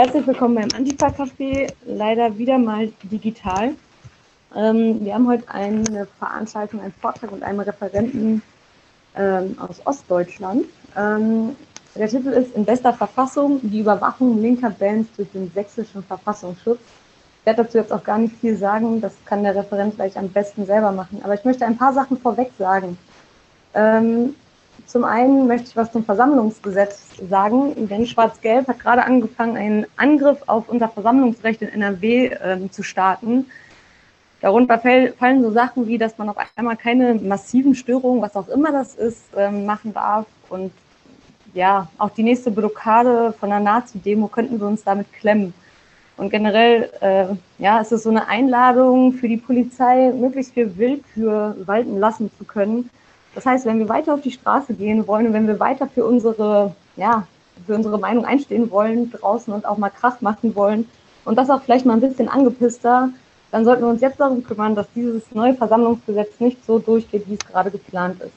Herzlich willkommen beim Antifa-Café, leider wieder mal digital. Ähm, wir haben heute eine Veranstaltung, einen Vortrag und einen Referenten ähm, aus Ostdeutschland. Ähm, der Titel ist In bester Verfassung, die Überwachung linker Bands durch den sächsischen Verfassungsschutz. Ich werde dazu jetzt auch gar nicht viel sagen, das kann der Referent gleich am besten selber machen. Aber ich möchte ein paar Sachen vorweg sagen. Ähm, zum einen möchte ich was zum Versammlungsgesetz sagen, denn Schwarz-Gelb hat gerade angefangen, einen Angriff auf unser Versammlungsrecht in NRW äh, zu starten. Darunter fallen so Sachen wie, dass man auf einmal keine massiven Störungen, was auch immer das ist, ähm, machen darf. Und ja, auch die nächste Blockade von einer Nazi-Demo könnten wir uns damit klemmen. Und generell, äh, ja, ist es so eine Einladung für die Polizei, möglichst viel Willkür walten lassen zu können. Das heißt, wenn wir weiter auf die Straße gehen wollen und wenn wir weiter für unsere, ja, für unsere Meinung einstehen wollen draußen und auch mal Krach machen wollen und das auch vielleicht mal ein bisschen angepisster, dann sollten wir uns jetzt darum kümmern, dass dieses neue Versammlungsgesetz nicht so durchgeht, wie es gerade geplant ist.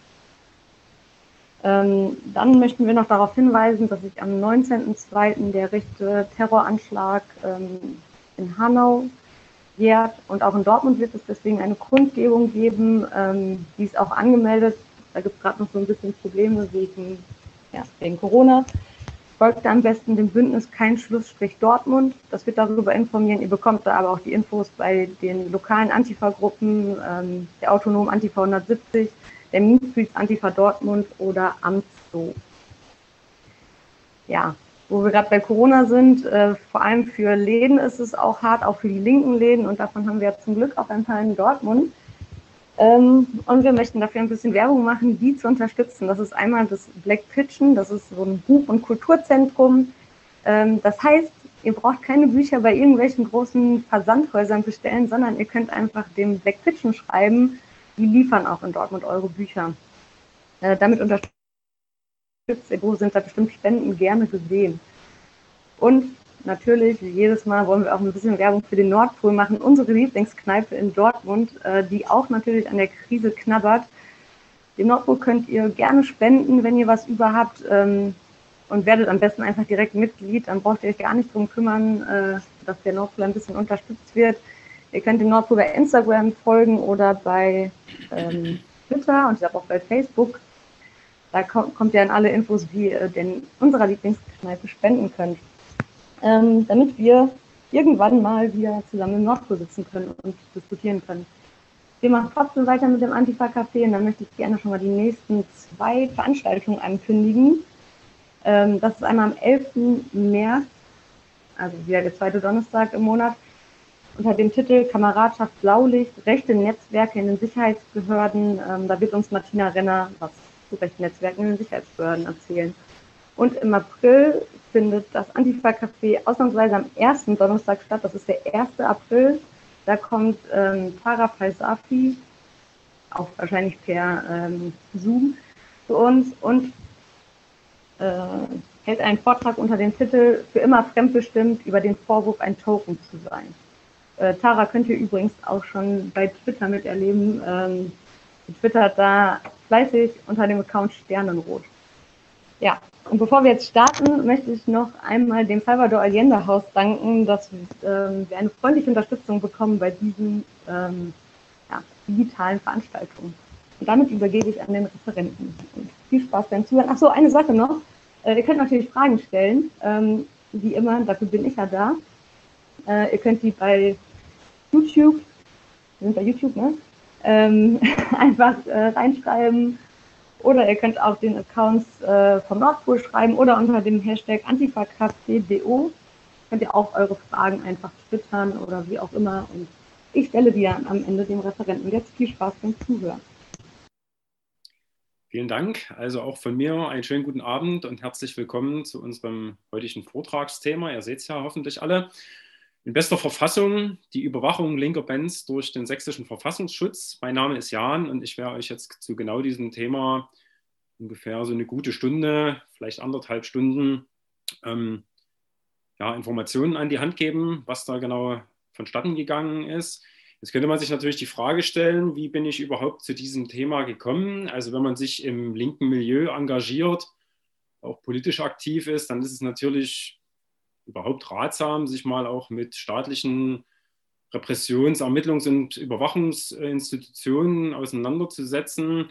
Ähm, dann möchten wir noch darauf hinweisen, dass sich am 19.02. der rechte Terroranschlag ähm, in Hanau jährt und auch in Dortmund wird es deswegen eine Kundgebung geben, ähm, die ist auch angemeldet. Da gibt es gerade noch so ein bisschen Probleme wegen, ja, wegen Corona. Folgt am besten dem Bündnis Kein Schlussstrich Dortmund. Das wird darüber informieren. Ihr bekommt da aber auch die Infos bei den lokalen Antifa-Gruppen, ähm, der Autonom Antifa 170, der Mean Antifa Dortmund oder Amtso. Ja, wo wir gerade bei Corona sind, äh, vor allem für Läden ist es auch hart, auch für die linken Läden und davon haben wir ja zum Glück auch ein paar in Dortmund. Ähm, und wir möchten dafür ein bisschen Werbung machen, die zu unterstützen. Das ist einmal das Black Kitchen, das ist so ein Buch- und Kulturzentrum. Ähm, das heißt, ihr braucht keine Bücher bei irgendwelchen großen Versandhäusern bestellen, sondern ihr könnt einfach dem Black Kitchen schreiben die liefern auch in Dortmund eure Bücher. Äh, damit unterstützt Ego sind da bestimmt Spenden gerne gesehen. Und natürlich, jedes Mal, wollen wir auch ein bisschen Werbung für den Nordpol machen. Unsere Lieblingskneipe in Dortmund, äh, die auch natürlich an der Krise knabbert. Den Nordpol könnt ihr gerne spenden, wenn ihr was über habt. Ähm, und werdet am besten einfach direkt Mitglied. Dann braucht ihr euch gar nicht drum kümmern, äh, dass der Nordpol ein bisschen unterstützt wird. Ihr könnt dem Nordpol bei Instagram folgen oder bei ähm, Twitter und ich glaube auch bei Facebook. Da kommt, kommt ihr an alle Infos, wie ihr denn unserer Lieblingskneipe spenden könnt. Ähm, damit wir irgendwann mal wieder zusammen im Nordpol sitzen können und diskutieren können. Wir machen trotzdem weiter mit dem Antifa-Café und dann möchte ich gerne schon mal die nächsten zwei Veranstaltungen ankündigen. Ähm, das ist einmal am 11. März, also wieder der zweite Donnerstag im Monat, unter dem Titel Kameradschaft Blaulicht, rechte Netzwerke in den Sicherheitsbehörden. Ähm, da wird uns Martina Renner was zu rechten Netzwerken in den Sicherheitsbehörden erzählen. Und im April findet das Antifa-Café ausnahmsweise am ersten Donnerstag statt. Das ist der 1. April. Da kommt ähm, Farah Faisafi, auch wahrscheinlich per ähm, Zoom, zu uns und äh, hält einen Vortrag unter dem Titel Für immer fremdbestimmt über den Vorwurf, ein Token zu sein. Äh, Tara könnt ihr übrigens auch schon bei Twitter miterleben. Ähm, twittert da fleißig unter dem Account Sternenrot. Ja, und bevor wir jetzt starten, möchte ich noch einmal dem Salvador Allende Haus danken, dass ähm, wir eine freundliche Unterstützung bekommen bei diesen ähm, ja, digitalen Veranstaltungen. Und damit übergebe ich an den Referenten. Und viel Spaß beim Zuhören. Ach so, eine Sache noch. Äh, ihr könnt natürlich Fragen stellen. Ähm, wie immer, dafür bin ich ja da. Äh, ihr könnt die bei YouTube, wir sind bei YouTube, ne? Ähm, einfach äh, reinschreiben. Oder ihr könnt auch den Accounts äh, vom Nordpol schreiben oder unter dem Hashtag AntifaCraftDO könnt ihr auch eure Fragen einfach twittern oder wie auch immer. Und ich stelle die dann am Ende dem Referenten. Jetzt viel Spaß beim Zuhören. Vielen Dank. Also auch von mir einen schönen guten Abend und herzlich willkommen zu unserem heutigen Vortragsthema. Ihr seht es ja hoffentlich alle in bester Verfassung die Überwachung linker Bands durch den sächsischen Verfassungsschutz. Mein Name ist Jan und ich werde euch jetzt zu genau diesem Thema ungefähr so eine gute Stunde, vielleicht anderthalb Stunden ähm, ja, Informationen an die Hand geben, was da genau vonstatten gegangen ist. Jetzt könnte man sich natürlich die Frage stellen, wie bin ich überhaupt zu diesem Thema gekommen? Also wenn man sich im linken Milieu engagiert, auch politisch aktiv ist, dann ist es natürlich überhaupt ratsam, sich mal auch mit staatlichen Repressions-, Ermittlungs- und Überwachungsinstitutionen auseinanderzusetzen.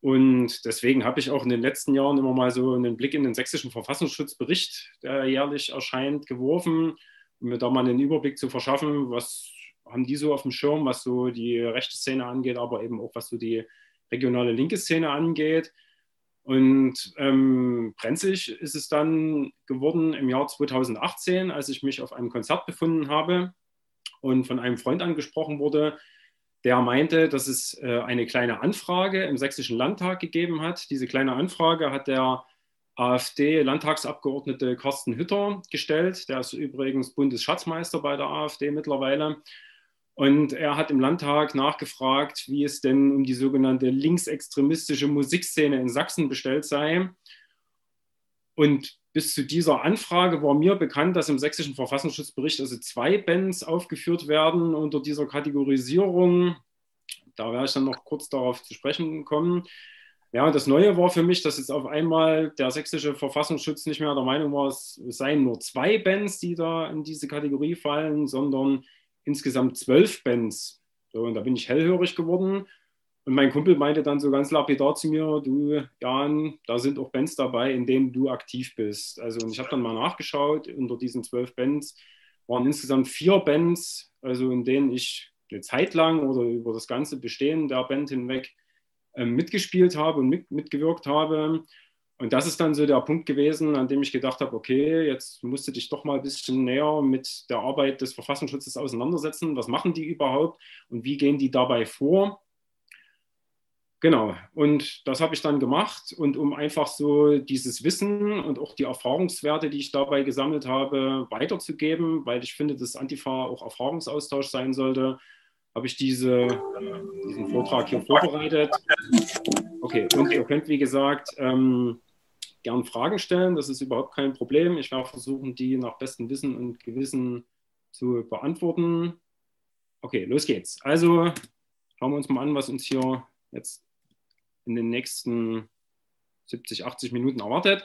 Und deswegen habe ich auch in den letzten Jahren immer mal so einen Blick in den sächsischen Verfassungsschutzbericht, der jährlich erscheint, geworfen, um mir da mal einen Überblick zu verschaffen, was haben die so auf dem Schirm, was so die rechte Szene angeht, aber eben auch was so die regionale linke Szene angeht. Und ähm, brenzlig ist es dann geworden im Jahr 2018, als ich mich auf einem Konzert befunden habe und von einem Freund angesprochen wurde, der meinte, dass es äh, eine kleine Anfrage im Sächsischen Landtag gegeben hat. Diese kleine Anfrage hat der AfD-Landtagsabgeordnete Carsten Hütter gestellt. Der ist übrigens Bundesschatzmeister bei der AfD mittlerweile. Und er hat im Landtag nachgefragt, wie es denn um die sogenannte linksextremistische Musikszene in Sachsen bestellt sei. Und bis zu dieser Anfrage war mir bekannt, dass im sächsischen Verfassungsschutzbericht also zwei Bands aufgeführt werden unter dieser Kategorisierung. Da werde ich dann noch kurz darauf zu sprechen kommen. Ja, das Neue war für mich, dass jetzt auf einmal der sächsische Verfassungsschutz nicht mehr der Meinung war, es seien nur zwei Bands, die da in diese Kategorie fallen, sondern insgesamt zwölf Bands. So, und da bin ich hellhörig geworden. Und mein Kumpel meinte dann so ganz lapidar zu mir, du Jan, da sind auch Bands dabei, in denen du aktiv bist. Also und ich habe dann mal nachgeschaut, unter diesen zwölf Bands waren insgesamt vier Bands, also in denen ich eine Zeit lang oder über das ganze Bestehen der Band hinweg äh, mitgespielt habe und mit, mitgewirkt habe. Und das ist dann so der Punkt gewesen, an dem ich gedacht habe, okay, jetzt musst du dich doch mal ein bisschen näher mit der Arbeit des Verfassungsschutzes auseinandersetzen. Was machen die überhaupt und wie gehen die dabei vor? Genau, und das habe ich dann gemacht. Und um einfach so dieses Wissen und auch die Erfahrungswerte, die ich dabei gesammelt habe, weiterzugeben, weil ich finde, dass Antifa auch Erfahrungsaustausch sein sollte, habe ich diese, diesen Vortrag hier vorbereitet. Okay, und ihr könnt, wie gesagt, ähm, gern Fragen stellen. Das ist überhaupt kein Problem. Ich werde versuchen, die nach bestem Wissen und Gewissen zu beantworten. Okay, los geht's. Also schauen wir uns mal an, was uns hier jetzt in den nächsten 70, 80 Minuten erwartet.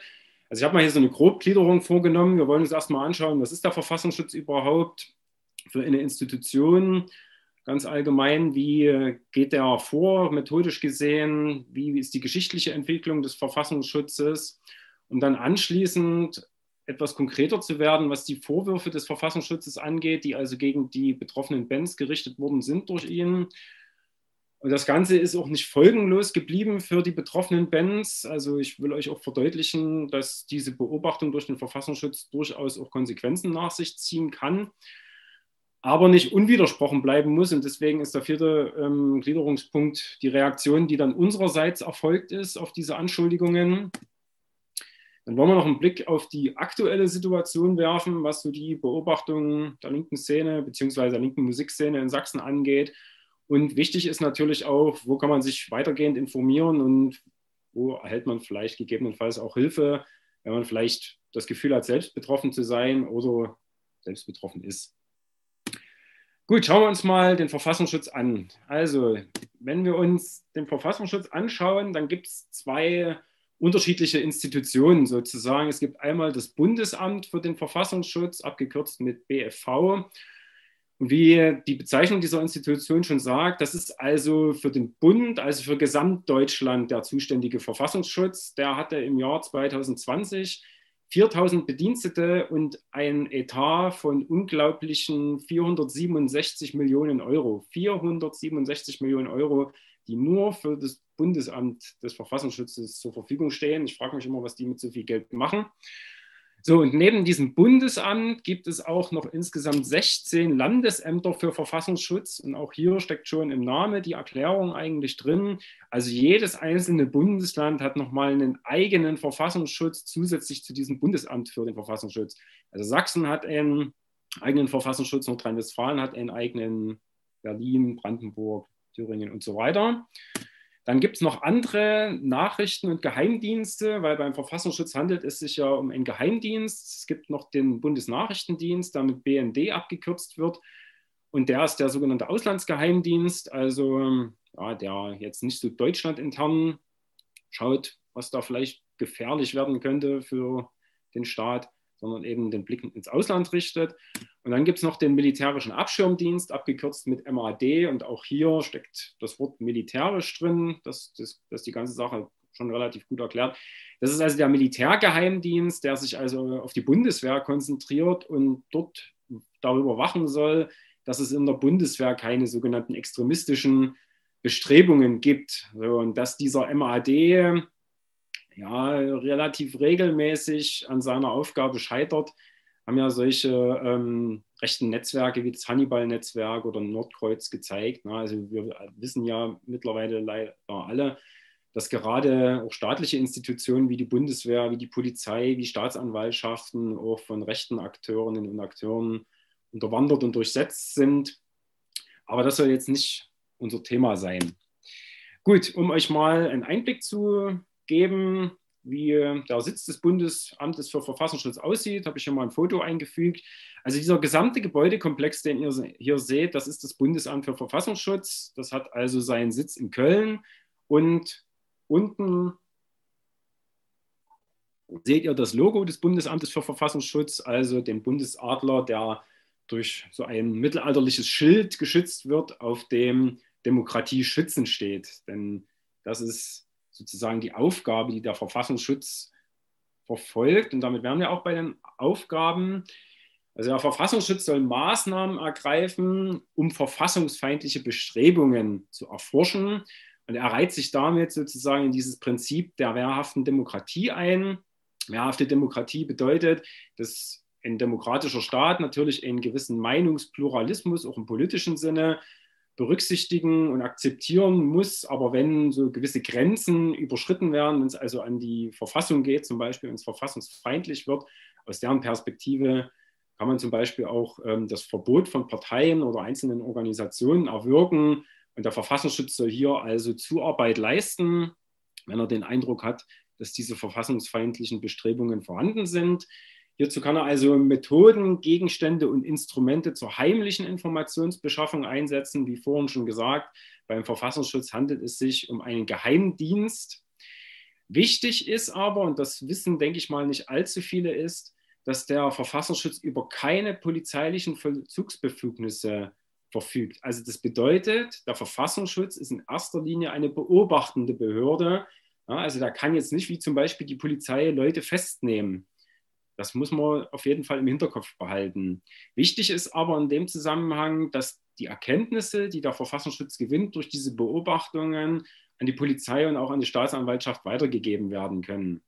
Also ich habe mal hier so eine Grobgliederung vorgenommen. Wir wollen uns erstmal anschauen, was ist der Verfassungsschutz überhaupt für eine Institution? Ganz allgemein, wie geht der vor, methodisch gesehen? Wie ist die geschichtliche Entwicklung des Verfassungsschutzes? Und dann anschließend etwas konkreter zu werden, was die Vorwürfe des Verfassungsschutzes angeht, die also gegen die betroffenen Bands gerichtet worden sind durch ihn. Und das Ganze ist auch nicht folgenlos geblieben für die betroffenen Bands. Also ich will euch auch verdeutlichen, dass diese Beobachtung durch den Verfassungsschutz durchaus auch Konsequenzen nach sich ziehen kann aber nicht unwidersprochen bleiben muss. Und deswegen ist der vierte ähm, Gliederungspunkt die Reaktion, die dann unsererseits erfolgt ist auf diese Anschuldigungen. Dann wollen wir noch einen Blick auf die aktuelle Situation werfen, was so die Beobachtung der linken Szene bzw. der linken Musikszene in Sachsen angeht. Und wichtig ist natürlich auch, wo kann man sich weitergehend informieren und wo erhält man vielleicht gegebenenfalls auch Hilfe, wenn man vielleicht das Gefühl hat, selbst betroffen zu sein oder selbst betroffen ist. Gut, schauen wir uns mal den Verfassungsschutz an. Also, wenn wir uns den Verfassungsschutz anschauen, dann gibt es zwei unterschiedliche Institutionen sozusagen. Es gibt einmal das Bundesamt für den Verfassungsschutz, abgekürzt mit BFV. Und wie die Bezeichnung dieser Institution schon sagt, das ist also für den Bund, also für Gesamtdeutschland der zuständige Verfassungsschutz. Der hatte im Jahr 2020 4000 Bedienstete und ein Etat von unglaublichen 467 Millionen Euro. 467 Millionen Euro, die nur für das Bundesamt des Verfassungsschutzes zur Verfügung stehen. Ich frage mich immer, was die mit so viel Geld machen. So, und neben diesem Bundesamt gibt es auch noch insgesamt 16 Landesämter für Verfassungsschutz. Und auch hier steckt schon im Namen die Erklärung eigentlich drin. Also jedes einzelne Bundesland hat nochmal einen eigenen Verfassungsschutz zusätzlich zu diesem Bundesamt für den Verfassungsschutz. Also Sachsen hat einen eigenen Verfassungsschutz, Nordrhein-Westfalen hat einen eigenen, Berlin, Brandenburg, Thüringen und so weiter. Dann gibt es noch andere Nachrichten- und Geheimdienste, weil beim Verfassungsschutz handelt es sich ja um einen Geheimdienst. Es gibt noch den Bundesnachrichtendienst, der mit BND abgekürzt wird. Und der ist der sogenannte Auslandsgeheimdienst, also ja, der jetzt nicht so deutschlandintern schaut, was da vielleicht gefährlich werden könnte für den Staat, sondern eben den Blick ins Ausland richtet. Und dann gibt es noch den militärischen Abschirmdienst, abgekürzt mit MAD. Und auch hier steckt das Wort militärisch drin, das, das, das die ganze Sache schon relativ gut erklärt. Das ist also der Militärgeheimdienst, der sich also auf die Bundeswehr konzentriert und dort darüber wachen soll, dass es in der Bundeswehr keine sogenannten extremistischen Bestrebungen gibt. So, und dass dieser MAD ja, relativ regelmäßig an seiner Aufgabe scheitert, haben ja solche ähm, rechten Netzwerke wie das Hannibal-Netzwerk oder Nordkreuz gezeigt. Ne? Also wir wissen ja mittlerweile leider alle, dass gerade auch staatliche Institutionen wie die Bundeswehr, wie die Polizei, wie Staatsanwaltschaften auch von rechten Akteurinnen und Akteuren unterwandert und durchsetzt sind. Aber das soll jetzt nicht unser Thema sein. Gut, um euch mal einen Einblick zu geben, wie der Sitz des Bundesamtes für Verfassungsschutz aussieht, habe ich hier mal ein Foto eingefügt. Also dieser gesamte Gebäudekomplex, den ihr hier seht, das ist das Bundesamt für Verfassungsschutz. Das hat also seinen Sitz in Köln und unten seht ihr das Logo des Bundesamtes für Verfassungsschutz, also den Bundesadler, der durch so ein mittelalterliches Schild geschützt wird, auf dem Demokratie schützen steht. Denn das ist sozusagen die Aufgabe, die der Verfassungsschutz verfolgt. Und damit wären wir auch bei den Aufgaben. Also der Verfassungsschutz soll Maßnahmen ergreifen, um verfassungsfeindliche Bestrebungen zu erforschen. Und er reiht sich damit sozusagen in dieses Prinzip der wehrhaften Demokratie ein. Wehrhafte Demokratie bedeutet, dass ein demokratischer Staat natürlich einen gewissen Meinungspluralismus, auch im politischen Sinne, berücksichtigen und akzeptieren muss. Aber wenn so gewisse Grenzen überschritten werden, wenn es also an die Verfassung geht, zum Beispiel, wenn es verfassungsfeindlich wird, aus deren Perspektive kann man zum Beispiel auch ähm, das Verbot von Parteien oder einzelnen Organisationen erwirken. Und der Verfassungsschutz soll hier also Zuarbeit leisten, wenn er den Eindruck hat, dass diese verfassungsfeindlichen Bestrebungen vorhanden sind. Hierzu kann er also Methoden, Gegenstände und Instrumente zur heimlichen Informationsbeschaffung einsetzen. Wie vorhin schon gesagt, beim Verfassungsschutz handelt es sich um einen Geheimdienst. Wichtig ist aber, und das wissen, denke ich mal, nicht allzu viele, ist, dass der Verfassungsschutz über keine polizeilichen Vollzugsbefugnisse verfügt. Also das bedeutet, der Verfassungsschutz ist in erster Linie eine beobachtende Behörde. Ja, also da kann jetzt nicht wie zum Beispiel die Polizei Leute festnehmen. Das muss man auf jeden Fall im Hinterkopf behalten. Wichtig ist aber in dem Zusammenhang, dass die Erkenntnisse, die der Verfassungsschutz gewinnt, durch diese Beobachtungen an die Polizei und auch an die Staatsanwaltschaft weitergegeben werden können.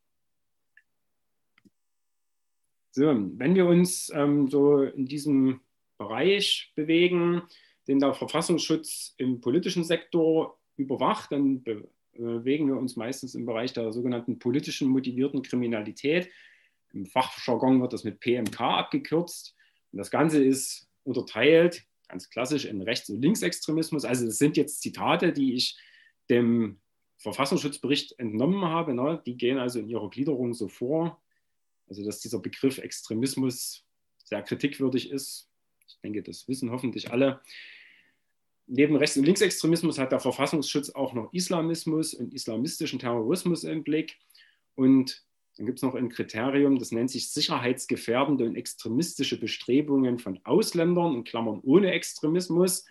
So, wenn wir uns ähm, so in diesem Bereich bewegen, den der Verfassungsschutz im politischen Sektor überwacht, dann bewegen wir uns meistens im Bereich der sogenannten politischen motivierten Kriminalität. Im Fachjargon wird das mit PMK abgekürzt. Und das Ganze ist unterteilt, ganz klassisch, in Rechts- und Linksextremismus. Also das sind jetzt Zitate, die ich dem Verfassungsschutzbericht entnommen habe. Ne? Die gehen also in ihrer Gliederung so vor. Also dass dieser Begriff Extremismus sehr kritikwürdig ist. Ich denke, das wissen hoffentlich alle. Neben Rechts- und Linksextremismus hat der Verfassungsschutz auch noch Islamismus und islamistischen Terrorismus im Blick. Und dann gibt es noch ein Kriterium, das nennt sich sicherheitsgefährdende und extremistische Bestrebungen von Ausländern, in Klammern ohne Extremismus,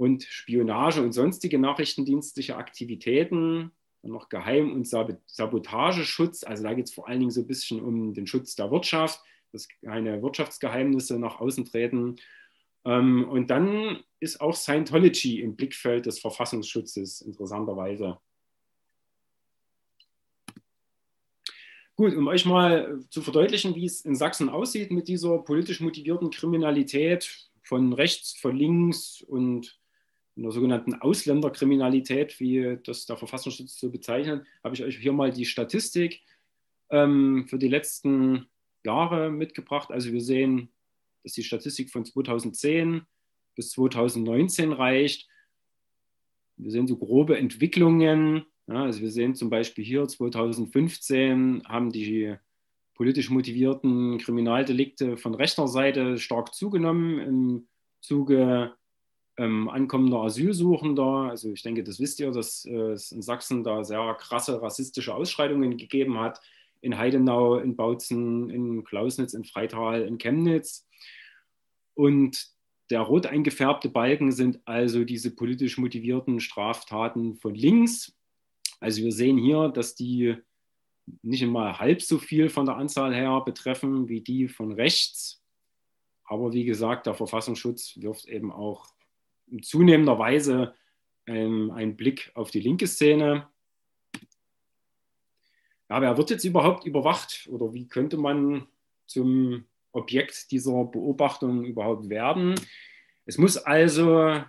und Spionage und sonstige nachrichtendienstliche Aktivitäten, dann noch Geheim- und Sabotageschutz. Also da geht es vor allen Dingen so ein bisschen um den Schutz der Wirtschaft, dass keine Wirtschaftsgeheimnisse nach außen treten. Ähm, und dann ist auch Scientology im Blickfeld des Verfassungsschutzes, interessanterweise. Gut, um euch mal zu verdeutlichen, wie es in Sachsen aussieht mit dieser politisch motivierten Kriminalität von rechts, von links und in der sogenannten Ausländerkriminalität, wie das der Verfassungsschutz so bezeichnet, habe ich euch hier mal die Statistik ähm, für die letzten Jahre mitgebracht. Also wir sehen, dass die Statistik von 2010 bis 2019 reicht. Wir sehen so grobe Entwicklungen ja, also wir sehen zum Beispiel hier 2015 haben die politisch motivierten Kriminaldelikte von rechter Seite stark zugenommen im Zuge ähm, ankommender Asylsuchender. Also ich denke, das wisst ihr, dass äh, es in Sachsen da sehr krasse rassistische Ausschreitungen gegeben hat. in Heidenau, in Bautzen, in Klausnitz, in Freital, in Chemnitz. Und der rot eingefärbte Balken sind also diese politisch motivierten Straftaten von links. Also wir sehen hier, dass die nicht einmal halb so viel von der Anzahl her betreffen wie die von rechts. Aber wie gesagt, der Verfassungsschutz wirft eben auch in zunehmender Weise ähm, einen Blick auf die linke Szene. Ja, wer wird jetzt überhaupt überwacht oder wie könnte man zum Objekt dieser Beobachtung überhaupt werden? Es muss also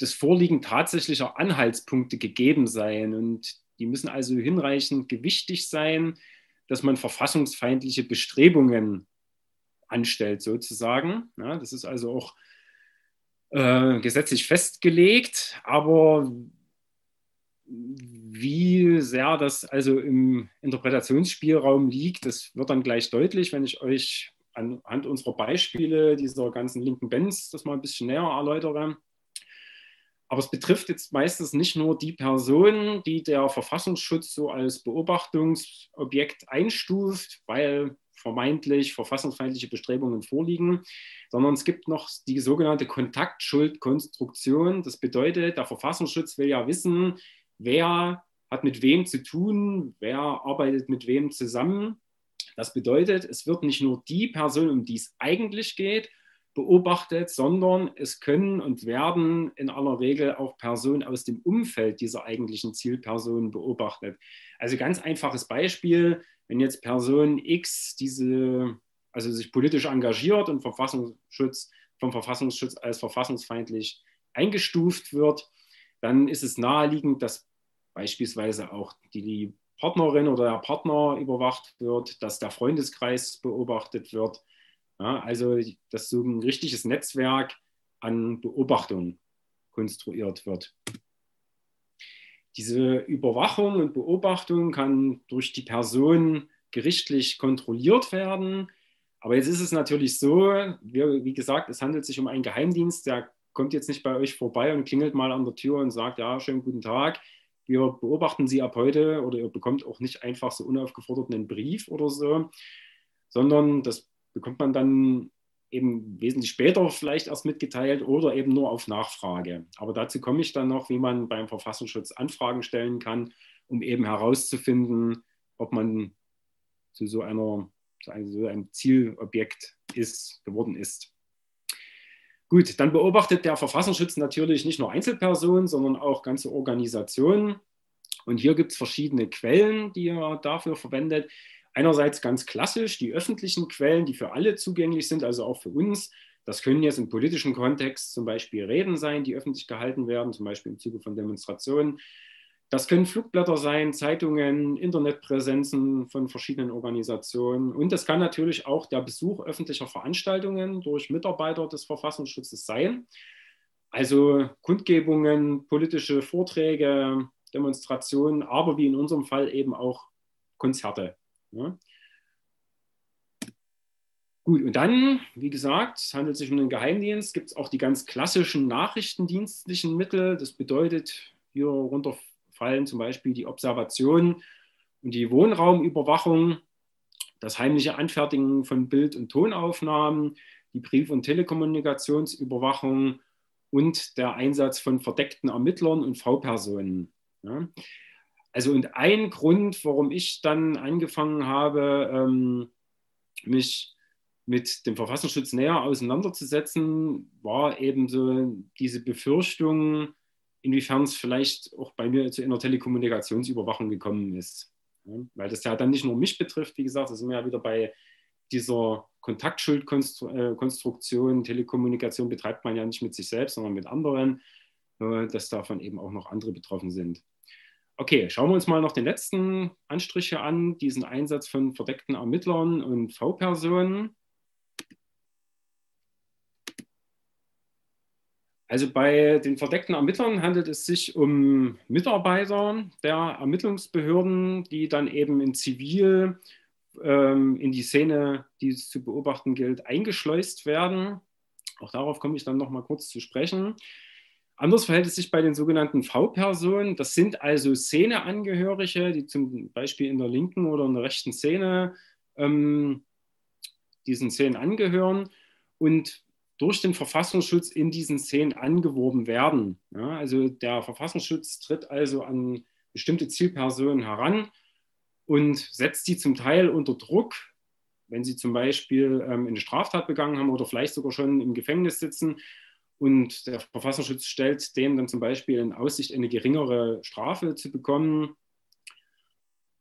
das Vorliegen tatsächlicher Anhaltspunkte gegeben sein und die müssen also hinreichend gewichtig sein, dass man verfassungsfeindliche Bestrebungen anstellt, sozusagen. Ja, das ist also auch äh, gesetzlich festgelegt, aber wie sehr das also im Interpretationsspielraum liegt, das wird dann gleich deutlich, wenn ich euch anhand unserer Beispiele dieser ganzen linken Bands das mal ein bisschen näher erläutere. Aber es betrifft jetzt meistens nicht nur die Person, die der Verfassungsschutz so als Beobachtungsobjekt einstuft, weil vermeintlich verfassungsfeindliche Bestrebungen vorliegen, sondern es gibt noch die sogenannte Kontaktschuldkonstruktion. Das bedeutet, der Verfassungsschutz will ja wissen, wer hat mit wem zu tun, wer arbeitet mit wem zusammen. Das bedeutet, es wird nicht nur die Person, um die es eigentlich geht, beobachtet, sondern es können und werden in aller Regel auch Personen aus dem Umfeld dieser eigentlichen Zielperson beobachtet. Also ganz einfaches Beispiel, wenn jetzt Person X diese, also sich politisch engagiert und Verfassungsschutz, vom Verfassungsschutz als verfassungsfeindlich eingestuft wird, dann ist es naheliegend, dass beispielsweise auch die Partnerin oder der Partner überwacht wird, dass der Freundeskreis beobachtet wird. Ja, also dass so ein richtiges Netzwerk an Beobachtungen konstruiert wird. Diese Überwachung und Beobachtung kann durch die Person gerichtlich kontrolliert werden. Aber jetzt ist es natürlich so, wie, wie gesagt, es handelt sich um einen Geheimdienst, der kommt jetzt nicht bei euch vorbei und klingelt mal an der Tür und sagt, ja, schönen guten Tag, wir beobachten Sie ab heute oder ihr bekommt auch nicht einfach so unaufgefordert einen Brief oder so, sondern das bekommt man dann eben wesentlich später vielleicht erst mitgeteilt oder eben nur auf Nachfrage. Aber dazu komme ich dann noch, wie man beim Verfassungsschutz Anfragen stellen kann, um eben herauszufinden, ob man zu so, einer, zu einem, Zielobjekt ist, geworden ist. Gut, dann beobachtet der Verfassungsschutz natürlich nicht nur Einzelpersonen, sondern auch ganze Organisationen. Und hier gibt es verschiedene Quellen, die er dafür verwendet. Einerseits ganz klassisch die öffentlichen Quellen, die für alle zugänglich sind, also auch für uns. Das können jetzt im politischen Kontext zum Beispiel Reden sein, die öffentlich gehalten werden, zum Beispiel im Zuge von Demonstrationen. Das können Flugblätter sein, Zeitungen, Internetpräsenzen von verschiedenen Organisationen. Und das kann natürlich auch der Besuch öffentlicher Veranstaltungen durch Mitarbeiter des Verfassungsschutzes sein. Also Kundgebungen, politische Vorträge, Demonstrationen, aber wie in unserem Fall eben auch Konzerte. Ja. Gut, und dann, wie gesagt, es handelt sich um einen Geheimdienst, gibt es auch die ganz klassischen nachrichtendienstlichen Mittel. Das bedeutet, hier runter fallen zum Beispiel die Observation und die Wohnraumüberwachung, das heimliche Anfertigen von Bild- und Tonaufnahmen, die Brief- und Telekommunikationsüberwachung und der Einsatz von verdeckten Ermittlern und V-Personen. Ja. Also und ein Grund, warum ich dann angefangen habe, ähm, mich mit dem Verfassungsschutz näher auseinanderzusetzen, war eben so diese Befürchtung, inwiefern es vielleicht auch bei mir zu einer Telekommunikationsüberwachung gekommen ist. Ja, weil das ja dann nicht nur mich betrifft, wie gesagt, da sind wir ja wieder bei dieser Kontaktschuldkonstruktion. Telekommunikation betreibt man ja nicht mit sich selbst, sondern mit anderen, dass davon eben auch noch andere betroffen sind. Okay, schauen wir uns mal noch den letzten Anstrich hier an, diesen Einsatz von verdeckten Ermittlern und V-Personen. Also bei den verdeckten Ermittlern handelt es sich um Mitarbeiter der Ermittlungsbehörden, die dann eben in Zivil ähm, in die Szene, die es zu beobachten gilt, eingeschleust werden. Auch darauf komme ich dann noch mal kurz zu sprechen. Anders verhält es sich bei den sogenannten V-Personen. Das sind also Szeneangehörige, die zum Beispiel in der linken oder in der rechten Szene ähm, diesen Szenen angehören und durch den Verfassungsschutz in diesen Szenen angeworben werden. Ja, also der Verfassungsschutz tritt also an bestimmte Zielpersonen heran und setzt sie zum Teil unter Druck, wenn sie zum Beispiel ähm, eine Straftat begangen haben oder vielleicht sogar schon im Gefängnis sitzen. Und der Verfassungsschutz stellt denen dann zum Beispiel in Aussicht, eine geringere Strafe zu bekommen.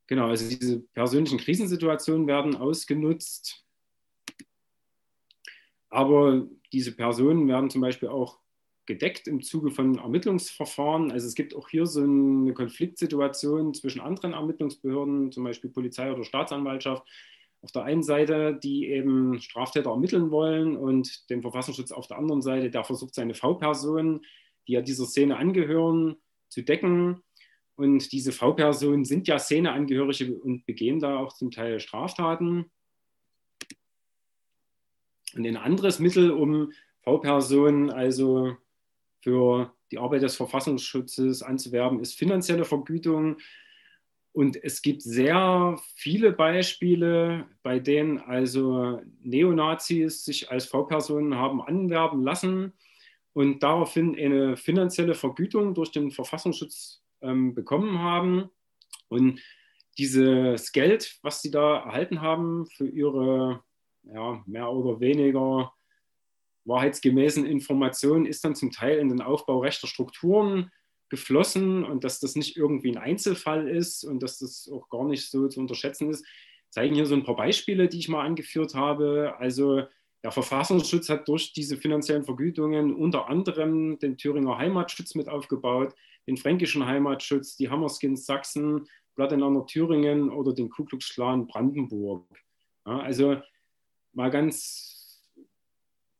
Genau, also diese persönlichen Krisensituationen werden ausgenutzt. Aber diese Personen werden zum Beispiel auch gedeckt im Zuge von Ermittlungsverfahren. Also es gibt auch hier so eine Konfliktsituation zwischen anderen Ermittlungsbehörden, zum Beispiel Polizei oder Staatsanwaltschaft. Auf der einen Seite, die eben Straftäter ermitteln wollen und den Verfassungsschutz auf der anderen Seite, der versucht, seine V-Personen, die ja dieser Szene angehören, zu decken. Und diese V-Personen sind ja Szeneangehörige und begehen da auch zum Teil Straftaten. Und ein anderes Mittel, um V-Personen also für die Arbeit des Verfassungsschutzes anzuwerben, ist finanzielle Vergütung. Und es gibt sehr viele Beispiele, bei denen also Neonazis sich als V-Personen haben anwerben lassen und daraufhin eine finanzielle Vergütung durch den Verfassungsschutz ähm, bekommen haben. Und dieses Geld, was sie da erhalten haben für ihre ja, mehr oder weniger wahrheitsgemäßen Informationen ist dann zum Teil in den Aufbau rechter Strukturen geflossen und dass das nicht irgendwie ein Einzelfall ist und dass das auch gar nicht so zu unterschätzen ist, zeigen hier so ein paar Beispiele, die ich mal angeführt habe. Also der Verfassungsschutz hat durch diese finanziellen Vergütungen unter anderem den Thüringer Heimatschutz mit aufgebaut, den fränkischen Heimatschutz, die Hammerskins Sachsen, Plattenander Thüringen oder den Ku Klux Klan Brandenburg. Ja, also mal ganz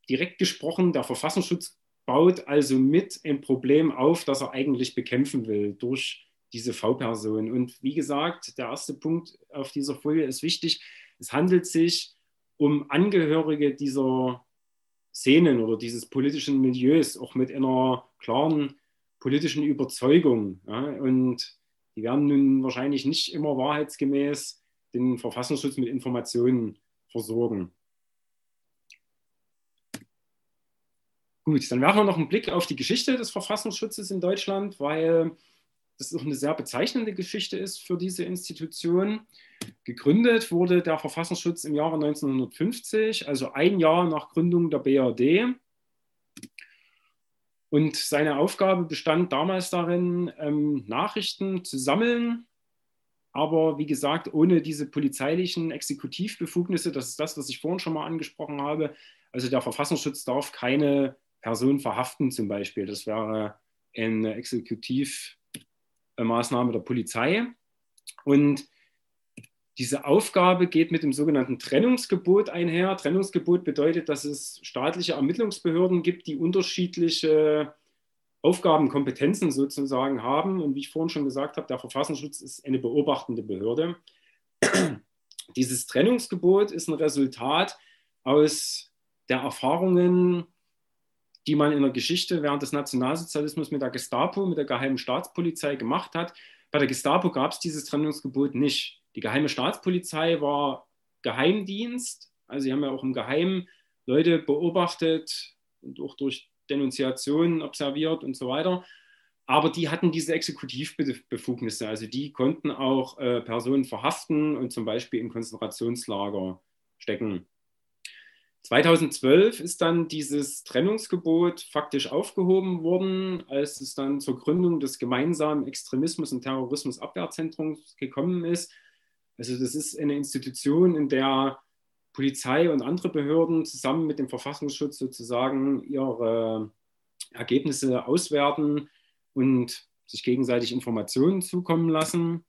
direkt gesprochen, der Verfassungsschutz baut also mit ein Problem auf, das er eigentlich bekämpfen will durch diese V-Person. Und wie gesagt, der erste Punkt auf dieser Folie ist wichtig. Es handelt sich um Angehörige dieser Szenen oder dieses politischen Milieus, auch mit einer klaren politischen Überzeugung. Ja? Und die werden nun wahrscheinlich nicht immer wahrheitsgemäß den Verfassungsschutz mit Informationen versorgen. Gut, dann werfen wir noch einen Blick auf die Geschichte des Verfassungsschutzes in Deutschland, weil das auch eine sehr bezeichnende Geschichte ist für diese Institution. Gegründet wurde der Verfassungsschutz im Jahre 1950, also ein Jahr nach Gründung der BRD. Und seine Aufgabe bestand damals darin, ähm, Nachrichten zu sammeln, aber wie gesagt, ohne diese polizeilichen Exekutivbefugnisse, das ist das, was ich vorhin schon mal angesprochen habe. Also der Verfassungsschutz darf keine Person verhaften zum Beispiel. Das wäre eine Exekutivmaßnahme der Polizei. Und diese Aufgabe geht mit dem sogenannten Trennungsgebot einher. Trennungsgebot bedeutet, dass es staatliche Ermittlungsbehörden gibt, die unterschiedliche Aufgabenkompetenzen sozusagen haben. Und wie ich vorhin schon gesagt habe, der Verfassungsschutz ist eine beobachtende Behörde. Dieses Trennungsgebot ist ein Resultat aus der Erfahrungen die man in der Geschichte während des Nationalsozialismus mit der Gestapo, mit der geheimen Staatspolizei gemacht hat. Bei der Gestapo gab es dieses Trennungsgebot nicht. Die geheime Staatspolizei war Geheimdienst, also sie haben ja auch im Geheimen Leute beobachtet und auch durch Denunziationen observiert und so weiter. Aber die hatten diese Exekutivbefugnisse, also die konnten auch äh, Personen verhaften und zum Beispiel in Konzentrationslager stecken. 2012 ist dann dieses Trennungsgebot faktisch aufgehoben worden, als es dann zur Gründung des gemeinsamen Extremismus- und Terrorismusabwehrzentrums gekommen ist. Also das ist eine Institution, in der Polizei und andere Behörden zusammen mit dem Verfassungsschutz sozusagen ihre Ergebnisse auswerten und sich gegenseitig Informationen zukommen lassen.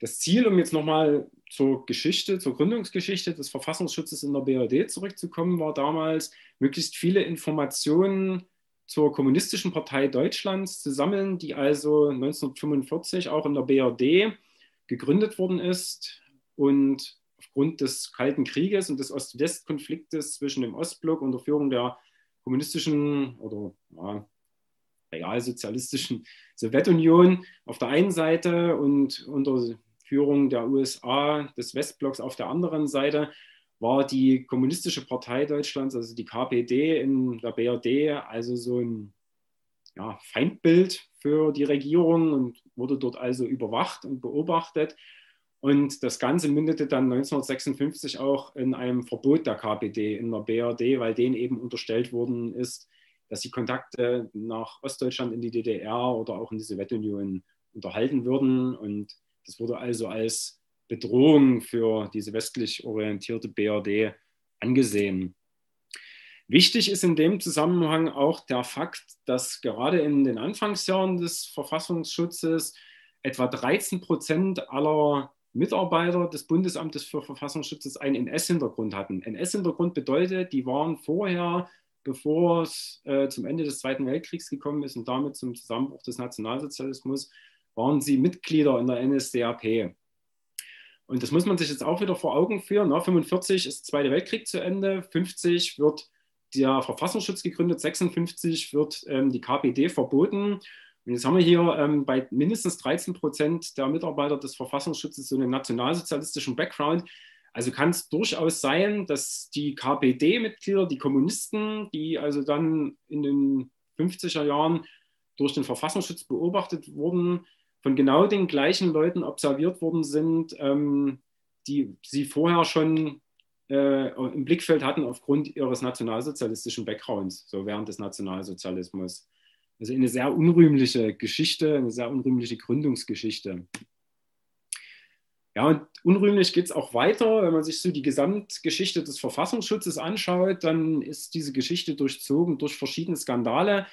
Das Ziel, um jetzt nochmal zur Geschichte, zur Gründungsgeschichte des Verfassungsschutzes in der BRD zurückzukommen, war damals, möglichst viele Informationen zur Kommunistischen Partei Deutschlands zu sammeln, die also 1945 auch in der BRD gegründet worden ist und aufgrund des Kalten Krieges und des Ost-West-Konfliktes zwischen dem Ostblock unter Führung der kommunistischen oder ja, realsozialistischen Sowjetunion auf der einen Seite und unter Führung der USA des Westblocks auf der anderen Seite war die Kommunistische Partei Deutschlands, also die KPD in der BRD, also so ein ja, Feindbild für die Regierung und wurde dort also überwacht und beobachtet. Und das Ganze mündete dann 1956 auch in einem Verbot der KPD in der BRD, weil denen eben unterstellt worden ist, dass sie Kontakte nach Ostdeutschland in die DDR oder auch in die Sowjetunion unterhalten würden. Und das wurde also als Bedrohung für diese westlich orientierte BRD angesehen. Wichtig ist in dem Zusammenhang auch der Fakt, dass gerade in den Anfangsjahren des Verfassungsschutzes etwa 13 Prozent aller Mitarbeiter des Bundesamtes für Verfassungsschutz einen NS-Hintergrund hatten. NS-Hintergrund bedeutet, die waren vorher, bevor es äh, zum Ende des Zweiten Weltkriegs gekommen ist und damit zum Zusammenbruch des Nationalsozialismus, waren sie Mitglieder in der NSDAP. Und das muss man sich jetzt auch wieder vor Augen führen. 1945 ist der Zweite Weltkrieg zu Ende, 50 wird der Verfassungsschutz gegründet, 56 wird ähm, die KPD verboten. Und jetzt haben wir hier ähm, bei mindestens 13 Prozent der Mitarbeiter des Verfassungsschutzes so einen nationalsozialistischen Background. Also kann es durchaus sein, dass die KPD-Mitglieder, die Kommunisten, die also dann in den 50er Jahren durch den Verfassungsschutz beobachtet wurden, von genau den gleichen Leuten observiert worden sind, ähm, die sie vorher schon äh, im Blickfeld hatten aufgrund ihres nationalsozialistischen Backgrounds, so während des Nationalsozialismus. Also eine sehr unrühmliche Geschichte, eine sehr unrühmliche Gründungsgeschichte. Ja, und unrühmlich geht es auch weiter. Wenn man sich so die Gesamtgeschichte des Verfassungsschutzes anschaut, dann ist diese Geschichte durchzogen durch verschiedene Skandale.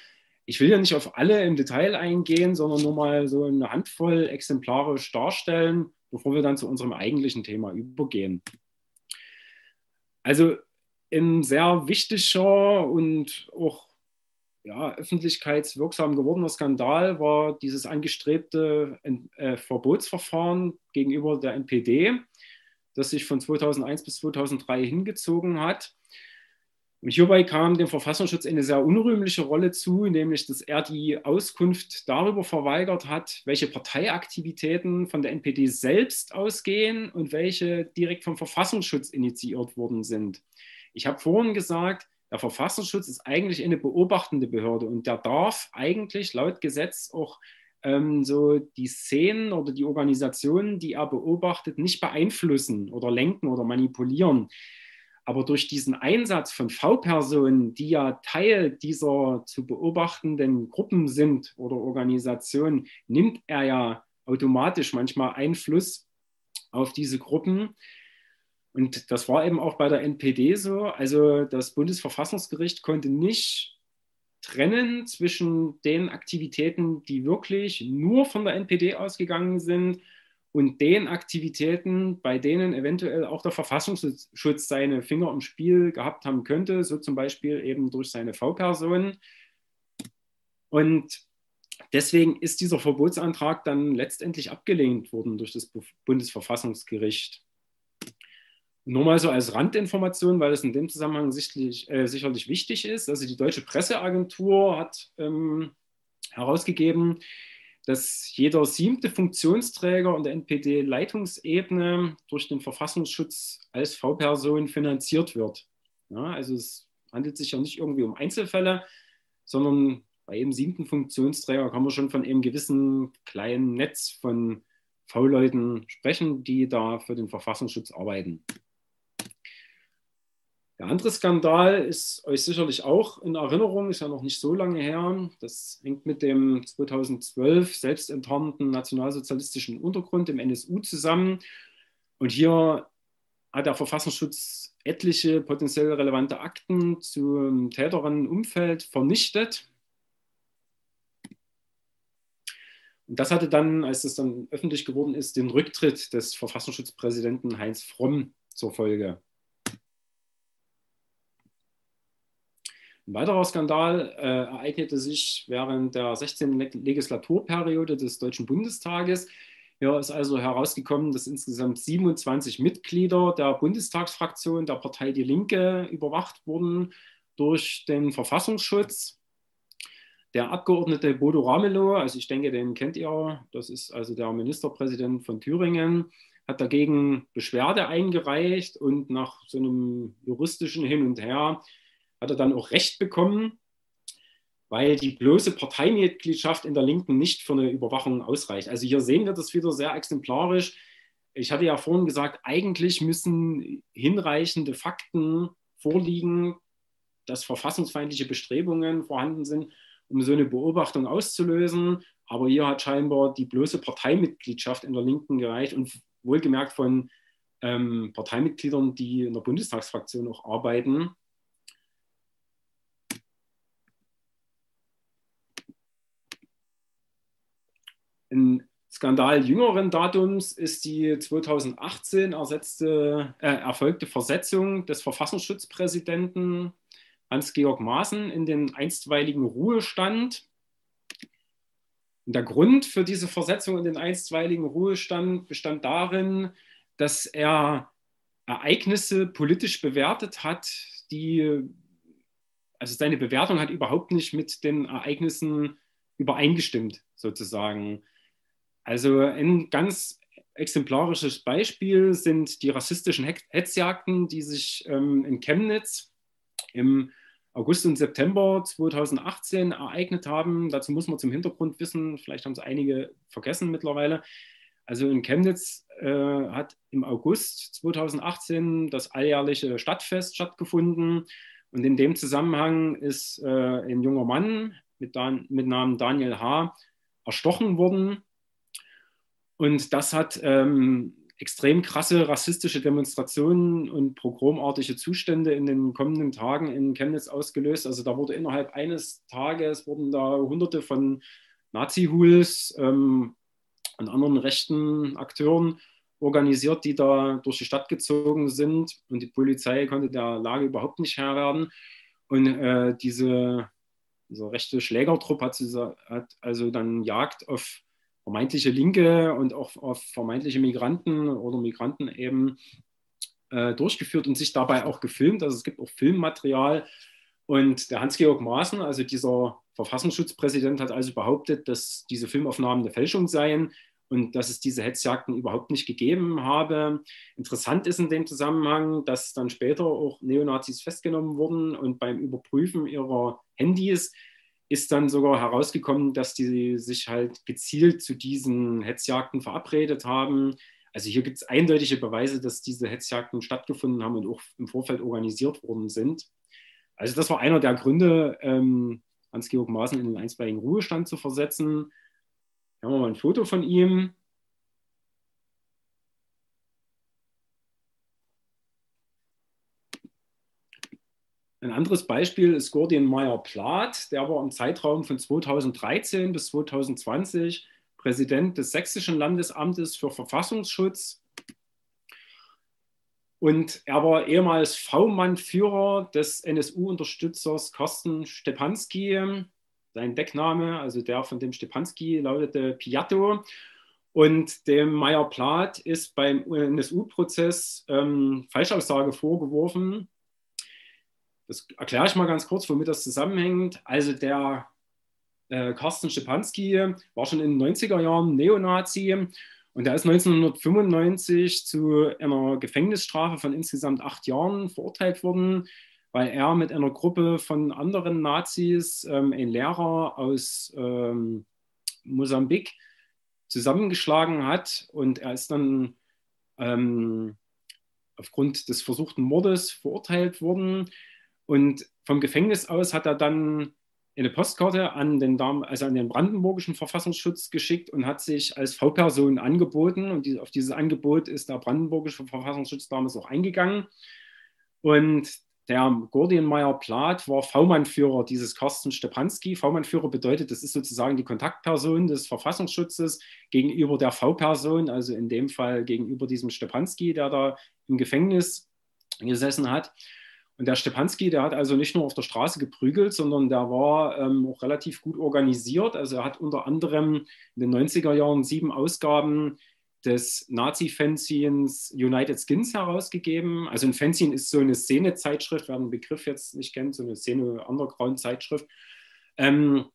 Ich will ja nicht auf alle im Detail eingehen, sondern nur mal so eine Handvoll exemplarisch darstellen, bevor wir dann zu unserem eigentlichen Thema übergehen. Also ein sehr wichtiger und auch ja, öffentlichkeitswirksam gewordener Skandal war dieses angestrebte äh, Verbotsverfahren gegenüber der NPD, das sich von 2001 bis 2003 hingezogen hat. Und hierbei kam dem Verfassungsschutz eine sehr unrühmliche Rolle zu, nämlich dass er die Auskunft darüber verweigert hat, welche Parteiaktivitäten von der NPD selbst ausgehen und welche direkt vom Verfassungsschutz initiiert worden sind. Ich habe vorhin gesagt, der Verfassungsschutz ist eigentlich eine beobachtende Behörde und der darf eigentlich laut Gesetz auch ähm, so die Szenen oder die Organisationen, die er beobachtet, nicht beeinflussen oder lenken oder manipulieren. Aber durch diesen Einsatz von V-Personen, die ja Teil dieser zu beobachtenden Gruppen sind oder Organisationen, nimmt er ja automatisch manchmal Einfluss auf diese Gruppen. Und das war eben auch bei der NPD so. Also das Bundesverfassungsgericht konnte nicht trennen zwischen den Aktivitäten, die wirklich nur von der NPD ausgegangen sind und den Aktivitäten, bei denen eventuell auch der Verfassungsschutz seine Finger im Spiel gehabt haben könnte, so zum Beispiel eben durch seine V-Person. Und deswegen ist dieser Verbotsantrag dann letztendlich abgelehnt worden durch das Bundesverfassungsgericht. Nur mal so als Randinformation, weil es in dem Zusammenhang sicherlich, äh, sicherlich wichtig ist. Also die Deutsche Presseagentur hat ähm, herausgegeben, dass jeder siebte Funktionsträger und der NPD-Leitungsebene durch den Verfassungsschutz als V-Person finanziert wird. Ja, also es handelt sich ja nicht irgendwie um Einzelfälle, sondern bei jedem siebten Funktionsträger kann man schon von einem gewissen kleinen Netz von V-Leuten sprechen, die da für den Verfassungsschutz arbeiten. Der andere Skandal ist euch sicherlich auch in Erinnerung, ist ja noch nicht so lange her. Das hängt mit dem 2012 selbstenttarnten nationalsozialistischen Untergrund im NSU zusammen. Und hier hat der Verfassungsschutz etliche potenziell relevante Akten zum Täterinnenumfeld vernichtet. Und das hatte dann, als das dann öffentlich geworden ist, den Rücktritt des Verfassungsschutzpräsidenten Heinz Fromm zur Folge. Ein weiterer Skandal äh, ereignete sich während der 16. Legislaturperiode des Deutschen Bundestages. Hier ist also herausgekommen, dass insgesamt 27 Mitglieder der Bundestagsfraktion der Partei Die Linke überwacht wurden durch den Verfassungsschutz. Der Abgeordnete Bodo Ramelow, also ich denke, den kennt ihr, das ist also der Ministerpräsident von Thüringen, hat dagegen Beschwerde eingereicht und nach so einem juristischen Hin und Her hat er dann auch Recht bekommen, weil die bloße Parteimitgliedschaft in der Linken nicht für eine Überwachung ausreicht. Also hier sehen wir das wieder sehr exemplarisch. Ich hatte ja vorhin gesagt, eigentlich müssen hinreichende Fakten vorliegen, dass verfassungsfeindliche Bestrebungen vorhanden sind, um so eine Beobachtung auszulösen. Aber hier hat scheinbar die bloße Parteimitgliedschaft in der Linken gereicht und wohlgemerkt von ähm, Parteimitgliedern, die in der Bundestagsfraktion auch arbeiten. Ein Skandal jüngeren Datums ist die 2018 ersetzte, äh, erfolgte Versetzung des Verfassungsschutzpräsidenten Hans-Georg Maaßen in den einstweiligen Ruhestand. Und der Grund für diese Versetzung in den einstweiligen Ruhestand bestand darin, dass er Ereignisse politisch bewertet hat, die, also seine Bewertung hat überhaupt nicht mit den Ereignissen übereingestimmt, sozusagen. Also ein ganz exemplarisches Beispiel sind die rassistischen Hetzjagden, die sich ähm, in Chemnitz im August und September 2018 ereignet haben. Dazu muss man zum Hintergrund wissen, vielleicht haben es einige vergessen mittlerweile. Also in Chemnitz äh, hat im August 2018 das alljährliche Stadtfest stattgefunden. Und in dem Zusammenhang ist äh, ein junger Mann mit, Dan mit Namen Daniel H. erstochen worden. Und das hat ähm, extrem krasse rassistische Demonstrationen und pogromartige Zustände in den kommenden Tagen in Chemnitz ausgelöst. Also da wurde innerhalb eines Tages wurden da hunderte von Nazi-Huls ähm, und anderen rechten Akteuren organisiert, die da durch die Stadt gezogen sind und die Polizei konnte der Lage überhaupt nicht Herr werden. Und äh, diese, dieser rechte Schlägertrupp hat, hat also dann Jagd auf vermeintliche Linke und auch auf vermeintliche Migranten oder Migranten eben äh, durchgeführt und sich dabei auch gefilmt. Also es gibt auch Filmmaterial. Und der Hans-Georg Maaßen, also dieser Verfassungsschutzpräsident, hat also behauptet, dass diese Filmaufnahmen eine Fälschung seien und dass es diese Hetzjagden überhaupt nicht gegeben habe. Interessant ist in dem Zusammenhang, dass dann später auch Neonazis festgenommen wurden und beim Überprüfen ihrer Handys ist dann sogar herausgekommen, dass die sich halt gezielt zu diesen Hetzjagden verabredet haben. Also hier gibt es eindeutige Beweise, dass diese Hetzjagden stattgefunden haben und auch im Vorfeld organisiert worden sind. Also das war einer der Gründe, ähm, Hans-Georg Maaßen in den einstweiligen Ruhestand zu versetzen. Hier haben wir mal ein Foto von ihm. Ein anderes Beispiel ist Gordian Meyer-Plath. Der war im Zeitraum von 2013 bis 2020 Präsident des Sächsischen Landesamtes für Verfassungsschutz. Und er war ehemals V-Mann-Führer des NSU-Unterstützers Carsten Stepanski. Sein Deckname, also der von dem Stepanski, lautete Piatto. Und dem Meyer-Plath ist beim NSU-Prozess ähm, Falschaussage vorgeworfen das erkläre ich mal ganz kurz, womit das zusammenhängt. Also der äh, Carsten Stepanski war schon in den 90er Jahren Neonazi und er ist 1995 zu einer Gefängnisstrafe von insgesamt acht Jahren verurteilt worden, weil er mit einer Gruppe von anderen Nazis, ähm, ein Lehrer aus ähm, Mosambik, zusammengeschlagen hat und er ist dann ähm, aufgrund des versuchten Mordes verurteilt worden. Und vom Gefängnis aus hat er dann eine Postkarte an den, also an den brandenburgischen Verfassungsschutz geschickt und hat sich als V-Person angeboten. Und auf dieses Angebot ist der brandenburgische Verfassungsschutz damals auch eingegangen. Und der Gordienmeier Plath war V-Mann-Führer dieses Carsten Stepanski. V-Mann-Führer bedeutet, das ist sozusagen die Kontaktperson des Verfassungsschutzes gegenüber der V-Person, also in dem Fall gegenüber diesem Stepanski, der da im Gefängnis gesessen hat. Und der Stepanski, der hat also nicht nur auf der Straße geprügelt, sondern der war ähm, auch relativ gut organisiert. Also er hat unter anderem in den 90er Jahren sieben Ausgaben des Nazi-Fanzines United Skins herausgegeben. Also ein Fanzine ist so eine Szene-Zeitschrift, wer den Begriff jetzt nicht kennt, so eine Szene-Underground-Zeitschrift. Ähm,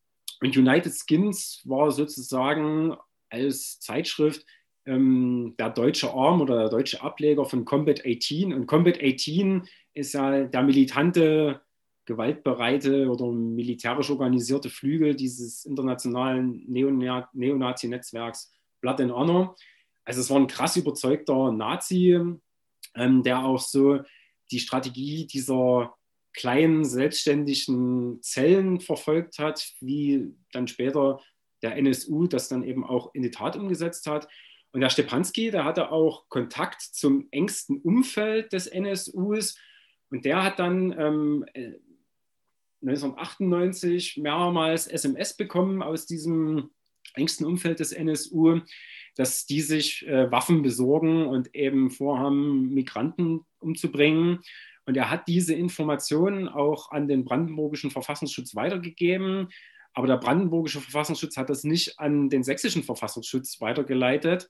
und United Skins war sozusagen als Zeitschrift ähm, der deutsche Arm oder der deutsche Ableger von Combat 18. Und Combat 18 ist ja der militante, gewaltbereite oder militärisch organisierte Flügel dieses internationalen Neonazi-Netzwerks Blood and Honor. Also es war ein krass überzeugter Nazi, ähm, der auch so die Strategie dieser kleinen selbstständigen Zellen verfolgt hat, wie dann später der NSU das dann eben auch in die Tat umgesetzt hat. Und der Stepanski, der hatte auch Kontakt zum engsten Umfeld des NSUs und der hat dann ähm, 1998 äh, mehrmals SMS bekommen aus diesem engsten Umfeld des NSU, dass die sich äh, Waffen besorgen und eben vorhaben, Migranten umzubringen. Und er hat diese Informationen auch an den brandenburgischen Verfassungsschutz weitergegeben. Aber der brandenburgische Verfassungsschutz hat das nicht an den sächsischen Verfassungsschutz weitergeleitet,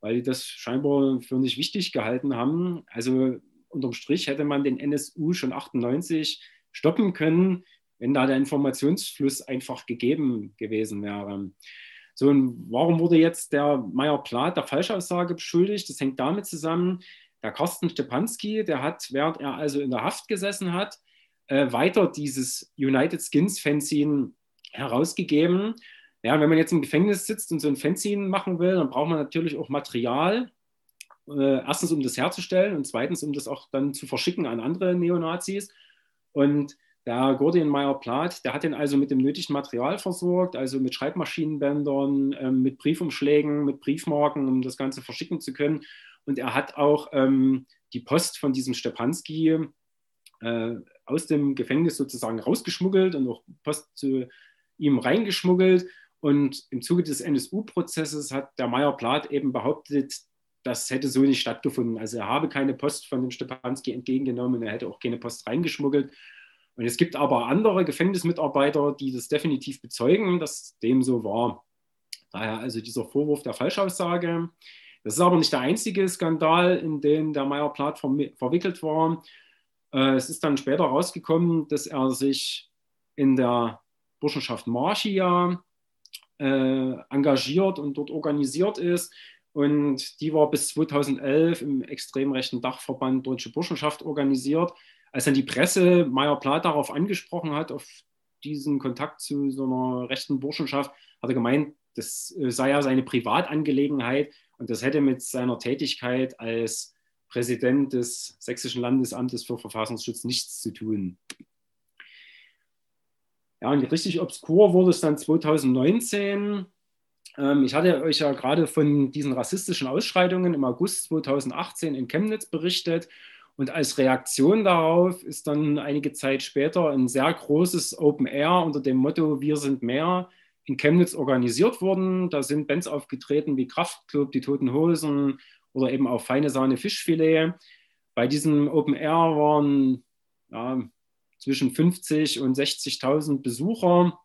weil die das scheinbar für nicht wichtig gehalten haben. Also unterm Strich hätte man den NSU schon 98 stoppen können, wenn da der Informationsfluss einfach gegeben gewesen wäre. So, und warum wurde jetzt der Meyer Plath der Falschaussage beschuldigt? Das hängt damit zusammen, der Carsten Stepanski, der hat, während er also in der Haft gesessen hat, äh, weiter dieses United Skins Fanzine herausgegeben. Ja, wenn man jetzt im Gefängnis sitzt und so ein Fanzine machen will, dann braucht man natürlich auch Material. Äh, erstens, um das herzustellen und zweitens, um das auch dann zu verschicken an andere Neonazis. Und der Gordian Meyer Plath, der hat ihn also mit dem nötigen Material versorgt, also mit Schreibmaschinenbändern, äh, mit Briefumschlägen, mit Briefmarken, um das Ganze verschicken zu können. Und er hat auch ähm, die Post von diesem Stepanski äh, aus dem Gefängnis sozusagen rausgeschmuggelt und auch Post zu ihm reingeschmuggelt. Und im Zuge des NSU-Prozesses hat der Meyer Plath eben behauptet, das hätte so nicht stattgefunden. Also er habe keine Post von dem Stepanski entgegengenommen, er hätte auch keine Post reingeschmuggelt. Und es gibt aber andere Gefängnismitarbeiter, die das definitiv bezeugen, dass dem so war. Daher also dieser Vorwurf der Falschaussage. Das ist aber nicht der einzige Skandal, in den der Meyer Plath verwickelt war. Äh, es ist dann später rausgekommen, dass er sich in der Burschenschaft Marschia äh, engagiert und dort organisiert ist. Und die war bis 2011 im extrem rechten Dachverband Deutsche Burschenschaft organisiert als dann die Presse Meyer Plath darauf angesprochen hat, auf diesen Kontakt zu so einer rechten Burschenschaft, hat er gemeint, das äh, sei ja seine Privatangelegenheit und das hätte mit seiner Tätigkeit als Präsident des Sächsischen Landesamtes für Verfassungsschutz nichts zu tun. Ja, und richtig obskur wurde es dann 2019. Ähm, ich hatte euch ja gerade von diesen rassistischen Ausschreitungen im August 2018 in Chemnitz berichtet. Und als Reaktion darauf ist dann einige Zeit später ein sehr großes Open Air unter dem Motto Wir sind mehr in Chemnitz organisiert worden. Da sind Bands aufgetreten wie Kraftklub, die Toten Hosen oder eben auch Feine Sahne Fischfilet. Bei diesem Open Air waren ja, zwischen 50 und 60.000 Besucher.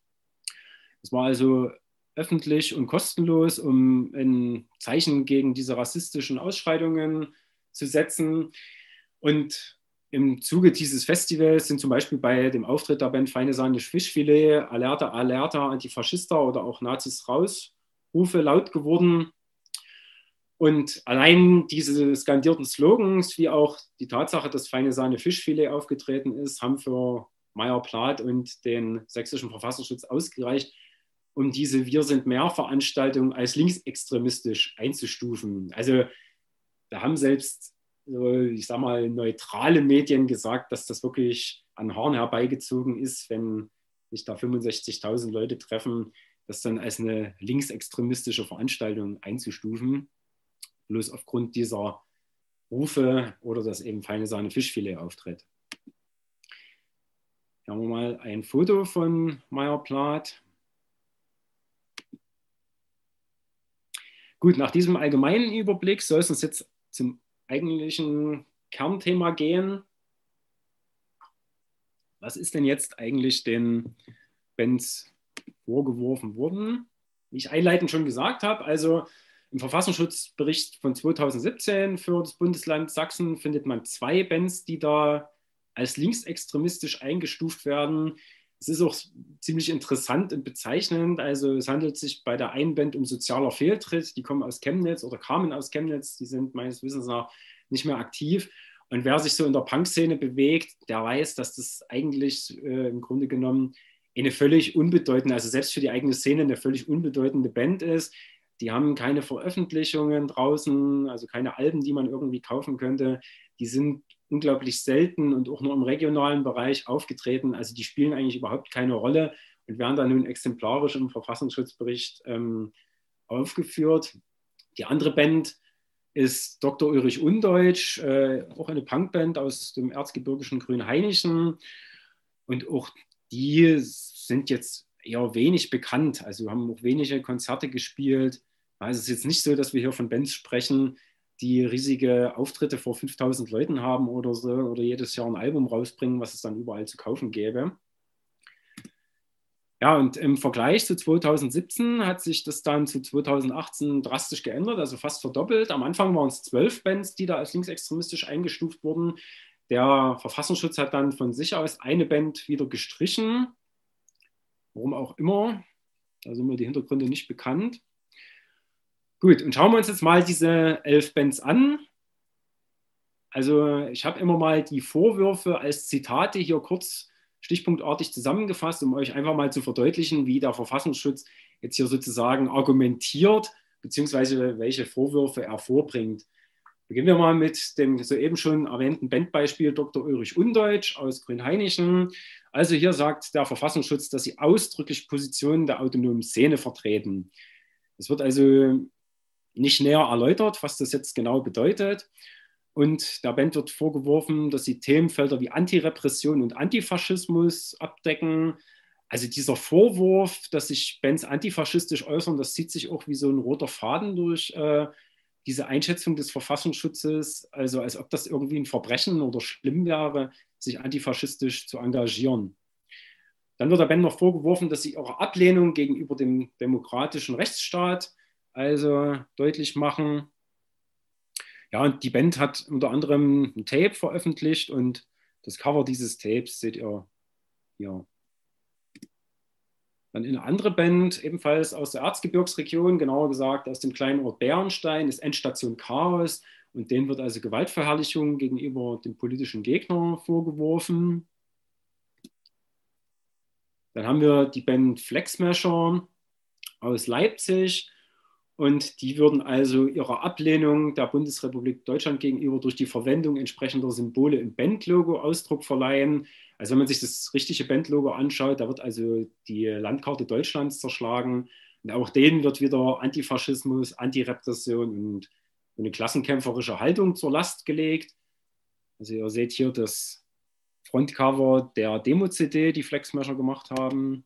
Es war also öffentlich und kostenlos, um ein Zeichen gegen diese rassistischen Ausschreitungen zu setzen. Und im Zuge dieses Festivals sind zum Beispiel bei dem Auftritt der Band Feine Sahne Fischfilet, Alerta, Alerta, Antifaschista oder auch Nazis raus Rufe laut geworden. Und allein diese skandierten Slogans, wie auch die Tatsache, dass Feine Sahne Fischfilet aufgetreten ist, haben für Meyer Plath und den sächsischen Verfassungsschutz ausgereicht, um diese Wir sind mehr Veranstaltung als linksextremistisch einzustufen. Also da haben selbst ich sag mal, neutrale Medien gesagt, dass das wirklich an Haaren herbeigezogen ist, wenn sich da 65.000 Leute treffen, das dann als eine linksextremistische Veranstaltung einzustufen, bloß aufgrund dieser Rufe oder dass eben feine Sahne Fischfilet auftritt. Hier haben wir mal ein Foto von Meyer Plath. Gut, nach diesem allgemeinen Überblick soll es uns jetzt zum eigentlichen Kernthema gehen. Was ist denn jetzt eigentlich den Bands vorgeworfen worden? Wie ich einleitend schon gesagt habe, also Im Verfassungsschutzbericht von 2017 für das Bundesland Sachsen findet man zwei Bands, die da als linksextremistisch eingestuft werden. Es ist auch ziemlich interessant und bezeichnend. Also es handelt sich bei der einen Band um sozialer Fehltritt. Die kommen aus Chemnitz oder kamen aus Chemnitz. Die sind meines Wissens nach nicht mehr aktiv. Und wer sich so in der Punk-Szene bewegt, der weiß, dass das eigentlich äh, im Grunde genommen eine völlig unbedeutende, also selbst für die eigene Szene eine völlig unbedeutende Band ist. Die haben keine Veröffentlichungen draußen, also keine Alben, die man irgendwie kaufen könnte. Die sind unglaublich selten und auch nur im regionalen Bereich aufgetreten. Also die spielen eigentlich überhaupt keine Rolle und werden dann nun exemplarisch im Verfassungsschutzbericht ähm, aufgeführt. Die andere Band ist Dr. Ulrich Undeutsch, äh, auch eine Punkband aus dem erzgebirgischen Grünhainischen. Und auch die sind jetzt eher wenig bekannt, also haben auch wenige Konzerte gespielt. Also es ist jetzt nicht so, dass wir hier von Bands sprechen, die riesige Auftritte vor 5000 Leuten haben oder so oder jedes Jahr ein Album rausbringen, was es dann überall zu kaufen gäbe. Ja, und im Vergleich zu 2017 hat sich das dann zu 2018 drastisch geändert, also fast verdoppelt. Am Anfang waren es zwölf Bands, die da als linksextremistisch eingestuft wurden. Der Verfassungsschutz hat dann von sich aus eine Band wieder gestrichen. Warum auch immer. Da sind mir die Hintergründe nicht bekannt. Gut, und schauen wir uns jetzt mal diese elf Bands an. Also ich habe immer mal die Vorwürfe als Zitate hier kurz stichpunktartig zusammengefasst, um euch einfach mal zu verdeutlichen, wie der Verfassungsschutz jetzt hier sozusagen argumentiert, beziehungsweise welche Vorwürfe er vorbringt. Beginnen wir mal mit dem soeben schon erwähnten Bandbeispiel Dr. Ulrich Undeutsch aus Grünhainischen. Also hier sagt der Verfassungsschutz, dass sie ausdrücklich Positionen der autonomen Szene vertreten. Es wird also nicht näher erläutert, was das jetzt genau bedeutet. Und der Band wird vorgeworfen, dass sie Themenfelder wie Antirepression und Antifaschismus abdecken. Also dieser Vorwurf, dass sich Bands antifaschistisch äußern, das zieht sich auch wie so ein roter Faden durch äh, diese Einschätzung des Verfassungsschutzes, also als ob das irgendwie ein Verbrechen oder schlimm wäre, sich antifaschistisch zu engagieren. Dann wird der Band noch vorgeworfen, dass sie ihre Ablehnung gegenüber dem demokratischen Rechtsstaat also deutlich machen. Ja, und die Band hat unter anderem ein Tape veröffentlicht und das Cover dieses Tapes seht ihr hier. Dann eine andere Band, ebenfalls aus der Erzgebirgsregion, genauer gesagt aus dem kleinen Ort Bärenstein, ist Endstation Chaos. Und denen wird also Gewaltverherrlichung gegenüber dem politischen Gegner vorgeworfen. Dann haben wir die Band Flexmasher aus Leipzig. Und die würden also ihrer Ablehnung der Bundesrepublik Deutschland gegenüber durch die Verwendung entsprechender Symbole im Bandlogo Ausdruck verleihen. Also wenn man sich das richtige Bandlogo anschaut, da wird also die Landkarte Deutschlands zerschlagen. Und auch denen wird wieder Antifaschismus, Antirepression und eine klassenkämpferische Haltung zur Last gelegt. Also ihr seht hier das Frontcover der Demo-CD, die Flexmesher gemacht haben.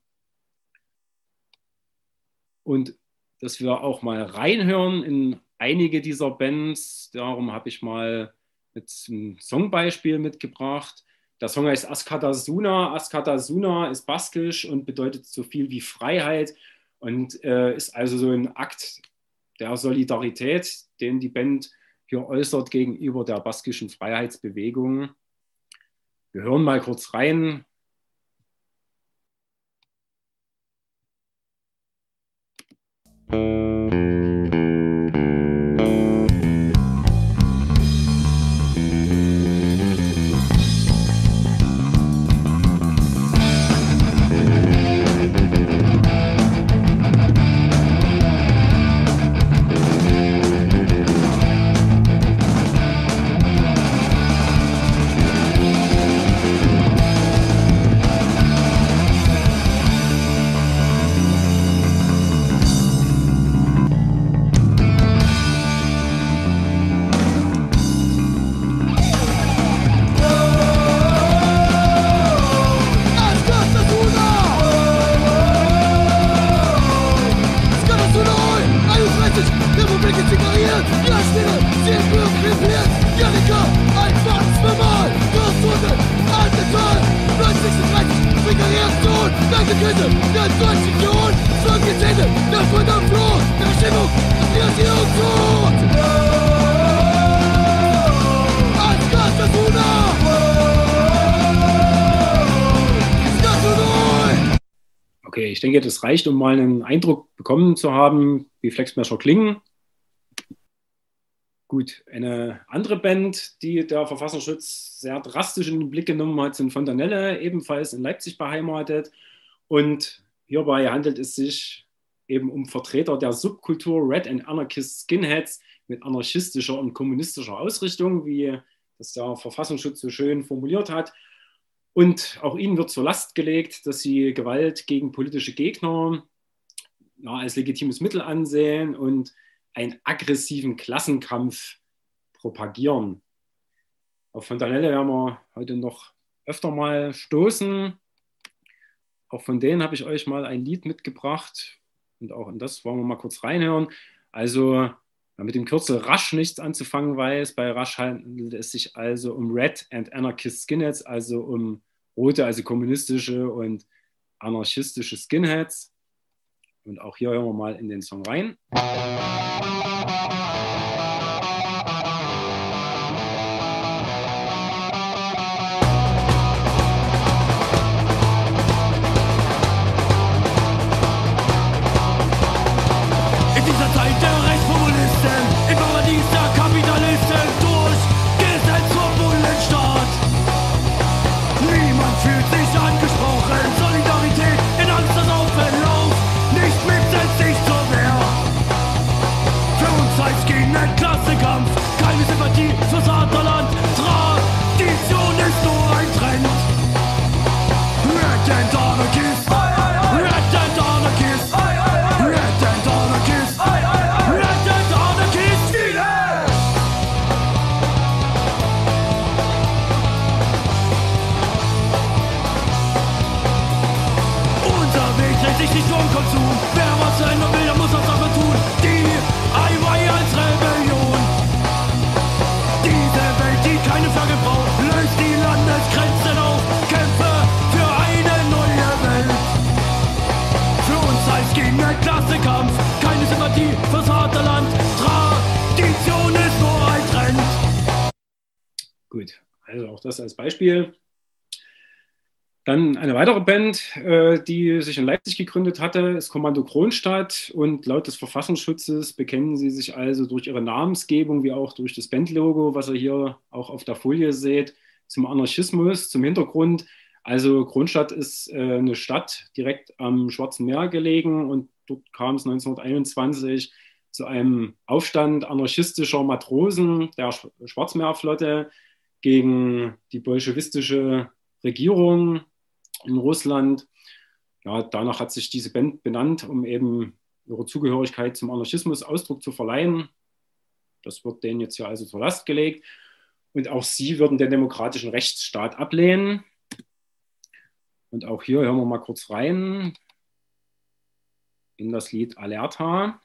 Und dass wir auch mal reinhören in einige dieser Bands. Darum habe ich mal jetzt ein Songbeispiel mitgebracht. Der Song heißt Askatasuna. Askatasuna ist baskisch und bedeutet so viel wie Freiheit und äh, ist also so ein Akt der Solidarität, den die Band hier äußert gegenüber der baskischen Freiheitsbewegung. Wir hören mal kurz rein, denke, das reicht, um mal einen Eindruck bekommen zu haben, wie Flexmesser klingen. Gut, eine andere Band, die der Verfassungsschutz sehr drastisch in den Blick genommen hat, sind Fontanelle, ebenfalls in Leipzig beheimatet. Und hierbei handelt es sich eben um Vertreter der Subkultur Red and Anarchist Skinheads mit anarchistischer und kommunistischer Ausrichtung, wie das der Verfassungsschutz so schön formuliert hat. Und auch ihnen wird zur Last gelegt, dass sie Gewalt gegen politische Gegner ja, als legitimes Mittel ansehen und einen aggressiven Klassenkampf propagieren. Auf Fontanelle werden wir heute noch öfter mal stoßen. Auch von denen habe ich euch mal ein Lied mitgebracht und auch in das wollen wir mal kurz reinhören. Also mit dem Kürzel Rasch nichts anzufangen weiß, bei Rasch handelt es sich also um Red and Anarchist Skinheads, also um rote, also kommunistische und anarchistische Skinheads. Und auch hier hören wir mal in den Song rein. Das als Beispiel. Dann eine weitere Band, äh, die sich in Leipzig gegründet hatte, ist Kommando Kronstadt. Und laut des Verfassungsschutzes bekennen sie sich also durch ihre Namensgebung wie auch durch das Bandlogo, was ihr hier auch auf der Folie seht, zum Anarchismus, zum Hintergrund. Also Kronstadt ist äh, eine Stadt direkt am Schwarzen Meer gelegen und dort kam es 1921 zu einem Aufstand anarchistischer Matrosen der Schwarzmeerflotte, gegen die bolschewistische Regierung in Russland. Ja, danach hat sich diese Band benannt, um eben ihre Zugehörigkeit zum Anarchismus Ausdruck zu verleihen. Das wird denen jetzt hier also zur Last gelegt. Und auch sie würden den demokratischen Rechtsstaat ablehnen. Und auch hier hören wir mal kurz rein in das Lied Alerta.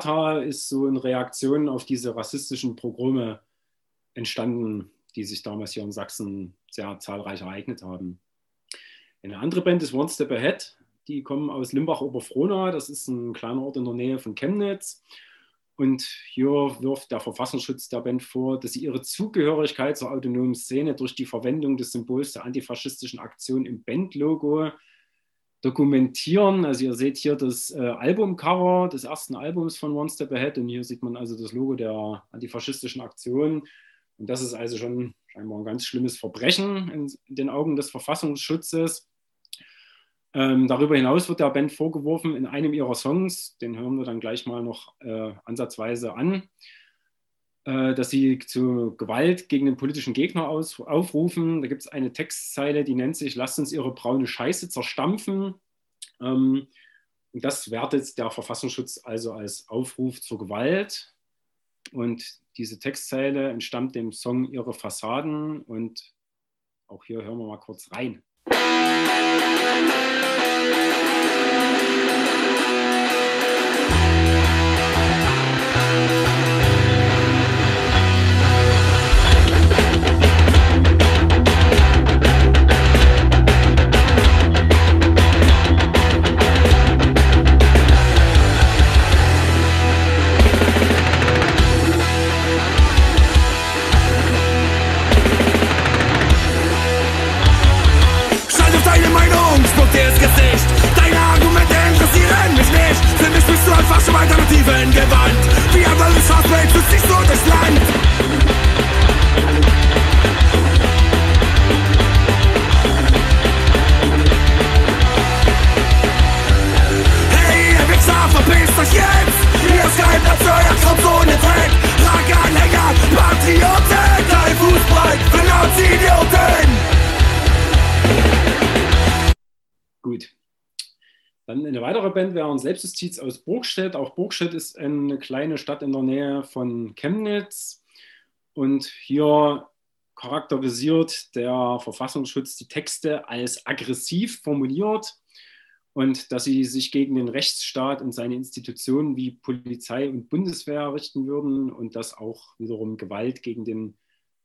Alerta ist so in Reaktion auf diese rassistischen Pogrome entstanden, die sich damals hier in Sachsen sehr zahlreich ereignet haben. Eine andere Band ist One Step Ahead. Die kommen aus Limbach-Oberfrohna. Das ist ein kleiner Ort in der Nähe von Chemnitz. Und hier wirft der Verfassungsschutz der Band vor, dass sie ihre Zugehörigkeit zur autonomen Szene durch die Verwendung des Symbols der antifaschistischen Aktion im Bandlogo dokumentieren. Also ihr seht hier das äh, Albumcover des ersten Albums von One Step Ahead und hier sieht man also das Logo der antifaschistischen Aktion. Und das ist also schon scheinbar ein ganz schlimmes Verbrechen in, den Augen des Verfassungsschutzes. Ähm, darüber hinaus wird der Band vorgeworfen, in einem ihrer Songs, den hören wir dann gleich mal noch äh, ansatzweise an, dass sie zu Gewalt gegen den politischen Gegner aus, aufrufen. Da gibt es eine Textzeile, die nennt sich, lasst uns ihre braune Scheiße zerstampfen. Ähm, und das wertet der Verfassungsschutz also als Aufruf zur Gewalt. Und diese Textzeile entstammt dem Song Ihre Fassaden. Und auch hier hören wir mal kurz rein. Band wäre ein Selbstjustiz aus Burgstedt. Auch Burgstedt ist eine kleine Stadt in der Nähe von Chemnitz. Und hier charakterisiert der Verfassungsschutz die Texte als aggressiv formuliert und dass sie sich gegen den Rechtsstaat und seine Institutionen wie Polizei und Bundeswehr richten würden und dass auch wiederum Gewalt gegen den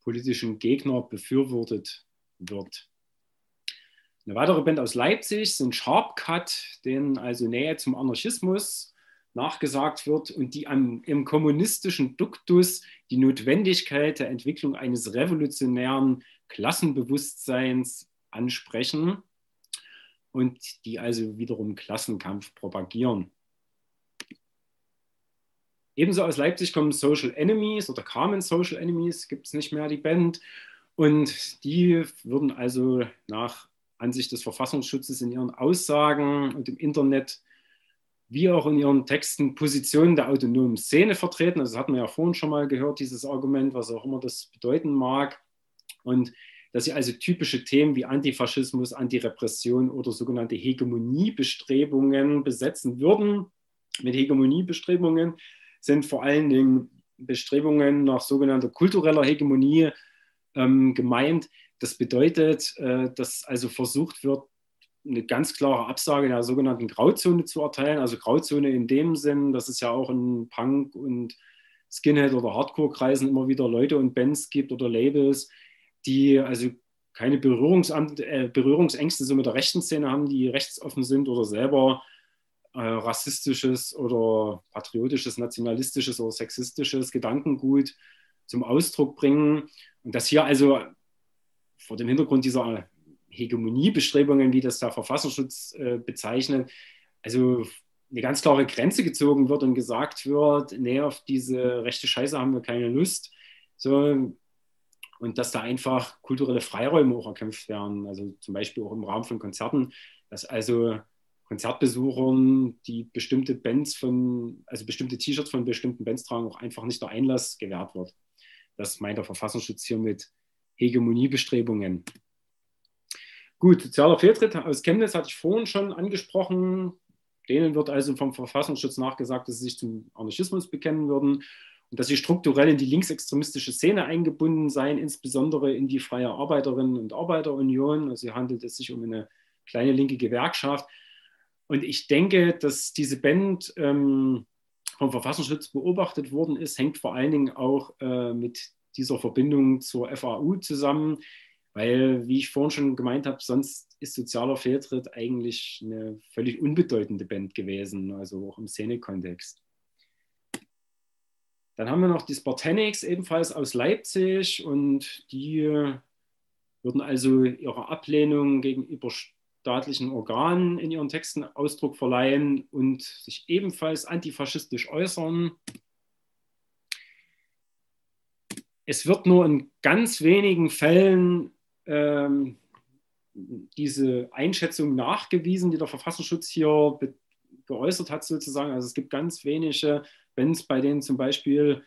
politischen Gegner befürwortet wird. Eine weitere Band aus Leipzig sind Sharp Cut, denen also Nähe zum Anarchismus nachgesagt wird und die am, im kommunistischen Duktus die Notwendigkeit der Entwicklung eines revolutionären Klassenbewusstseins ansprechen und die also wiederum Klassenkampf propagieren. Ebenso aus Leipzig kommen Social Enemies oder kamen Social Enemies, gibt es nicht mehr die Band. Und die würden also nach Ansicht des Verfassungsschutzes in ihren Aussagen und im Internet wie auch in ihren Texten Positionen der autonomen Szene vertreten. Also das hatten wir ja vorhin schon mal gehört, dieses Argument, was auch immer das bedeuten mag. Und dass sie also typische Themen wie Antifaschismus, Antirepression oder sogenannte Hegemoniebestrebungen besetzen würden. Mit Hegemoniebestrebungen sind vor allen Dingen Bestrebungen nach sogenannter kultureller Hegemonie ähm, gemeint, das bedeutet, äh, dass also versucht wird, eine ganz klare Absage der sogenannten Grauzone zu erteilen. Also Grauzone in dem Sinn, dass es ja auch in Punk und Skinhead oder Hardcore-Kreisen immer wieder Leute und Bands gibt oder Labels, die also keine äh, Berührungsängste so mit der rechten Szene haben, die rechtsoffen sind oder selber äh, rassistisches oder patriotisches, nationalistisches oder sexistisches Gedankengut zum Ausdruck bringen. Und dass hier also vor dem Hintergrund dieser Hegemoniebestrebungen, wie das der Verfassungsschutz äh, bezeichnet, also eine ganz klare Grenze gezogen wird und gesagt wird, nee, auf diese rechte Scheiße haben wir keine Lust. So, und dass da einfach kulturelle Freiräume auch erkämpft werden, also zum Beispiel auch im Rahmen von Konzerten, dass also Konzertbesuchern, die bestimmte Bands von, also bestimmte T-Shirts von bestimmten Bands tragen, auch einfach nicht der Einlass gewährt wird. Das meint der Verfassungsschutz hiermit Hegemoniebestrebungen. Gut, sozialer Fehltritt aus Chemnitz hatte ich vorhin schon angesprochen. Denen wird also vom Verfassungsschutz nachgesagt, dass sie sich zum Anarchismus bekennen würden und dass sie strukturell in die linksextremistische Szene eingebunden seien, insbesondere in die Freie Arbeiterinnen und Arbeiterunion. Also hier handelt es sich um eine kleine linke Gewerkschaft. Und ich denke, dass diese Band ähm, vom Verfassungsschutz beobachtet worden ist, hängt vor allen Dingen auch äh, mit dieser Verbindung zur FAU zusammen, weil, wie ich vorhin schon gemeint habe, sonst ist sozialer Fehltritt eigentlich eine völlig unbedeutende Band gewesen, also auch im Szenekontext. Dann haben wir noch die Spartanics, ebenfalls aus Leipzig, und die würden also ihrer Ablehnung gegenüber staatlichen Organen in ihren Texten Ausdruck verleihen und sich ebenfalls antifaschistisch äußern. Es wird nur in ganz wenigen Fällen ähm, diese Einschätzung nachgewiesen, die der Verfassungsschutz hier geäußert hat, sozusagen. Also es gibt ganz wenige Bands, bei denen zum Beispiel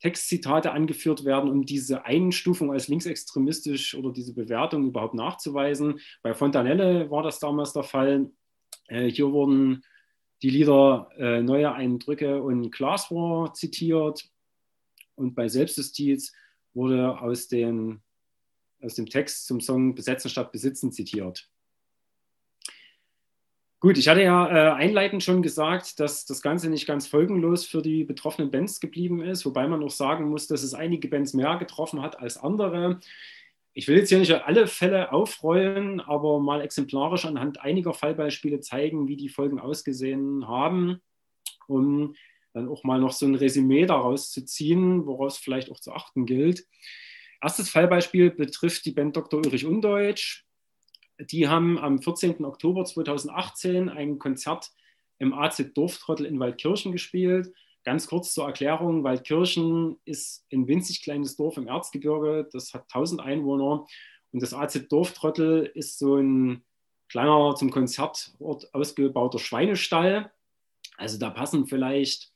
Textzitate angeführt werden, um diese Einstufung als linksextremistisch oder diese Bewertung überhaupt nachzuweisen. Bei Fontanelle war das damals der Fall. Äh, hier wurden die Lieder äh, Neue Eindrücke und Glasrohr zitiert. Und bei Selbstjustiz wurde aus, den, aus dem Text zum Song Besetzen statt Besitzen zitiert. Gut, ich hatte ja äh, einleitend schon gesagt, dass das Ganze nicht ganz folgenlos für die betroffenen Bands geblieben ist, wobei man auch sagen muss, dass es einige Bands mehr getroffen hat als andere. Ich will jetzt hier nicht alle Fälle aufrollen, aber mal exemplarisch anhand einiger Fallbeispiele zeigen, wie die Folgen ausgesehen haben, um dann auch mal noch so ein Resümee daraus zu ziehen, woraus vielleicht auch zu achten gilt. Erstes Fallbeispiel betrifft die Band Dr. Ulrich Undeutsch die haben am 14. Oktober 2018 ein Konzert im AZ Dorftrottel in Waldkirchen gespielt. Ganz kurz zur Erklärung, Waldkirchen ist ein winzig kleines Dorf im Erzgebirge, das hat 1000 Einwohner und das AZ Dorftrottel ist so ein kleiner zum Konzertort ausgebauter Schweinestall. Also da passen vielleicht,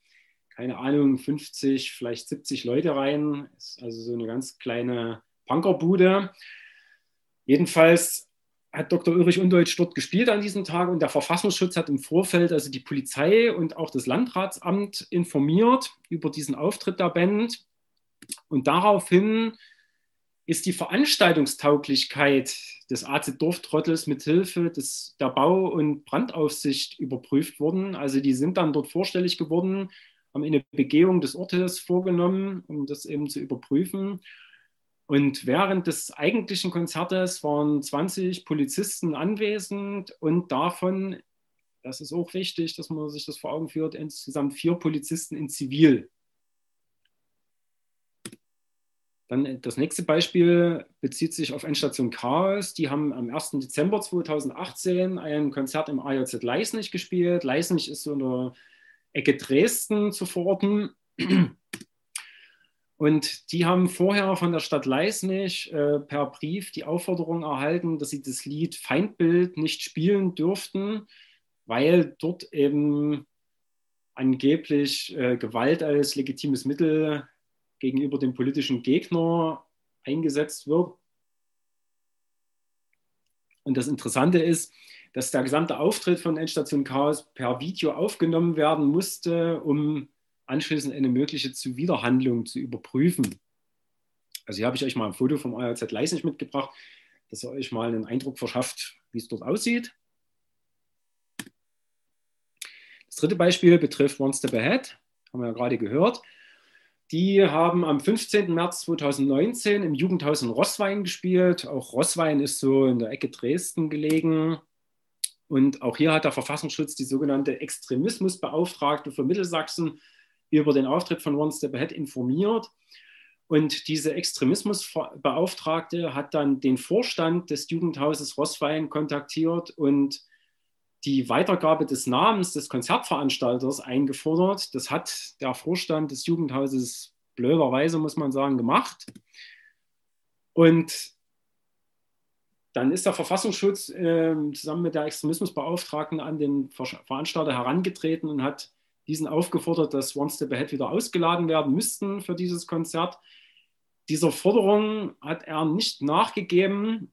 keine Ahnung, 50, vielleicht 70 Leute rein. Ist also so eine ganz kleine Punkerbude. Jedenfalls hat Dr. Ulrich Undeutsch dort gespielt an diesem Tag und der Verfassungsschutz hat im Vorfeld also die Polizei und auch das Landratsamt informiert über diesen Auftritt der Band. Und daraufhin ist die Veranstaltungstauglichkeit des AZ Dorftrottels mithilfe des, der Bau- und Brandaufsicht überprüft worden. Also die sind dann dort vorstellig geworden, haben eine Begehung des Ortes vorgenommen, um das eben zu überprüfen. Und während des eigentlichen Konzertes waren 20 Polizisten anwesend und davon, das ist auch wichtig, dass man sich das vor Augen führt, insgesamt vier Polizisten in Zivil. Dann das nächste Beispiel bezieht sich auf Endstation Chaos. Die haben am 1. Dezember 2018 ein Konzert im AJZ Leisnig gespielt. Leisnig ist so in der Ecke Dresden zu verorten. Und die haben vorher von der Stadt Leisnig äh, per Brief die Aufforderung erhalten, dass sie das Lied Feindbild nicht spielen dürften, weil dort eben angeblich äh, Gewalt als legitimes Mittel gegenüber dem politischen Gegner eingesetzt wird. Und das Interessante ist, dass der gesamte Auftritt von Endstation Chaos per Video aufgenommen werden musste, um anschließend eine mögliche Zuwiderhandlung zu überprüfen. Also hier habe ich euch mal ein Foto vom ARZ Leisnig mitgebracht, dass er euch mal einen Eindruck verschafft, wie es dort aussieht. Das dritte Beispiel betrifft One Step Ahead, haben wir ja gerade gehört. Die haben am 15. März 2019 im Jugendhaus in Rosswein gespielt. Auch Rosswein ist so in der Ecke Dresden gelegen. Und auch hier hat der Verfassungsschutz die sogenannte Extremismusbeauftragte für Mittelsachsen über den Auftritt von One Step Ahead informiert. Und diese Extremismusbeauftragte hat dann den Vorstand des Jugendhauses Rosswein kontaktiert und die Weitergabe des Namens des Konzertveranstalters eingefordert. Das hat der Vorstand des Jugendhauses blöderweise, muss man sagen, gemacht. Und dann ist der Verfassungsschutz äh, zusammen mit der Extremismusbeauftragten an den Veranstalter herangetreten und hat diesen aufgefordert, dass One Step Ahead wieder ausgeladen werden müssten für dieses Konzert. Dieser Forderung hat er nicht nachgegeben,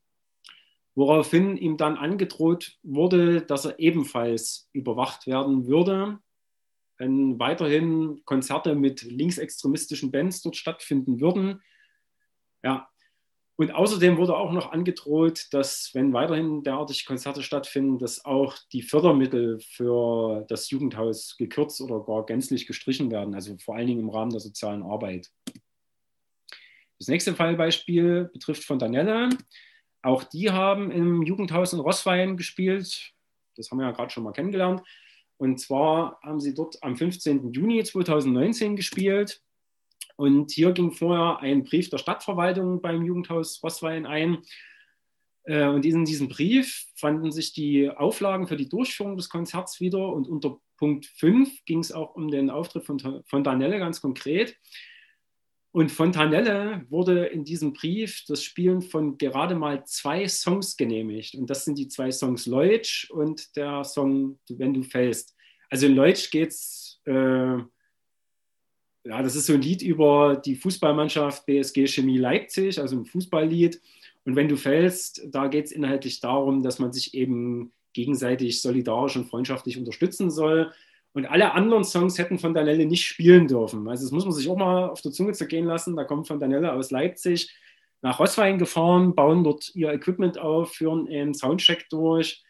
woraufhin ihm dann angedroht wurde, dass er ebenfalls überwacht werden würde, wenn weiterhin Konzerte mit linksextremistischen Bands dort stattfinden würden. Ja, und außerdem wurde auch noch angedroht, dass, wenn weiterhin derartige Konzerte stattfinden, dass auch die Fördermittel für das Jugendhaus gekürzt oder gar gänzlich gestrichen werden, also vor allen Dingen im Rahmen der sozialen Arbeit. Das nächste Fallbeispiel betrifft Fontanelle. Auch die haben im Jugendhaus in Rosswein gespielt. Das haben wir ja gerade schon mal kennengelernt. Und zwar haben sie dort am 15. Juni 2019 gespielt. Und hier ging vorher ein Brief der Stadtverwaltung beim Jugendhaus Rosswein ein. Äh, und in diesem Brief fanden sich die Auflagen für die Durchführung des Konzerts wieder. Und unter Punkt 5 ging es auch um den Auftritt von Fontanelle ganz konkret. Und Fontanelle wurde in diesem Brief das Spielen von gerade mal zwei Songs genehmigt. Und das sind die zwei Songs Leutsch und der Song Wenn du fällst. Also in Leutsch geht es, äh, ja, das ist so ein Lied über die Fußballmannschaft BSG Chemie Leipzig, also ein Fußballlied. Und wenn du fällst, da geht es inhaltlich darum, dass man sich eben gegenseitig solidarisch und freundschaftlich unterstützen soll. Und alle anderen Songs hätten von Danelle nicht spielen dürfen. Also das muss man sich auch mal auf der Zunge zergehen lassen. Da kommt von Danelle aus Leipzig nach Rosswein gefahren, bauen dort ihr Equipment auf, führen einen Soundcheck durch,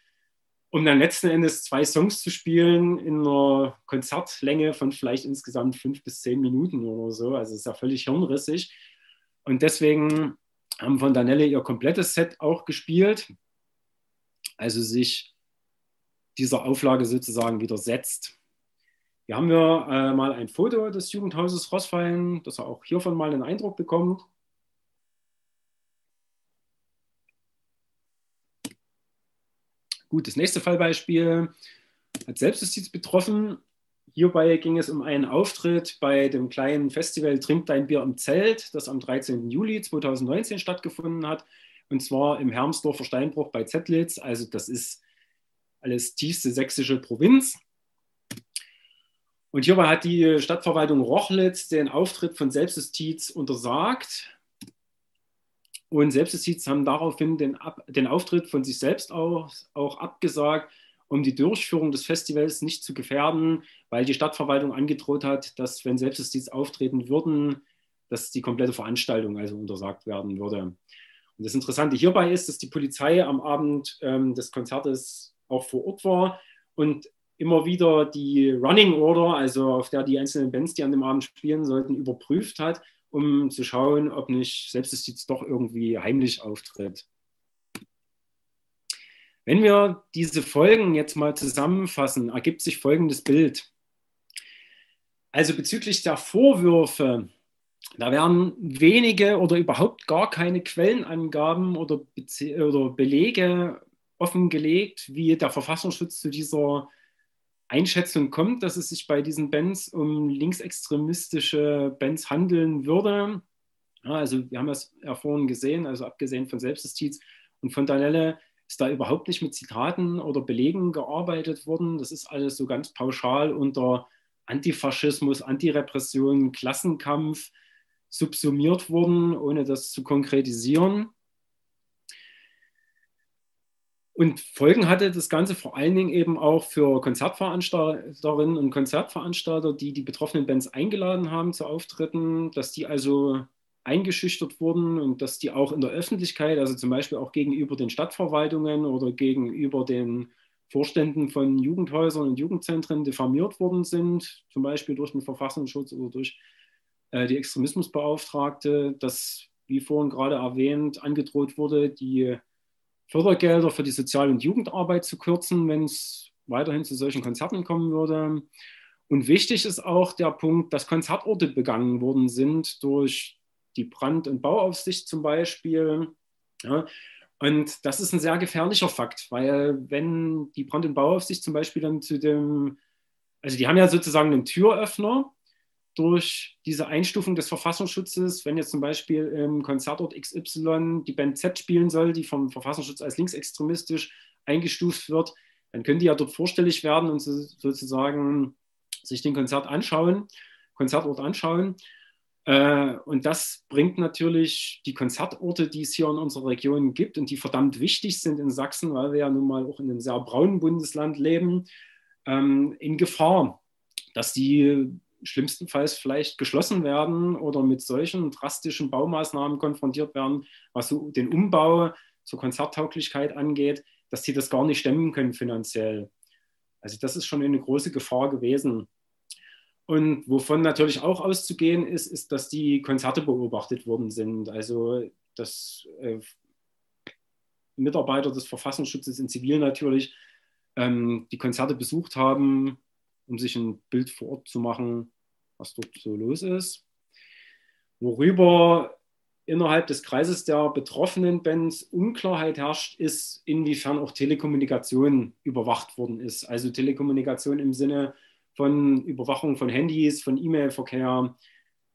um dann letzten Endes zwei Songs zu spielen in einer Konzertlänge von vielleicht insgesamt fünf bis zehn Minuten oder so. Also es ist ja völlig hirnrissig. Und deswegen haben von Danelle ihr komplettes Set auch gespielt. Also sich dieser Auflage sozusagen widersetzt. Hier haben wir äh, mal ein Foto des Jugendhauses Rossfallen, dass er auch hiervon mal einen Eindruck bekommt. Gut, das nächste Fallbeispiel hat Selbstjustiz betroffen. Hierbei ging es um einen Auftritt bei dem kleinen Festival Trink dein Bier im Zelt, das am 13. Juli 2019 stattgefunden hat. Und zwar im Hermsdorfer Steinbruch bei Zettlitz. Also das ist alles tiefste sächsische Provinz. Und hierbei hat die Stadtverwaltung Rochlitz den Auftritt von Selbstjustiz untersagt. Und Selbstjustiz haben daraufhin den, Ab den Auftritt von sich selbst auch, auch abgesagt, um die Durchführung des Festivals nicht zu gefährden, weil die Stadtverwaltung angedroht hat, dass wenn Selbstjustiz auftreten würden, dass die komplette Veranstaltung also untersagt werden würde. Und das Interessante hierbei ist, dass die Polizei am Abend ähm, des Konzertes auch vor Ort war und immer wieder die Running Order, also auf der die einzelnen Bands, die an dem Abend spielen sollten, überprüft hat, um zu schauen, ob nicht Selbstjustiz doch irgendwie heimlich auftritt. Wenn wir diese Folgen jetzt mal zusammenfassen, ergibt sich folgendes Bild. Also bezüglich der Vorwürfe, da werden wenige oder überhaupt gar keine Quellenangaben oder, Be oder Belege offengelegt, wie der Verfassungsschutz zu dieser Einschätzung kommt, dass es sich bei diesen Bands um linksextremistische Bands handeln würde. Ja, also wir haben das ja vorhin gesehen, also abgesehen von Selbstjustiz und von Danelle ist da überhaupt nicht mit Zitaten oder Belegen gearbeitet worden. Das ist alles so ganz pauschal unter Antifaschismus, Antirepression, Klassenkampf subsumiert worden, ohne das zu konkretisieren. Und Folgen hatte das Ganze vor allen Dingen eben auch für Konzertveranstalterinnen und Konzertveranstalter, die die betroffenen Bands eingeladen haben zu Auftritten, dass die also eingeschüchtert wurden und dass die auch in der Öffentlichkeit, also zum Beispiel auch gegenüber den Stadtverwaltungen oder gegenüber den Vorständen von Jugendhäusern und Jugendzentren diffamiert worden sind, zum Beispiel durch den Verfassungsschutz oder durch äh, die Extremismusbeauftragte, dass, wie vorhin gerade erwähnt, angedroht wurde, die Fördergelder für die Sozial- und Jugendarbeit zu kürzen, wenn es weiterhin zu solchen Konzerten kommen würde. Und wichtig ist auch der Punkt, dass Konzertorte begangen worden sind durch die Brand- und Bauaufsicht zum Beispiel. Ja, und das ist ein sehr gefährlicher Fakt, weil wenn die Brand- und Bauaufsicht zum Beispiel dann zu dem, also die haben ja sozusagen einen Türöffner durch diese Einstufung des Verfassungsschutzes, wenn jetzt zum Beispiel im Konzertort XY die Band Z spielen soll, die vom Verfassungsschutz als linksextremistisch eingestuft wird, dann können die ja dort vorstellig werden und sozusagen sich den Konzert anschauen, Konzertort anschauen. Äh, und das bringt natürlich die Konzertorte, die es hier in unserer Region gibt und die verdammt wichtig sind in Sachsen, weil wir ja nun mal auch in einem sehr braunen Bundesland leben, ähm, in Gefahr, dass die schlimmstenfalls vielleicht geschlossen werden oder mit solchen drastischen Baumaßnahmen konfrontiert werden, was so den Umbau zur Konzerttauglichkeit angeht, dass sie das gar nicht stemmen können finanziell. Also das ist schon eine große Gefahr gewesen. Und wovon natürlich auch auszugehen ist, ist, dass die Konzerte beobachtet worden sind. Also, dass äh, Mitarbeiter des Verfassungsschutzes in Zivil natürlich ähm, die Konzerte besucht haben, um sich ein Bild vor Ort zu machen, was dort so los ist. Worüber innerhalb des Kreises der betroffenen Bands Unklarheit herrscht, ist, inwiefern auch Telekommunikation überwacht worden ist. Also Telekommunikation im Sinne von Überwachung von Handys, von E-Mail-Verkehr.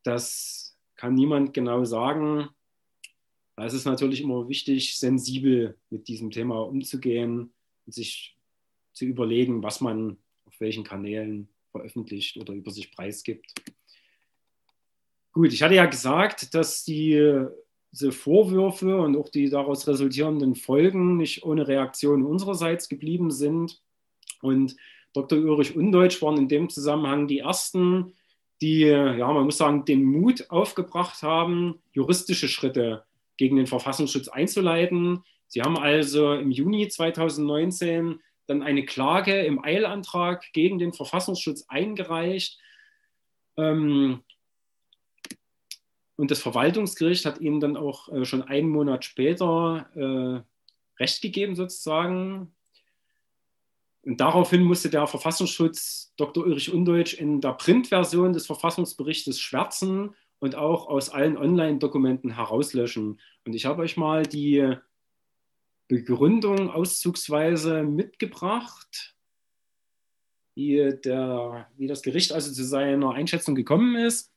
Das kann niemand genau sagen. Da ist es natürlich immer wichtig, sensibel mit diesem Thema umzugehen und sich zu überlegen, was man auf welchen Kanälen veröffentlicht oder über sich preisgibt. Gut, ich hatte ja gesagt, dass die, diese Vorwürfe und auch die daraus resultierenden Folgen nicht ohne Reaktion unsererseits geblieben sind. Und Dr. Ulrich Undeutsch waren in dem Zusammenhang die ersten, die, ja, man muss sagen, den Mut aufgebracht haben, juristische Schritte gegen den Verfassungsschutz einzuleiten. Sie haben also im Juni 2019 dann eine Klage im Eilantrag gegen den Verfassungsschutz eingereicht. Ähm, und das Verwaltungsgericht hat ihnen dann auch äh, schon einen Monat später äh, Recht gegeben, sozusagen. Und daraufhin musste der Verfassungsschutz Dr. Ulrich Undeutsch in der Printversion des Verfassungsberichtes schwärzen und auch aus allen Online-Dokumenten herauslöschen. Und ich habe euch mal die Begründung auszugsweise mitgebracht, wie, der, wie das Gericht also zu seiner Einschätzung gekommen ist.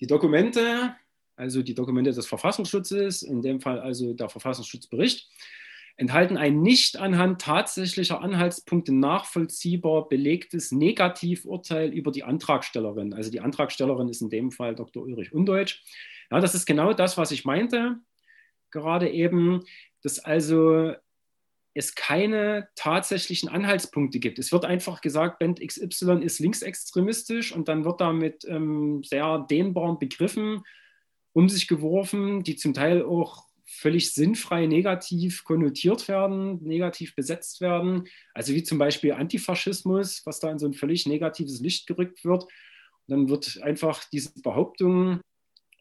Die Dokumente, also die Dokumente des Verfassungsschutzes, in dem Fall also der Verfassungsschutzbericht, enthalten ein nicht anhand tatsächlicher Anhaltspunkte nachvollziehbar belegtes Negativurteil über die Antragstellerin. Also die Antragstellerin ist in dem Fall Dr. Ulrich Undeutsch. Ja, das ist genau das, was ich meinte, gerade eben, dass also es keine tatsächlichen Anhaltspunkte gibt. Es wird einfach gesagt, Band XY ist linksextremistisch und dann wird da mit ähm, sehr dehnbaren Begriffen um sich geworfen, die zum Teil auch völlig sinnfrei negativ konnotiert werden, negativ besetzt werden. Also wie zum Beispiel Antifaschismus, was da in so ein völlig negatives Licht gerückt wird. Und dann wird einfach diese Behauptung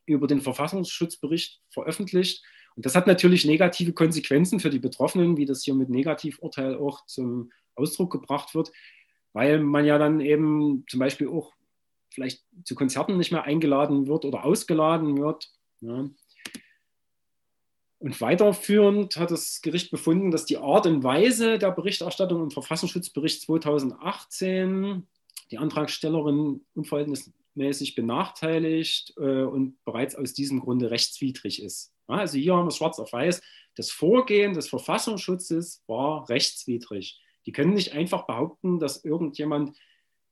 über den Verfassungsschutzbericht veröffentlicht und das hat natürlich negative Konsequenzen für die Betroffenen, wie das hier mit Negativurteil auch zum Ausdruck gebracht wird, weil man ja dann eben zum Beispiel auch vielleicht zu Konzerten nicht mehr eingeladen wird oder ausgeladen wird. Ja. Und weiterführend hat das Gericht befunden, dass die Art und Weise der Berichterstattung im Verfassungsschutzbericht 2018 die Antragstellerin unverhältnismäßig benachteiligt äh, und bereits aus diesem Grunde rechtswidrig ist. Also hier haben wir schwarz auf weiß, das Vorgehen des Verfassungsschutzes war rechtswidrig. Die können nicht einfach behaupten, dass irgendjemand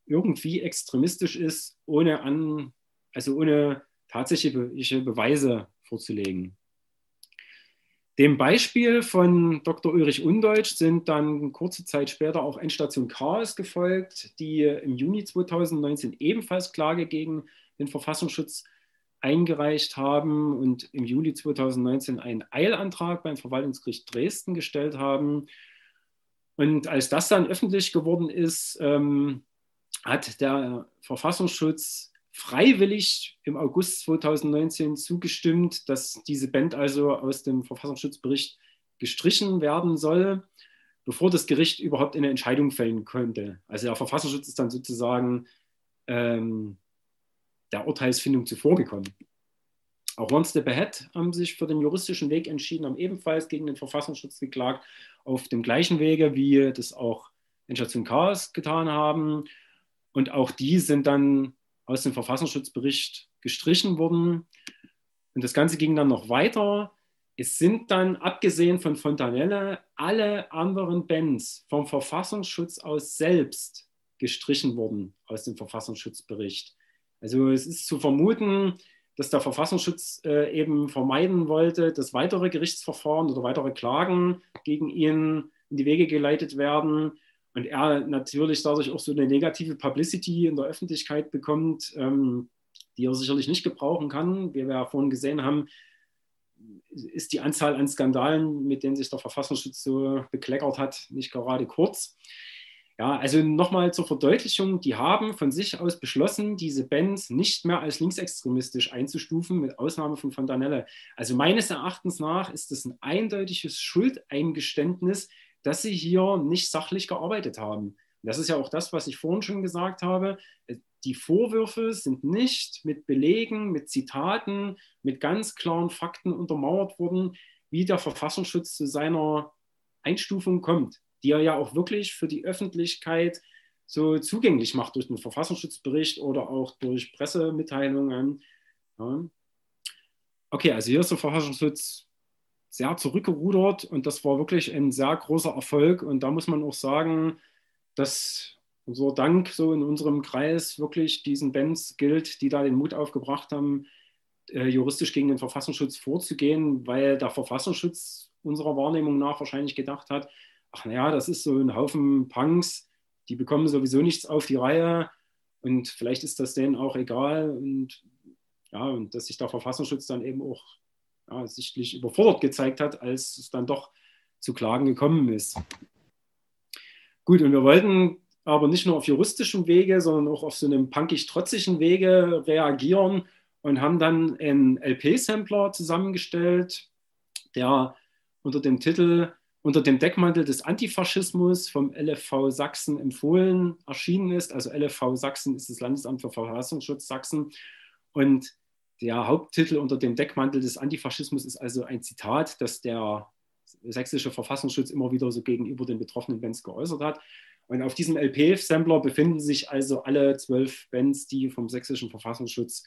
irgendwie extremistisch ist, ohne, an, also ohne tatsächliche Beweise vorzulegen. Dem Beispiel von Dr. Ulrich Undeutsch sind dann kurze Zeit später auch Endstation Chaos gefolgt, die im Juni 2019 ebenfalls Klage gegen den Verfassungsschutz eingereicht haben und im Juli 2019 einen Eilantrag beim Verwaltungsgericht Dresden gestellt haben. Und als das dann öffentlich geworden ist, ähm, hat der Verfassungsschutz freiwillig im August 2019 zugestimmt, dass diese Band also aus dem Verfassungsschutzbericht gestrichen werden soll, bevor das Gericht überhaupt eine Entscheidung fällen konnte. Also der Verfassungsschutz ist dann sozusagen ähm, der Urteilsfindung zuvorgekommen. Auch the Behead haben sich für den juristischen Weg entschieden, haben ebenfalls gegen den Verfassungsschutz geklagt, auf dem gleichen Wege, wie das auch Endstation Chaos getan haben. Und auch die sind dann aus dem Verfassungsschutzbericht gestrichen worden. Und das Ganze ging dann noch weiter. Es sind dann, abgesehen von Fontanelle, alle anderen Bands vom Verfassungsschutz aus selbst gestrichen worden aus dem Verfassungsschutzbericht. Also es ist zu vermuten, dass der Verfassungsschutz äh, eben vermeiden wollte, dass weitere Gerichtsverfahren oder weitere Klagen gegen ihn in die Wege geleitet werden und er natürlich dadurch auch so eine negative Publicity in der Öffentlichkeit bekommt, ähm, die er sicherlich nicht gebrauchen kann. Wie wir ja vorhin gesehen haben, ist die Anzahl an Skandalen, mit denen sich der Verfassungsschutz so bekleckert hat, nicht gerade kurz. Ja, also nochmal zur Verdeutlichung, die haben von sich aus beschlossen, diese Bands nicht mehr als linksextremistisch einzustufen, mit Ausnahme von Fontanelle. Also meines Erachtens nach ist es ein eindeutiges Schuldeingeständnis, dass sie hier nicht sachlich gearbeitet haben. das ist ja auch das, was ich vorhin schon gesagt habe. Die Vorwürfe sind nicht mit Belegen, mit Zitaten, mit ganz klaren Fakten untermauert worden, wie der Verfassungsschutz zu seiner Einstufung kommt die er ja auch wirklich für die Öffentlichkeit so zugänglich macht durch den Verfassungsschutzbericht oder auch durch Pressemitteilungen. Ja. Okay, also hier ist der Verfassungsschutz sehr zurückgerudert und das war wirklich ein sehr großer Erfolg. Und da muss man auch sagen, dass unser Dank so in unserem Kreis wirklich diesen Bands gilt, die da den Mut aufgebracht haben, äh, juristisch gegen den Verfassungsschutz vorzugehen, weil der Verfassungsschutz unserer Wahrnehmung nach wahrscheinlich gedacht hat, ach naja, das ist so ein Haufen Punks, die bekommen sowieso nichts auf die Reihe und vielleicht ist das denen auch egal und ja, und dass sich der Verfassungsschutz dann eben auch ja, sichtlich überfordert gezeigt hat, als es dann doch zu Klagen gekommen ist. Gut, und wir wollten aber nicht nur auf juristischem Wege, sondern auch auf so einem punkig-trotzigen Wege reagieren und haben dann einen LP-Sampler zusammengestellt, der unter dem Titel unter dem Deckmantel des Antifaschismus vom LFV Sachsen empfohlen erschienen ist. Also LFV Sachsen ist das Landesamt für Verfassungsschutz Sachsen. Und der Haupttitel unter dem Deckmantel des Antifaschismus ist also ein Zitat, das der sächsische Verfassungsschutz immer wieder so gegenüber den betroffenen Bands geäußert hat. Und auf diesem LP-Sampler befinden sich also alle zwölf Bands, die vom sächsischen Verfassungsschutz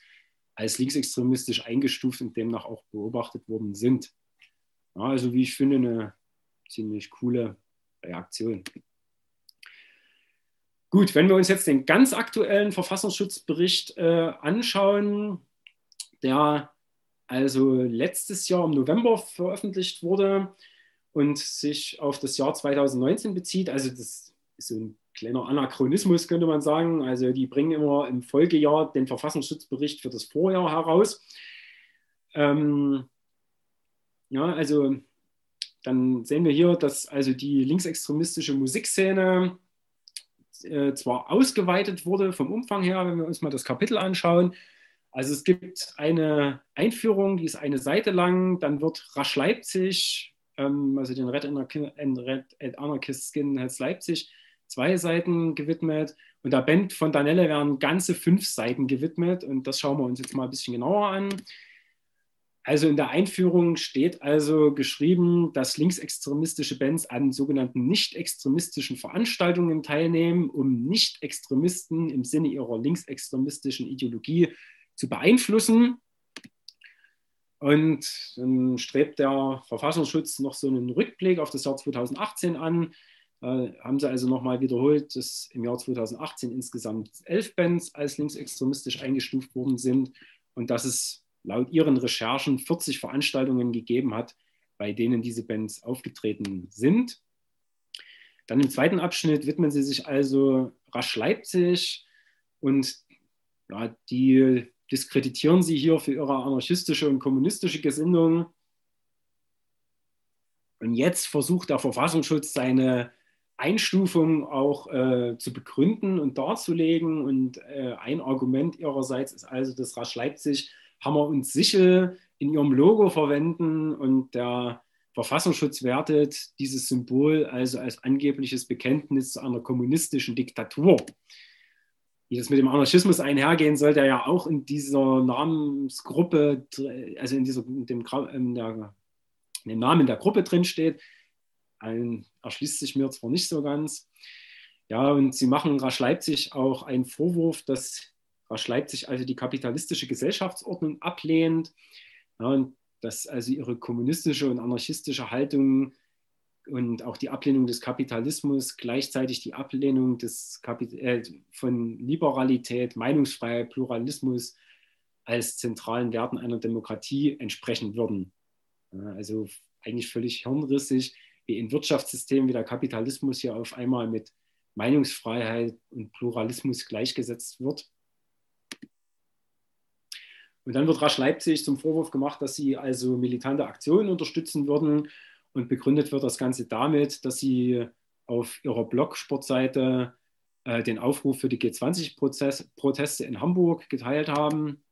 als linksextremistisch eingestuft und demnach auch beobachtet worden sind. Ja, also wie ich finde, eine ziemlich coole Reaktion. Gut, wenn wir uns jetzt den ganz aktuellen Verfassungsschutzbericht äh, anschauen, der also letztes Jahr im November veröffentlicht wurde und sich auf das Jahr 2019 bezieht. Also das ist so ein kleiner Anachronismus, könnte man sagen. Also die bringen immer im Folgejahr den Verfassungsschutzbericht für das Vorjahr heraus. Ähm, ja, also dann sehen wir hier, dass also die linksextremistische Musikszene äh, zwar ausgeweitet wurde vom Umfang her, wenn wir uns mal das Kapitel anschauen. Also es gibt eine Einführung, die ist eine Seite lang, dann wird Rasch Leipzig, ähm, also den Red, Red Anarchist Skinheads Leipzig, zwei Seiten gewidmet und der Band von Danelle werden ganze fünf Seiten gewidmet und das schauen wir uns jetzt mal ein bisschen genauer an. Also in der Einführung steht also geschrieben, dass linksextremistische Bands an sogenannten nicht-extremistischen Veranstaltungen teilnehmen, um Nicht-Extremisten im Sinne ihrer linksextremistischen Ideologie zu beeinflussen. Und dann strebt der Verfassungsschutz noch so einen Rückblick auf das Jahr 2018 an. Da haben sie also nochmal wiederholt, dass im Jahr 2018 insgesamt elf Bands als linksextremistisch eingestuft worden sind und dass es laut ihren Recherchen 40 Veranstaltungen gegeben hat, bei denen diese Bands aufgetreten sind. Dann im zweiten Abschnitt widmen sie sich also rasch Leipzig und ja, die diskreditieren sie hier für ihre anarchistische und kommunistische Gesinnung. Und jetzt versucht der Verfassungsschutz seine Einstufung auch äh, zu begründen und darzulegen. Und äh, ein Argument ihrerseits ist also, dass Rasch Leipzig Hammer und Sichel in ihrem Logo verwenden und der Verfassungsschutz wertet dieses Symbol also als angebliches Bekenntnis zu einer kommunistischen Diktatur. Wie das mit dem Anarchismus einhergehen soll, der ja auch in dieser Namensgruppe, also in, dieser, in, dem, in, der, in dem Namen der Gruppe drinsteht, ein, erschließt sich mir zwar nicht so ganz. Ja, und sie machen rasch Leipzig auch einen Vorwurf, dass Rasch Leipzig also die kapitalistische Gesellschaftsordnung ablehnt, ja, und dass also ihre kommunistische und anarchistische Haltung und auch die Ablehnung des Kapitalismus gleichzeitig die Ablehnung des Kapit äh, von Liberalität, Meinungsfreiheit, Pluralismus als zentralen Werten einer Demokratie entsprechen würden. Ja, also eigentlich völlig hirnrissig, wie ein Wirtschaftssystem wie der Kapitalismus hier auf einmal mit Meinungsfreiheit und Pluralismus gleichgesetzt wird. Und dann wird rasch Leipzig zum Vorwurf gemacht, dass sie also militante Aktionen unterstützen würden. Und begründet wird das Ganze damit, dass sie auf ihrer Blog-Sportseite äh, den Aufruf für die G20-Proteste in Hamburg geteilt haben.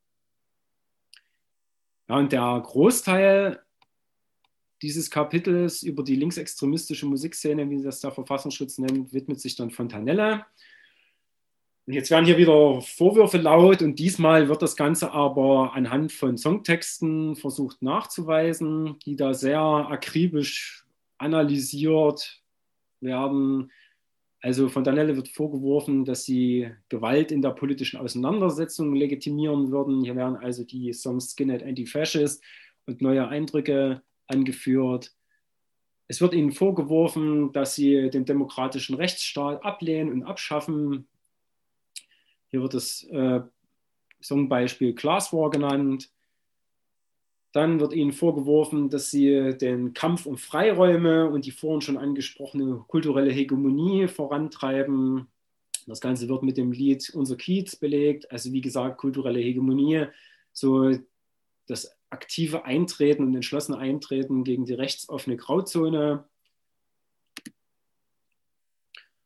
Ja, und der Großteil dieses Kapitels über die linksextremistische Musikszene, wie das der Verfassungsschutz nennt, widmet sich dann Fontanelle. Und jetzt werden hier wieder Vorwürfe laut und diesmal wird das Ganze aber anhand von Songtexten versucht nachzuweisen, die da sehr akribisch analysiert werden. Also Fontanelle wird vorgeworfen, dass sie Gewalt in der politischen Auseinandersetzung legitimieren würden. Hier werden also die Songs Skinhead Anti-Fascist und neue Eindrücke angeführt. Es wird ihnen vorgeworfen, dass sie den demokratischen Rechtsstaat ablehnen und abschaffen. Hier wird das äh, Songbeispiel Class War genannt. Dann wird ihnen vorgeworfen, dass sie den Kampf um Freiräume und die vorhin schon angesprochene kulturelle Hegemonie vorantreiben. Das Ganze wird mit dem Lied Unser Kiez belegt. Also wie gesagt, kulturelle Hegemonie, so das aktive Eintreten und entschlossene Eintreten gegen die rechtsoffene Grauzone.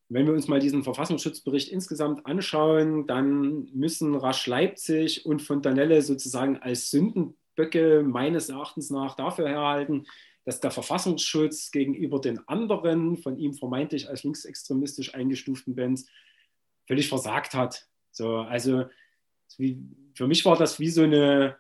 Wenn wir uns mal diesen Verfassungsschutzbericht insgesamt anschauen, dann müssen Rasch Leipzig und Fontanelle sozusagen als Sündenböcke meines Erachtens nach dafür herhalten, dass der Verfassungsschutz gegenüber den anderen, von ihm vermeintlich als linksextremistisch eingestuften Bands, völlig versagt hat. So, also für mich war das wie so eine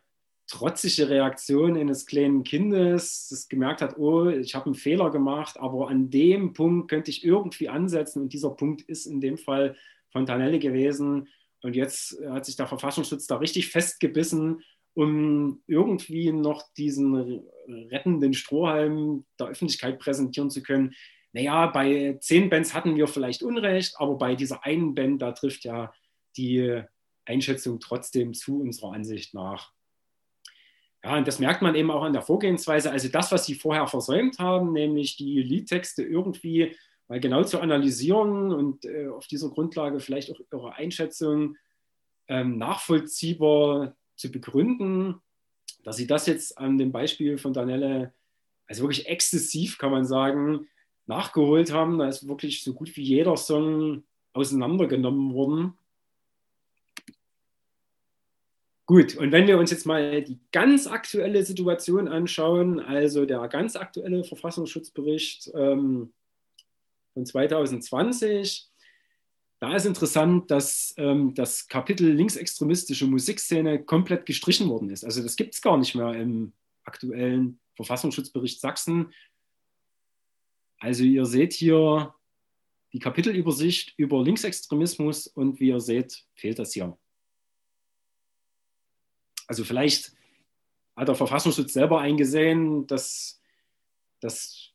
trotzige Reaktion eines kleinen Kindes, das gemerkt hat, oh, ich habe einen Fehler gemacht, aber an dem Punkt könnte ich irgendwie ansetzen und dieser Punkt ist in dem Fall Fontanelle gewesen. Und jetzt hat sich der Verfassungsschutz da richtig festgebissen, um irgendwie noch diesen rettenden Strohhalm der Öffentlichkeit präsentieren zu können. Naja, bei zehn Bands hatten wir vielleicht Unrecht, aber bei dieser einen Band, da trifft ja die Einschätzung trotzdem zu unserer Ansicht nach. Ja, und das merkt man eben auch an der Vorgehensweise. Also das, was sie vorher versäumt haben, nämlich die Liedtexte irgendwie mal genau zu analysieren und äh, auf dieser Grundlage vielleicht auch ihre Einschätzung ähm, nachvollziehbar zu begründen, dass sie das jetzt an dem Beispiel von Danielle, also wirklich exzessiv, kann man sagen, nachgeholt haben. Da ist wirklich so gut wie jeder Song auseinandergenommen worden. Gut, und wenn wir uns jetzt mal die ganz aktuelle Situation anschauen, also der ganz aktuelle Verfassungsschutzbericht ähm, von 2020, da ist interessant, dass ähm, das Kapitel linksextremistische Musikszene komplett gestrichen worden ist. Also das gibt es gar nicht mehr im aktuellen Verfassungsschutzbericht Sachsen. Also ihr seht hier die Kapitelübersicht über Linksextremismus und wie ihr seht, fehlt das hier. Also vielleicht hat der Verfassungsschutz selber eingesehen, dass das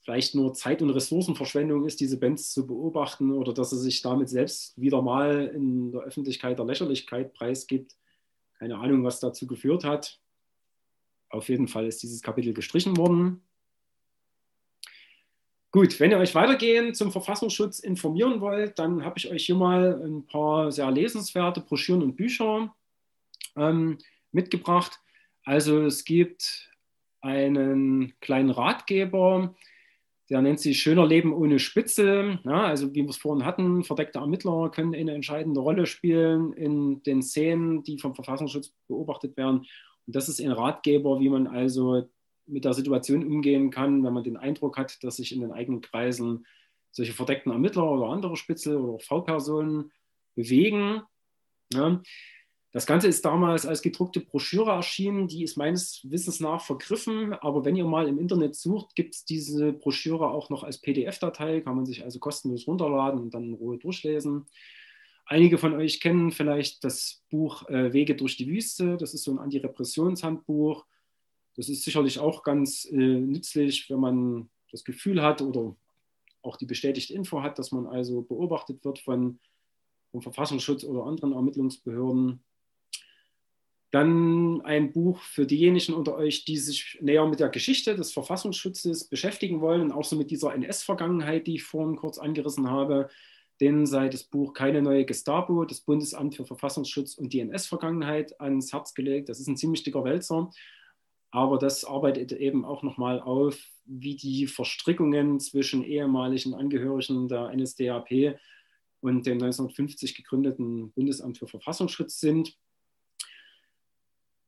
vielleicht nur Zeit- und Ressourcenverschwendung ist, diese Bands zu beobachten oder dass er sich damit selbst wieder mal in der Öffentlichkeit der Lächerlichkeit preisgibt. Keine Ahnung, was dazu geführt hat. Auf jeden Fall ist dieses Kapitel gestrichen worden. Gut, wenn ihr euch weitergehend zum Verfassungsschutz informieren wollt, dann habe ich euch hier mal ein paar sehr lesenswerte Broschüren und Bücher ähm, mitgebracht. Also es gibt einen kleinen Ratgeber, der nennt sich Schöner Leben ohne Spitze. Ja, also wie wir es vorhin hatten, verdeckte Ermittler können eine entscheidende Rolle spielen in den Szenen, die vom Verfassungsschutz beobachtet werden. Und das ist ein Ratgeber, wie man also mit der Situation umgehen kann, wenn man den Eindruck hat, dass sich in den eigenen Kreisen solche verdeckten Ermittler oder andere Spitzel oder V-Personen bewegen. Ja. Das Ganze ist damals als gedruckte Broschüre erschienen. Die ist meines Wissens nach vergriffen. Aber wenn ihr mal im Internet sucht, gibt es diese Broschüre auch noch als PDF-Datei. Kann man sich also kostenlos runterladen und dann in Ruhe durchlesen. Einige von euch kennen vielleicht das Buch äh, Wege durch die Wüste. Das ist so ein Antirepressionshandbuch. Das ist sicherlich auch ganz äh, nützlich, wenn man das Gefühl hat oder auch die bestätigte Info hat, dass man also beobachtet wird von, vom Verfassungsschutz oder anderen Ermittlungsbehörden. Dann ein Buch für diejenigen unter euch, die sich näher mit der Geschichte des Verfassungsschutzes beschäftigen wollen und auch so mit dieser NS-Vergangenheit, die ich vorhin kurz angerissen habe. Denen sei das Buch Keine neue Gestapo, das Bundesamt für Verfassungsschutz und die NS-Vergangenheit ans Herz gelegt. Das ist ein ziemlich dicker Wälzer. aber das arbeitet eben auch nochmal auf, wie die Verstrickungen zwischen ehemaligen Angehörigen der NSDAP und dem 1950 gegründeten Bundesamt für Verfassungsschutz sind.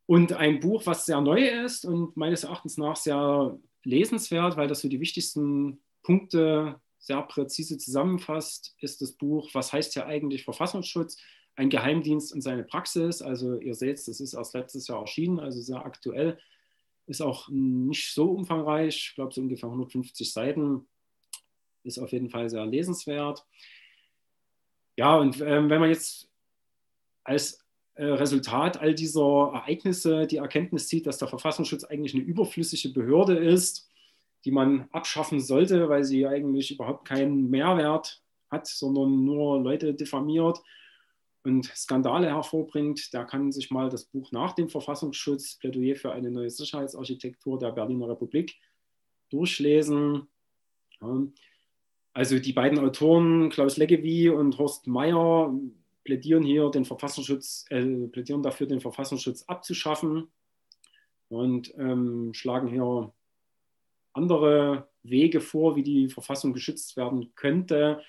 Und ein Buch, was sehr neu ist und meines Erachtens nach sehr lesenswert, weil das so die wichtigsten Punkte sehr präzise zusammenfasst, ist das Buch Was heißt ja eigentlich Verfassungsschutz? Ein Geheimdienst und seine Praxis. Also ihr seht, das ist erst letztes Jahr erschienen, also sehr aktuell. Ist auch nicht so umfangreich, ich glaube so ungefähr 150 Seiten. Ist auf jeden Fall sehr lesenswert. Ja, und ähm, wenn man jetzt als Resultat all dieser Ereignisse die Erkenntnis zieht, dass der Verfassungsschutz eigentlich eine überflüssige Behörde ist, die man abschaffen sollte, weil sie eigentlich überhaupt keinen Mehrwert hat, sondern nur Leute diffamiert und Skandale hervorbringt, der kann sich mal das Buch nach dem Verfassungsschutz, Plädoyer für eine neue Sicherheitsarchitektur der Berliner Republik, durchlesen. Also die beiden Autoren, Klaus Leggevi und Horst Mayer, plädieren hier den Verfassungsschutz, äh, plädieren dafür, den Verfassungsschutz abzuschaffen und ähm, schlagen hier andere Wege vor, wie die Verfassung geschützt werden könnte.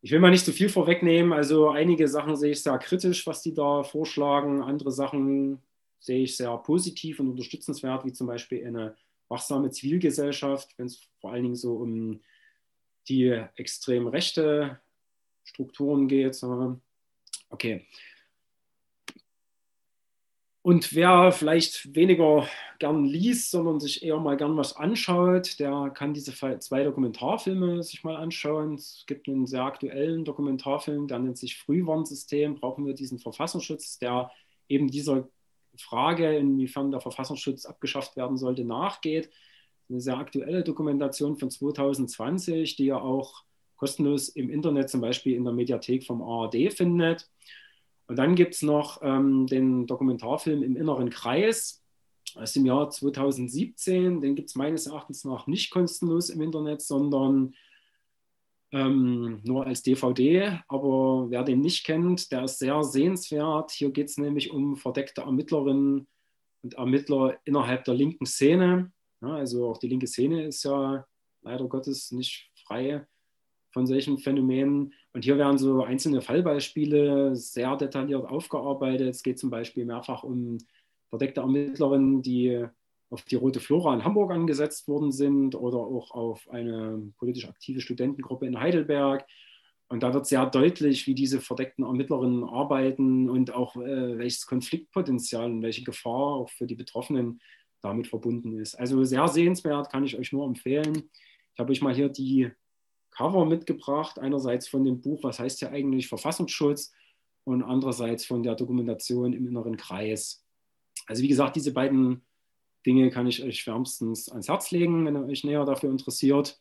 Ich will mal nicht zu so viel vorwegnehmen. Also einige Sachen sehe ich sehr kritisch, was die da vorschlagen. Andere Sachen sehe ich sehr positiv und unterstützenswert, wie zum Beispiel eine wachsame Zivilgesellschaft, wenn es vor allen Dingen so um die extrem rechte Strukturen geht. Okay, und wer vielleicht weniger gern liest, sondern sich eher mal gern was anschaut, der kann diese zwei Dokumentarfilme sich mal anschauen. Es gibt einen sehr aktuellen Dokumentarfilm, der nennt sich Frühwarnsystem. Brauchen wir diesen Verfassungsschutz, der eben dieser Frage, inwiefern der Verfassungsschutz abgeschafft werden sollte, nachgeht. Eine sehr aktuelle Dokumentation von 2020, die ihr auch kostenlos im Internet, zum Beispiel in der Mediathek vom ARD findet. Und dann gibt es noch ähm, den Dokumentarfilm Im inneren Kreis aus dem Jahr 2017. Den gibt es meines Erachtens nach nicht kostenlos im Internet, sondern ähm, nur als DVD. Aber wer den nicht kennt, der ist sehr sehenswert. Hier geht es nämlich um verdeckte Ermittlerinnen und Ermittler innerhalb der linken Szene. Ja, also auch die linke Szene ist ja leider Gottes nicht frei von solchen Phänomenen. Und hier werden so einzelne Fallbeispiele sehr detailliert aufgearbeitet. Es geht zum Beispiel mehrfach um verdeckte Ermittlerinnen, die auf die Rote Flora in Hamburg angesetzt worden sind oder auch auf eine politisch aktive Studentengruppe in Heidelberg. Und da wird sehr deutlich, wie diese verdeckten Ermittlerinnen arbeiten und auch äh, welches Konfliktpotenzial und welche Gefahr auch für die Betroffenen damit verbunden ist. Also sehr sehenswert, kann ich euch nur empfehlen. Ich habe euch mal hier die Cover mitgebracht. Einerseits von dem Buch, was heißt ja eigentlich Verfassungsschutz und andererseits von der Dokumentation im inneren Kreis. Also wie gesagt, diese beiden Dinge kann ich euch wärmstens ans Herz legen, wenn ihr euch näher dafür interessiert.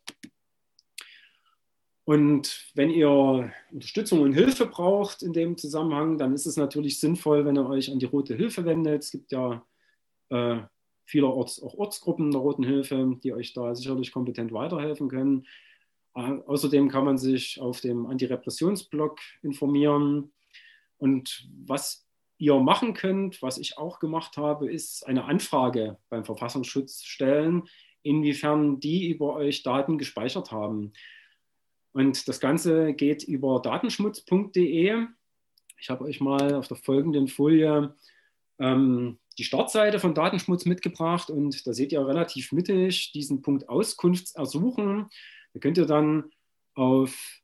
Und wenn ihr Unterstützung und Hilfe braucht in dem Zusammenhang, dann ist es natürlich sinnvoll, wenn ihr euch an die Rote Hilfe wendet. Es gibt ja äh, vielerorts auch Ortsgruppen der Roten Hilfe, die euch da sicherlich kompetent weiterhelfen können. Außerdem kann man sich auf dem Antirepressionsblog informieren. Und was ihr machen könnt, was ich auch gemacht habe, ist eine Anfrage beim Verfassungsschutz stellen, inwiefern die über euch Daten gespeichert haben. Und das Ganze geht über datenschmutz.de. Ich habe euch mal auf der folgenden Folie ähm, die Startseite von Datenschmutz mitgebracht und da seht ihr relativ mittig diesen Punkt Auskunftsersuchen. Da könnt ihr dann auf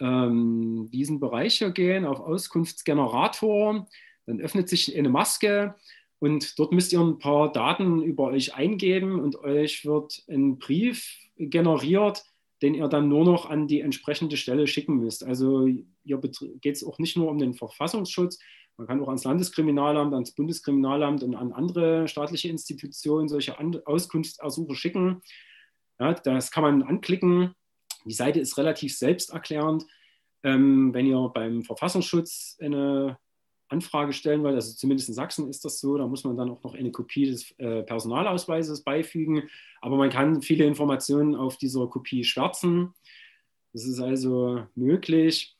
ähm, diesen Bereich hier gehen, auf Auskunftsgenerator. Dann öffnet sich eine Maske und dort müsst ihr ein paar Daten über euch eingeben und euch wird ein Brief generiert, den ihr dann nur noch an die entsprechende Stelle schicken müsst. Also hier geht es auch nicht nur um den Verfassungsschutz, man kann auch ans Landeskriminalamt, ans Bundeskriminalamt und an andere staatliche Institutionen solche Auskunftsersuche schicken. Ja, das kann man anklicken. Die Seite ist relativ selbsterklärend. Ähm, wenn ihr beim Verfassungsschutz eine Anfrage stellen wollt, also zumindest in Sachsen ist das so, da muss man dann auch noch eine Kopie des äh, Personalausweises beifügen. Aber man kann viele Informationen auf dieser Kopie schwärzen. Das ist also möglich.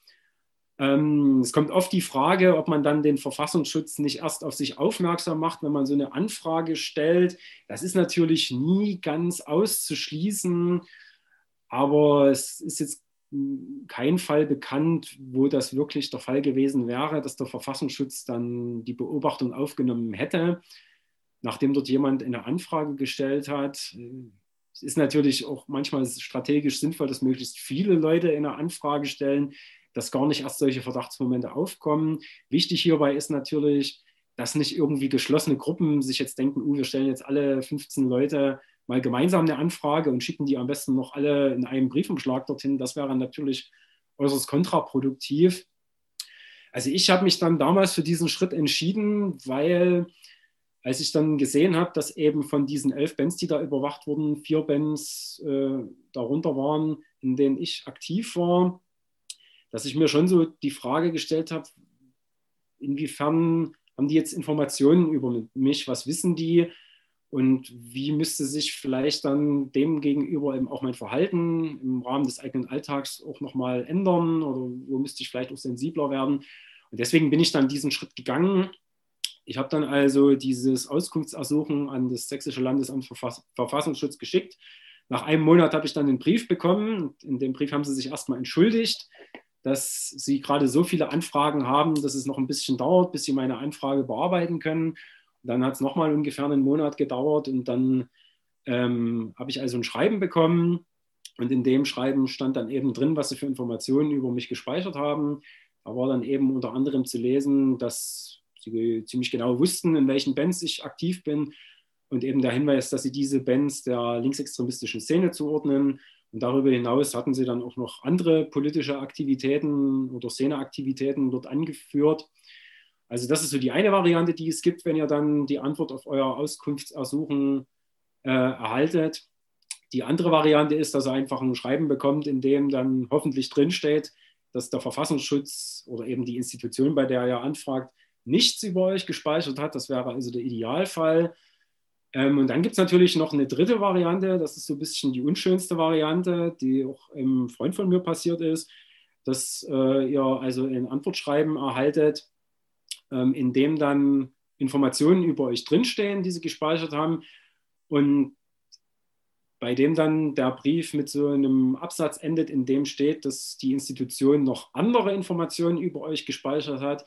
Ähm, es kommt oft die Frage, ob man dann den Verfassungsschutz nicht erst auf sich aufmerksam macht, wenn man so eine Anfrage stellt. Das ist natürlich nie ganz auszuschließen, aber es ist jetzt kein Fall bekannt, wo das wirklich der Fall gewesen wäre, dass der Verfassungsschutz dann die Beobachtung aufgenommen hätte, nachdem dort jemand eine Anfrage gestellt hat. Es ist natürlich auch manchmal strategisch sinnvoll, dass möglichst viele Leute eine Anfrage stellen, dass gar nicht erst solche Verdachtsmomente aufkommen. Wichtig hierbei ist natürlich, dass nicht irgendwie geschlossene Gruppen sich jetzt denken, uh, wir stellen jetzt alle 15 Leute mal gemeinsam eine Anfrage und schicken die am besten noch alle in einem Briefumschlag dorthin. Das wäre natürlich äußerst kontraproduktiv. Also ich habe mich dann damals für diesen Schritt entschieden, weil als ich dann gesehen habe, dass eben von diesen elf Bands, die da überwacht wurden, vier Bands äh, darunter waren, in denen ich aktiv war, dass ich mir schon so die Frage gestellt habe, inwiefern haben die jetzt Informationen über mich, was wissen die und wie müsste sich vielleicht dann dem gegenüber eben auch mein Verhalten im Rahmen des eigenen Alltags auch nochmal ändern oder wo müsste ich vielleicht auch sensibler werden. Und deswegen bin ich dann diesen Schritt gegangen. Ich habe dann also dieses Auskunftsersuchen an das Sächsische Landesamt für Verfassungsschutz geschickt. Nach einem Monat habe ich dann den Brief bekommen. In dem Brief haben sie sich erstmal entschuldigt, dass sie gerade so viele Anfragen haben, dass es noch ein bisschen dauert, bis sie meine Anfrage bearbeiten können. Dann hat es nochmal ungefähr einen Monat gedauert und dann ähm, habe ich also ein Schreiben bekommen und in dem Schreiben stand dann eben drin, was sie für Informationen über mich gespeichert haben. Da war dann eben unter anderem zu lesen, dass sie ziemlich genau wussten, in welchen Bands ich aktiv bin und eben der Hinweis, dass sie diese Bands der linksextremistischen Szene zuordnen. Und darüber hinaus hatten sie dann auch noch andere politische Aktivitäten oder Szeneaktivitäten dort angeführt. Also das ist so die eine Variante, die es gibt, wenn ihr dann die Antwort auf euer Auskunftsersuchen äh, erhaltet. Die andere Variante ist, dass ihr einfach ein Schreiben bekommt, in dem dann hoffentlich drinsteht, dass der Verfassungsschutz oder eben die Institution, bei der ihr anfragt, nichts über euch gespeichert hat. Das wäre also der Idealfall. Ähm, und dann gibt es natürlich noch eine dritte Variante, das ist so ein bisschen die unschönste Variante, die auch einem Freund von mir passiert ist, dass äh, ihr also ein Antwortschreiben erhaltet, ähm, in dem dann Informationen über euch drinstehen, die sie gespeichert haben. Und bei dem dann der Brief mit so einem Absatz endet, in dem steht, dass die Institution noch andere Informationen über euch gespeichert hat,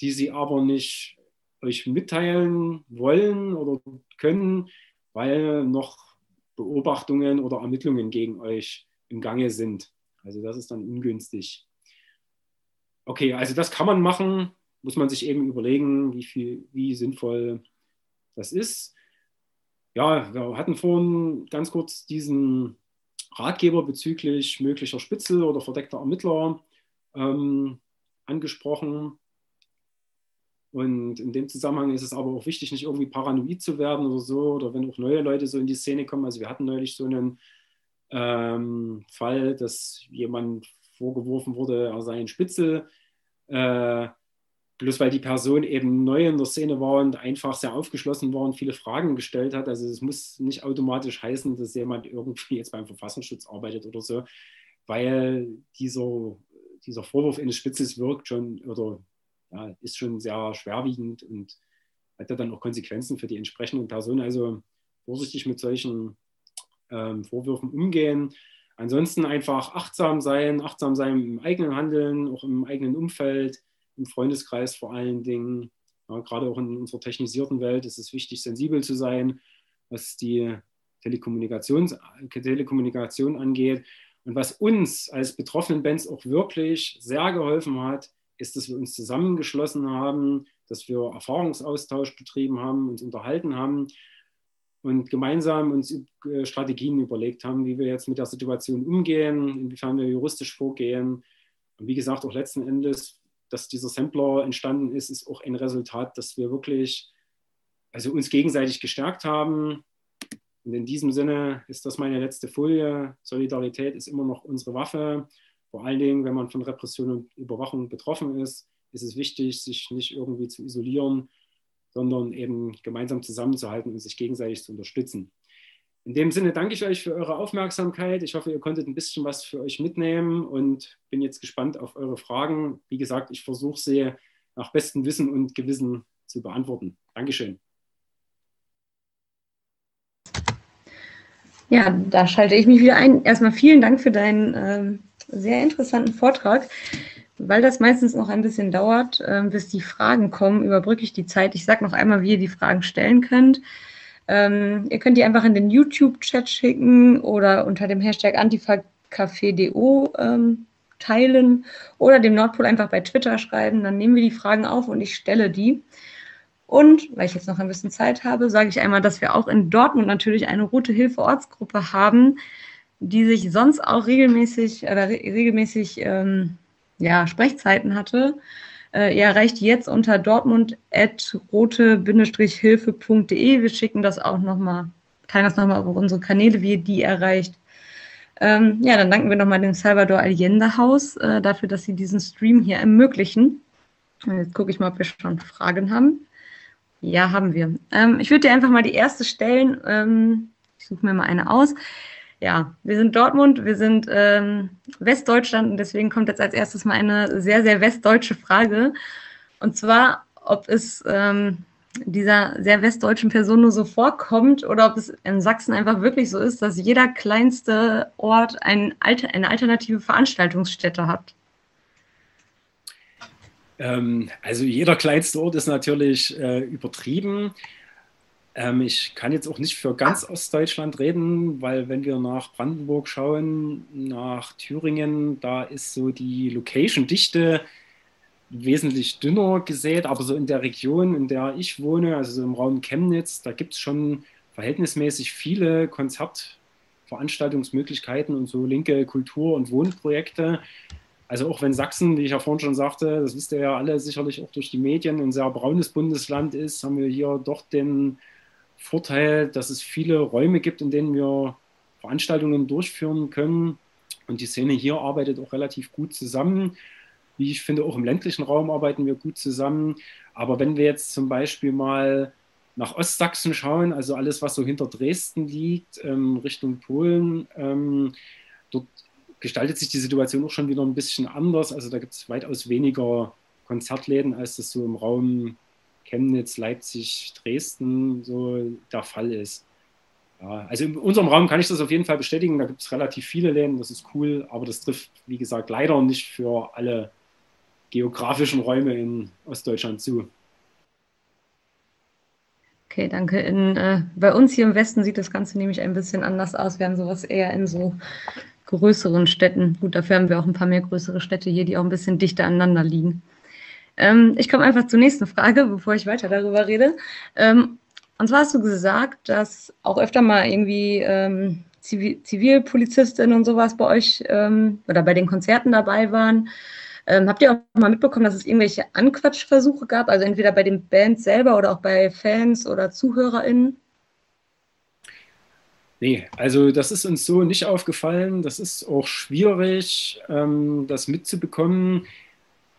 die sie aber nicht euch mitteilen wollen oder können, weil noch Beobachtungen oder Ermittlungen gegen euch im Gange sind. Also das ist dann ungünstig. Okay, also das kann man machen muss man sich eben überlegen, wie, viel, wie sinnvoll das ist. Ja, wir hatten vorhin ganz kurz diesen Ratgeber bezüglich möglicher Spitzel oder verdeckter Ermittler ähm, angesprochen. Und in dem Zusammenhang ist es aber auch wichtig, nicht irgendwie paranoid zu werden oder so, oder wenn auch neue Leute so in die Szene kommen. Also wir hatten neulich so einen ähm, Fall, dass jemand vorgeworfen wurde, er sei ein Spitzel. Äh, bloß weil die Person eben neu in der Szene war und einfach sehr aufgeschlossen war und viele Fragen gestellt hat. Also es muss nicht automatisch heißen, dass jemand irgendwie jetzt beim Verfassungsschutz arbeitet oder so, weil dieser, dieser Vorwurf eines Spitzes wirkt schon oder ja, ist schon sehr schwerwiegend und hat ja dann auch Konsequenzen für die entsprechenden Personen. Also vorsichtig mit solchen ähm, Vorwürfen umgehen. Ansonsten einfach achtsam sein, achtsam sein im eigenen Handeln, auch im eigenen Umfeld im Freundeskreis vor allen Dingen. Ja, gerade auch in unserer technisierten Welt ist es wichtig, sensibel zu sein, was die Telekommunikation, Telekommunikation angeht. Und was uns als betroffenen Bands auch wirklich sehr geholfen hat, ist, dass wir uns zusammengeschlossen haben, dass wir Erfahrungsaustausch betrieben haben, uns unterhalten haben und gemeinsam uns äh, Strategien überlegt haben, wie wir jetzt mit der Situation umgehen, inwiefern wir juristisch vorgehen. Und wie gesagt, auch letzten Endes dass dieser Sampler entstanden ist, ist auch ein Resultat, dass wir wirklich also uns gegenseitig gestärkt haben. Und in diesem Sinne ist das meine letzte Folie. Solidarität ist immer noch unsere Waffe. Vor allen Dingen, wenn man von Repression und Überwachung betroffen ist, ist es wichtig, sich nicht irgendwie zu isolieren, sondern eben gemeinsam zusammenzuhalten und sich gegenseitig zu unterstützen. In dem Sinne danke ich euch für eure Aufmerksamkeit. Ich hoffe, ihr konntet ein bisschen was für euch mitnehmen und bin jetzt gespannt auf eure Fragen. Wie gesagt, ich versuche sie nach bestem Wissen und Gewissen zu beantworten. Dankeschön. Ja, da schalte ich mich wieder ein. Erstmal vielen Dank für deinen ähm, sehr interessanten Vortrag. Weil das meistens noch ein bisschen dauert, äh, bis die Fragen kommen, überbrücke ich die Zeit. Ich sage noch einmal, wie ihr die Fragen stellen könnt. Ähm, ihr könnt die einfach in den YouTube-Chat schicken oder unter dem Hashtag AntifaCafeDO ähm, teilen oder dem Nordpol einfach bei Twitter schreiben. Dann nehmen wir die Fragen auf und ich stelle die. Und weil ich jetzt noch ein bisschen Zeit habe, sage ich einmal, dass wir auch in Dortmund natürlich eine Rote Hilfe Ortsgruppe haben, die sich sonst auch regelmäßig oder re regelmäßig ähm, ja, Sprechzeiten hatte. Äh, ihr erreicht jetzt unter dortmund.rote-hilfe.de. Wir schicken das auch nochmal, teilen das nochmal auf unsere Kanäle, wie ihr die erreicht. Ähm, ja, dann danken wir nochmal dem Salvador Allende Haus äh, dafür, dass sie diesen Stream hier ermöglichen. Jetzt gucke ich mal, ob wir schon Fragen haben. Ja, haben wir. Ähm, ich würde dir einfach mal die erste stellen. Ähm, ich suche mir mal eine aus ja, wir sind Dortmund, wir sind ähm, Westdeutschland und deswegen kommt jetzt als erstes mal eine sehr, sehr westdeutsche Frage. Und zwar, ob es ähm, dieser sehr westdeutschen Person nur so vorkommt oder ob es in Sachsen einfach wirklich so ist, dass jeder kleinste Ort ein Alter, eine alternative Veranstaltungsstätte hat. Ähm, also jeder kleinste Ort ist natürlich äh, übertrieben. Ähm, ich kann jetzt auch nicht für ganz Ostdeutschland reden, weil wenn wir nach Brandenburg schauen, nach Thüringen, da ist so die Location-Dichte wesentlich dünner gesät, aber so in der Region, in der ich wohne, also so im Raum Chemnitz, da gibt es schon verhältnismäßig viele Konzertveranstaltungsmöglichkeiten und so linke Kultur- und Wohnprojekte. Also auch wenn Sachsen, wie ich ja vorhin schon sagte, das wisst ihr ja alle sicherlich auch durch die Medien, ein sehr braunes Bundesland ist, haben wir hier doch den Vorteil, dass es viele Räume gibt, in denen wir Veranstaltungen durchführen können. Und die Szene hier arbeitet auch relativ gut zusammen. Wie ich finde, auch im ländlichen Raum arbeiten wir gut zusammen. Aber wenn wir jetzt zum Beispiel mal nach Ostsachsen schauen, also alles, was so hinter Dresden liegt, ähm, Richtung Polen, ähm, dort gestaltet sich die Situation auch schon wieder ein bisschen anders. Also da gibt es weitaus weniger Konzertläden, als das so im Raum Chemnitz, Leipzig, Dresden so der Fall ist. Ja, also in unserem Raum kann ich das auf jeden Fall bestätigen. Da gibt es relativ viele Läden, das ist cool, aber das trifft, wie gesagt, leider nicht für alle geografischen Räume in Ostdeutschland zu. Okay, danke. In, äh, bei uns hier im Westen sieht das Ganze nämlich ein bisschen anders aus. Wir haben sowas eher in so größeren Städten. Gut, dafür haben wir auch ein paar mehr größere Städte hier, die auch ein bisschen dichter aneinander liegen. Ähm, ich komme einfach zur nächsten Frage, bevor ich weiter darüber rede. Ähm, und zwar hast du gesagt, dass auch öfter mal irgendwie ähm, Zivil Zivilpolizistinnen und sowas bei euch ähm, oder bei den Konzerten dabei waren. Ähm, habt ihr auch mal mitbekommen, dass es irgendwelche Anquatschversuche gab, also entweder bei den Bands selber oder auch bei Fans oder ZuhörerInnen? Nee, also das ist uns so nicht aufgefallen. Das ist auch schwierig, ähm, das mitzubekommen.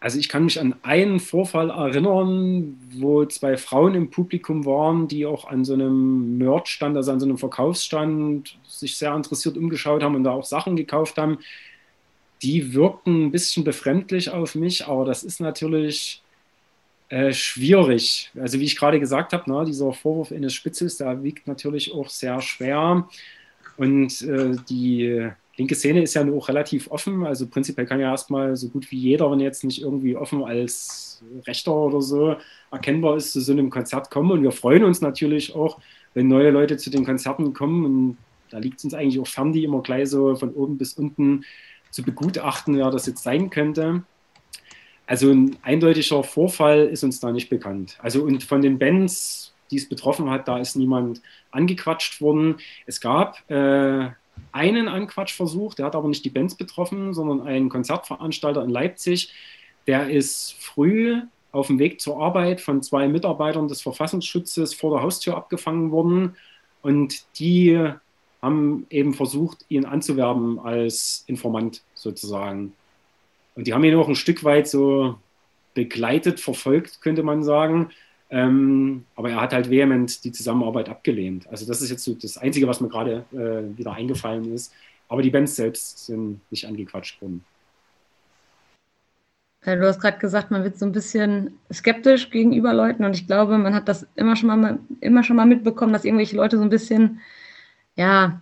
Also ich kann mich an einen Vorfall erinnern, wo zwei Frauen im Publikum waren, die auch an so einem Merch-Stand, also an so einem Verkaufsstand, sich sehr interessiert umgeschaut haben und da auch Sachen gekauft haben. Die wirkten ein bisschen befremdlich auf mich, aber das ist natürlich äh, schwierig. Also wie ich gerade gesagt habe, ne, dieser Vorwurf eines Spitzels, der wiegt natürlich auch sehr schwer. Und äh, die linke Szene ist ja auch relativ offen. Also prinzipiell kann ja erstmal so gut wie jeder, wenn jetzt nicht irgendwie offen als Rechter oder so erkennbar ist, zu so einem Konzert kommen. Und wir freuen uns natürlich auch, wenn neue Leute zu den Konzerten kommen. Und da liegt es uns eigentlich auch fern, die immer gleich so von oben bis unten zu begutachten, wer das jetzt sein könnte. Also ein eindeutiger Vorfall ist uns da nicht bekannt. Also und von den Bands, die es betroffen hat, da ist niemand angequatscht worden. Es gab äh, einen Anquatschversuch, der hat aber nicht die Bands betroffen, sondern ein Konzertveranstalter in Leipzig, der ist früh auf dem Weg zur Arbeit von zwei Mitarbeitern des Verfassungsschutzes vor der Haustür abgefangen worden und die haben eben versucht, ihn anzuwerben als Informant sozusagen. Und die haben ihn auch ein Stück weit so begleitet, verfolgt, könnte man sagen. Ähm, aber er hat halt vehement die Zusammenarbeit abgelehnt. Also das ist jetzt so das Einzige, was mir gerade äh, wieder eingefallen ist. Aber die Bands selbst sind nicht angequatscht worden. Ja, du hast gerade gesagt, man wird so ein bisschen skeptisch gegenüber Leuten und ich glaube, man hat das immer schon mal, immer schon mal mitbekommen, dass irgendwelche Leute so ein bisschen, ja,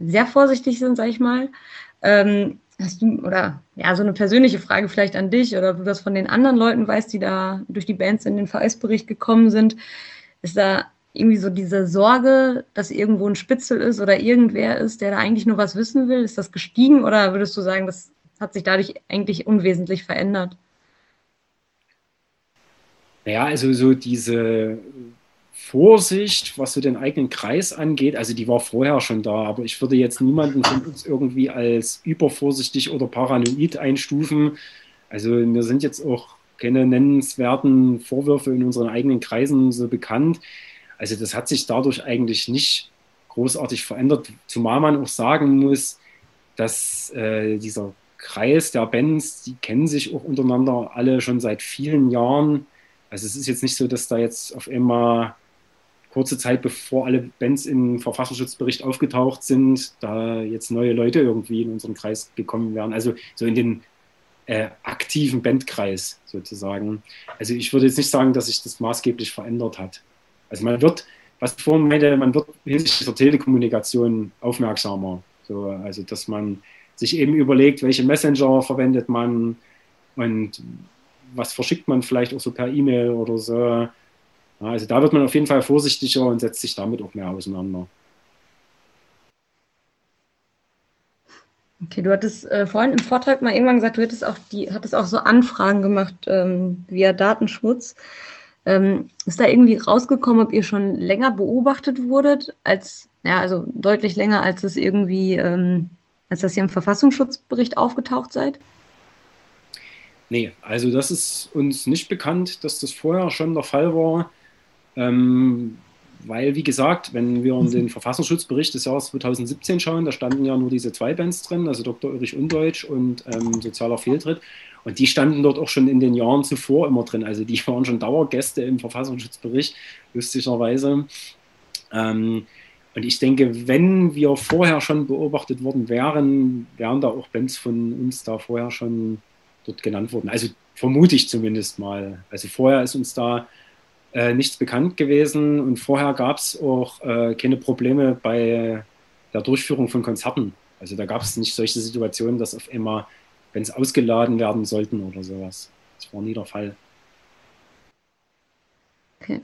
sehr vorsichtig sind, sag ich mal. Ähm, hast du, oder ja, so eine persönliche Frage vielleicht an dich oder du das von den anderen Leuten weißt, die da durch die Bands in den VS-Bericht gekommen sind, ist da irgendwie so diese Sorge, dass irgendwo ein Spitzel ist oder irgendwer ist, der da eigentlich nur was wissen will? Ist das gestiegen oder würdest du sagen, das hat sich dadurch eigentlich unwesentlich verändert? Naja, also so diese Vorsicht, was so den eigenen Kreis angeht, also die war vorher schon da, aber ich würde jetzt niemanden von uns irgendwie als übervorsichtig oder paranoid einstufen. Also mir sind jetzt auch keine nennenswerten Vorwürfe in unseren eigenen Kreisen so bekannt. Also das hat sich dadurch eigentlich nicht großartig verändert, zumal man auch sagen muss, dass äh, dieser Kreis der Bands, die kennen sich auch untereinander alle schon seit vielen Jahren. Also es ist jetzt nicht so, dass da jetzt auf einmal kurze Zeit bevor alle Bands im Verfassungsschutzbericht aufgetaucht sind, da jetzt neue Leute irgendwie in unseren Kreis gekommen wären. Also so in den äh, aktiven Bandkreis sozusagen. Also ich würde jetzt nicht sagen, dass sich das maßgeblich verändert hat. Also man wird, was ich vorhin meinte, man wird hinsichtlich der Telekommunikation aufmerksamer. So, also dass man sich eben überlegt, welche Messenger verwendet man und was verschickt man vielleicht auch so per E-Mail oder so. Also da wird man auf jeden Fall vorsichtiger und setzt sich damit auch mehr auseinander. Okay, du hattest äh, vorhin im Vortrag mal irgendwann gesagt, du hättest auch die, hattest auch so Anfragen gemacht ähm, via Datenschutz. Ähm, ist da irgendwie rausgekommen, ob ihr schon länger beobachtet wurdet, als, ja, also deutlich länger, als es irgendwie ähm, als dass ihr im Verfassungsschutzbericht aufgetaucht seid? Nee, also das ist uns nicht bekannt, dass das vorher schon der Fall war. Ähm, weil, wie gesagt, wenn wir in den Verfassungsschutzbericht des Jahres 2017 schauen, da standen ja nur diese zwei Bands drin, also Dr. Ulrich Undeutsch und ähm, Sozialer Fehltritt. Und die standen dort auch schon in den Jahren zuvor immer drin. Also die waren schon Dauergäste im Verfassungsschutzbericht, lustigerweise. Ähm, und ich denke, wenn wir vorher schon beobachtet worden wären, wären da auch Bands von uns da vorher schon dort genannt worden. Also vermute ich zumindest mal. Also vorher ist uns da äh, nichts bekannt gewesen und vorher gab es auch äh, keine Probleme bei der Durchführung von Konzerten. Also da gab es nicht solche Situationen, dass auf einmal Bands ausgeladen werden sollten oder sowas. Das war nie der Fall. Okay.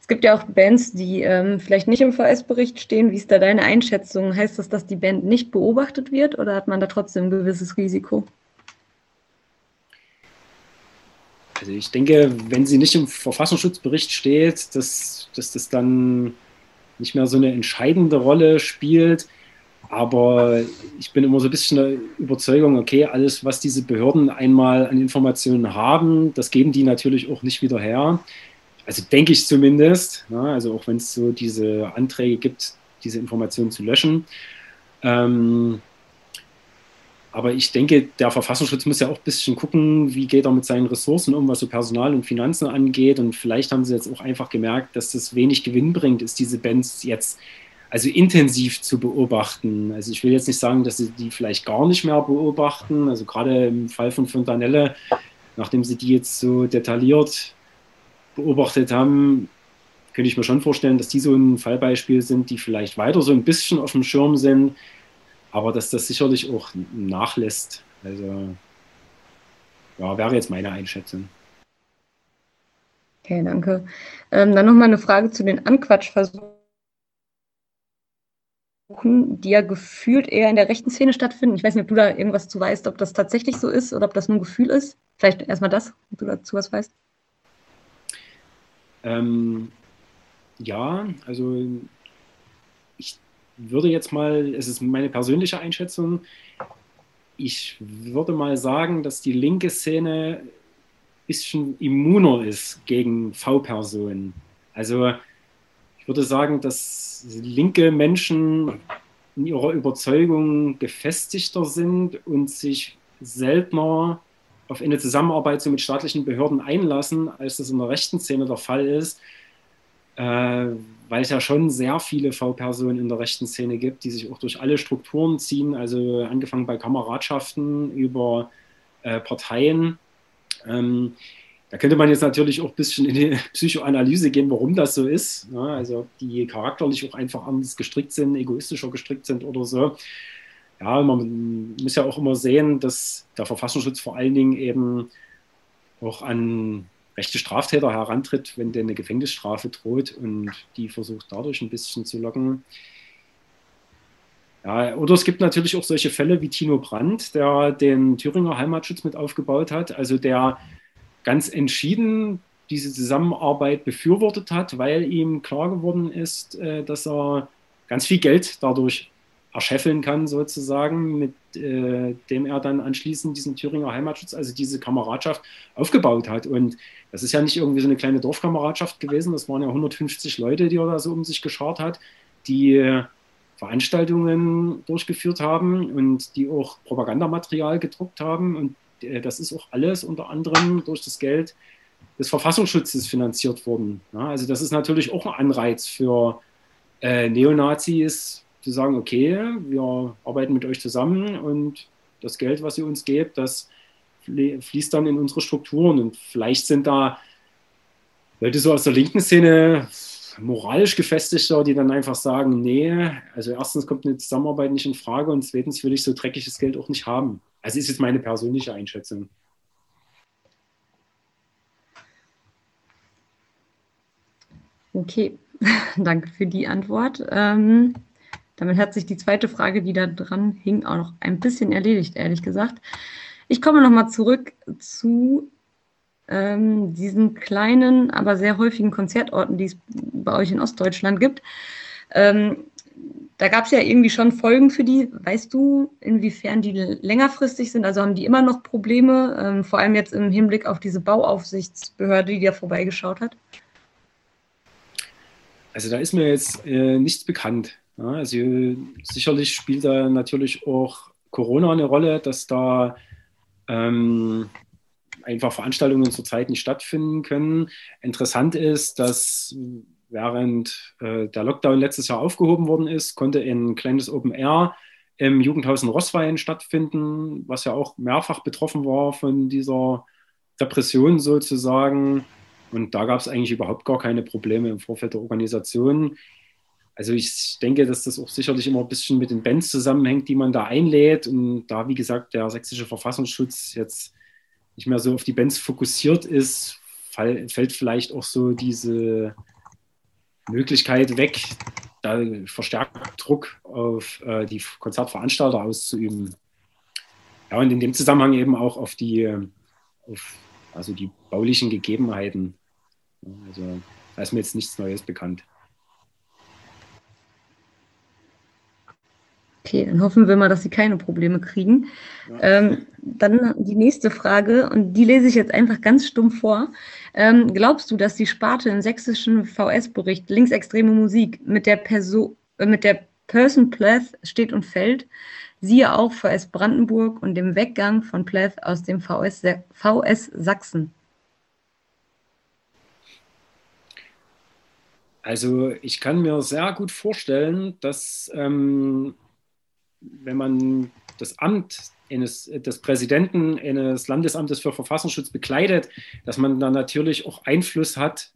Es gibt ja auch Bands, die ähm, vielleicht nicht im VS-Bericht stehen. Wie ist da deine Einschätzung? Heißt das, dass die Band nicht beobachtet wird oder hat man da trotzdem ein gewisses Risiko? Also ich denke, wenn sie nicht im Verfassungsschutzbericht steht, dass, dass das dann nicht mehr so eine entscheidende Rolle spielt. Aber ich bin immer so ein bisschen der Überzeugung, okay, alles, was diese Behörden einmal an Informationen haben, das geben die natürlich auch nicht wieder her. Also denke ich zumindest. Ne? also auch wenn es so diese Anträge gibt, diese Informationen zu löschen. Ähm, aber ich denke, der Verfassungsschutz muss ja auch ein bisschen gucken, wie geht er mit seinen Ressourcen um, was so Personal und Finanzen angeht. Und vielleicht haben sie jetzt auch einfach gemerkt, dass das wenig Gewinn bringt, ist diese Bands jetzt also intensiv zu beobachten. Also ich will jetzt nicht sagen, dass sie die vielleicht gar nicht mehr beobachten. Also gerade im Fall von Fontanelle, nachdem sie die jetzt so detailliert beobachtet haben, könnte ich mir schon vorstellen, dass die so ein Fallbeispiel sind, die vielleicht weiter so ein bisschen auf dem Schirm sind, aber dass das sicherlich auch nachlässt. Also, ja, wäre jetzt meine Einschätzung. Okay, danke. Ähm, dann nochmal eine Frage zu den Anquatschversuchen, die ja gefühlt eher in der rechten Szene stattfinden. Ich weiß nicht, ob du da irgendwas zu weißt, ob das tatsächlich so ist oder ob das nur ein Gefühl ist. Vielleicht erstmal das, ob du dazu was weißt. Ähm, ja, also würde jetzt mal, es ist meine persönliche Einschätzung, ich würde mal sagen, dass die linke Szene ein bisschen immuner ist gegen V-Personen. Also ich würde sagen, dass linke Menschen in ihrer Überzeugung gefestigter sind und sich seltener auf eine Zusammenarbeit so mit staatlichen Behörden einlassen, als das in der rechten Szene der Fall ist, äh, weil es ja schon sehr viele V-Personen in der rechten Szene gibt, die sich auch durch alle Strukturen ziehen, also angefangen bei Kameradschaften über äh, Parteien. Ähm, da könnte man jetzt natürlich auch ein bisschen in die Psychoanalyse gehen, warum das so ist. Ja, also die charakterlich auch einfach anders gestrickt sind, egoistischer gestrickt sind oder so ja, man muss ja auch immer sehen, dass der Verfassungsschutz vor allen Dingen eben auch an rechte Straftäter herantritt, wenn denen eine Gefängnisstrafe droht und die versucht dadurch ein bisschen zu locken. Ja, oder es gibt natürlich auch solche Fälle wie Tino Brandt, der den Thüringer Heimatschutz mit aufgebaut hat, also der ganz entschieden diese Zusammenarbeit befürwortet hat, weil ihm klar geworden ist, äh, dass er ganz viel Geld dadurch erscheffeln kann, sozusagen, mit äh, dem er dann anschließend diesen Thüringer Heimatschutz, also diese Kameradschaft, aufgebaut hat. Und das ist ja nicht irgendwie so eine kleine Dorfkameradschaft gewesen, das waren ja 150 Leute, die er da so um sich geschart hat, die äh, Veranstaltungen durchgeführt haben und die auch Propagandamaterial gedruckt haben. Und äh, das ist auch alles unter anderem durch das Geld des Verfassungsschutzes finanziert worden. Ja, also das ist natürlich auch ein Anreiz für äh, Neonazis, zu sagen, okay, wir arbeiten mit euch zusammen und das Geld, was ihr uns gebt, das fließt dann in unsere Strukturen. Und vielleicht sind da Leute so aus der linken Szene moralisch gefestigter, die dann einfach sagen, nee, also erstens kommt eine Zusammenarbeit nicht in Frage und zweitens will ich so dreckiges Geld auch nicht haben. Also ist jetzt meine persönliche Einschätzung. Okay, danke für die Antwort. Ähm, damit hat sich die zweite Frage, die da dran hing, auch noch ein bisschen erledigt, ehrlich gesagt. Ich komme nochmal zurück zu ähm, diesen kleinen, aber sehr häufigen Konzertorten, die es bei euch in Ostdeutschland gibt. Ähm, da gab es ja irgendwie schon Folgen für die. Weißt du, inwiefern die längerfristig sind? Also haben die immer noch Probleme, ähm, vor allem jetzt im Hinblick auf diese Bauaufsichtsbehörde, die da vorbeigeschaut hat? Also da ist mir jetzt äh, nichts bekannt. Ja, also sicherlich spielt da natürlich auch Corona eine Rolle, dass da ähm, einfach Veranstaltungen zurzeit nicht stattfinden können. Interessant ist, dass während äh, der Lockdown letztes Jahr aufgehoben worden ist, konnte ein kleines Open Air im Jugendhaus in Rosswein stattfinden, was ja auch mehrfach betroffen war von dieser Repression sozusagen. Und da gab es eigentlich überhaupt gar keine Probleme im Vorfeld der Organisation also ich denke, dass das auch sicherlich immer ein bisschen mit den Bands zusammenhängt, die man da einlädt. Und da, wie gesagt, der sächsische Verfassungsschutz jetzt nicht mehr so auf die Bands fokussiert ist, fällt vielleicht auch so diese Möglichkeit weg, da verstärkt Druck auf äh, die Konzertveranstalter auszuüben. Ja, und in dem Zusammenhang eben auch auf die, auf, also die baulichen Gegebenheiten. Also da ist mir jetzt nichts Neues bekannt. Okay, dann hoffen wir mal, dass sie keine Probleme kriegen. Ja. Ähm, dann die nächste Frage, und die lese ich jetzt einfach ganz stumpf vor. Ähm, glaubst du, dass die Sparte im sächsischen VS-Bericht linksextreme Musik mit der, Perso äh, mit der Person Pleth steht und fällt, siehe auch VS Brandenburg und dem Weggang von Pleth aus dem VS, VS Sachsen? Also ich kann mir sehr gut vorstellen, dass ähm, wenn man das Amt eines, des Präsidenten eines Landesamtes für Verfassungsschutz bekleidet, dass man dann natürlich auch Einfluss hat,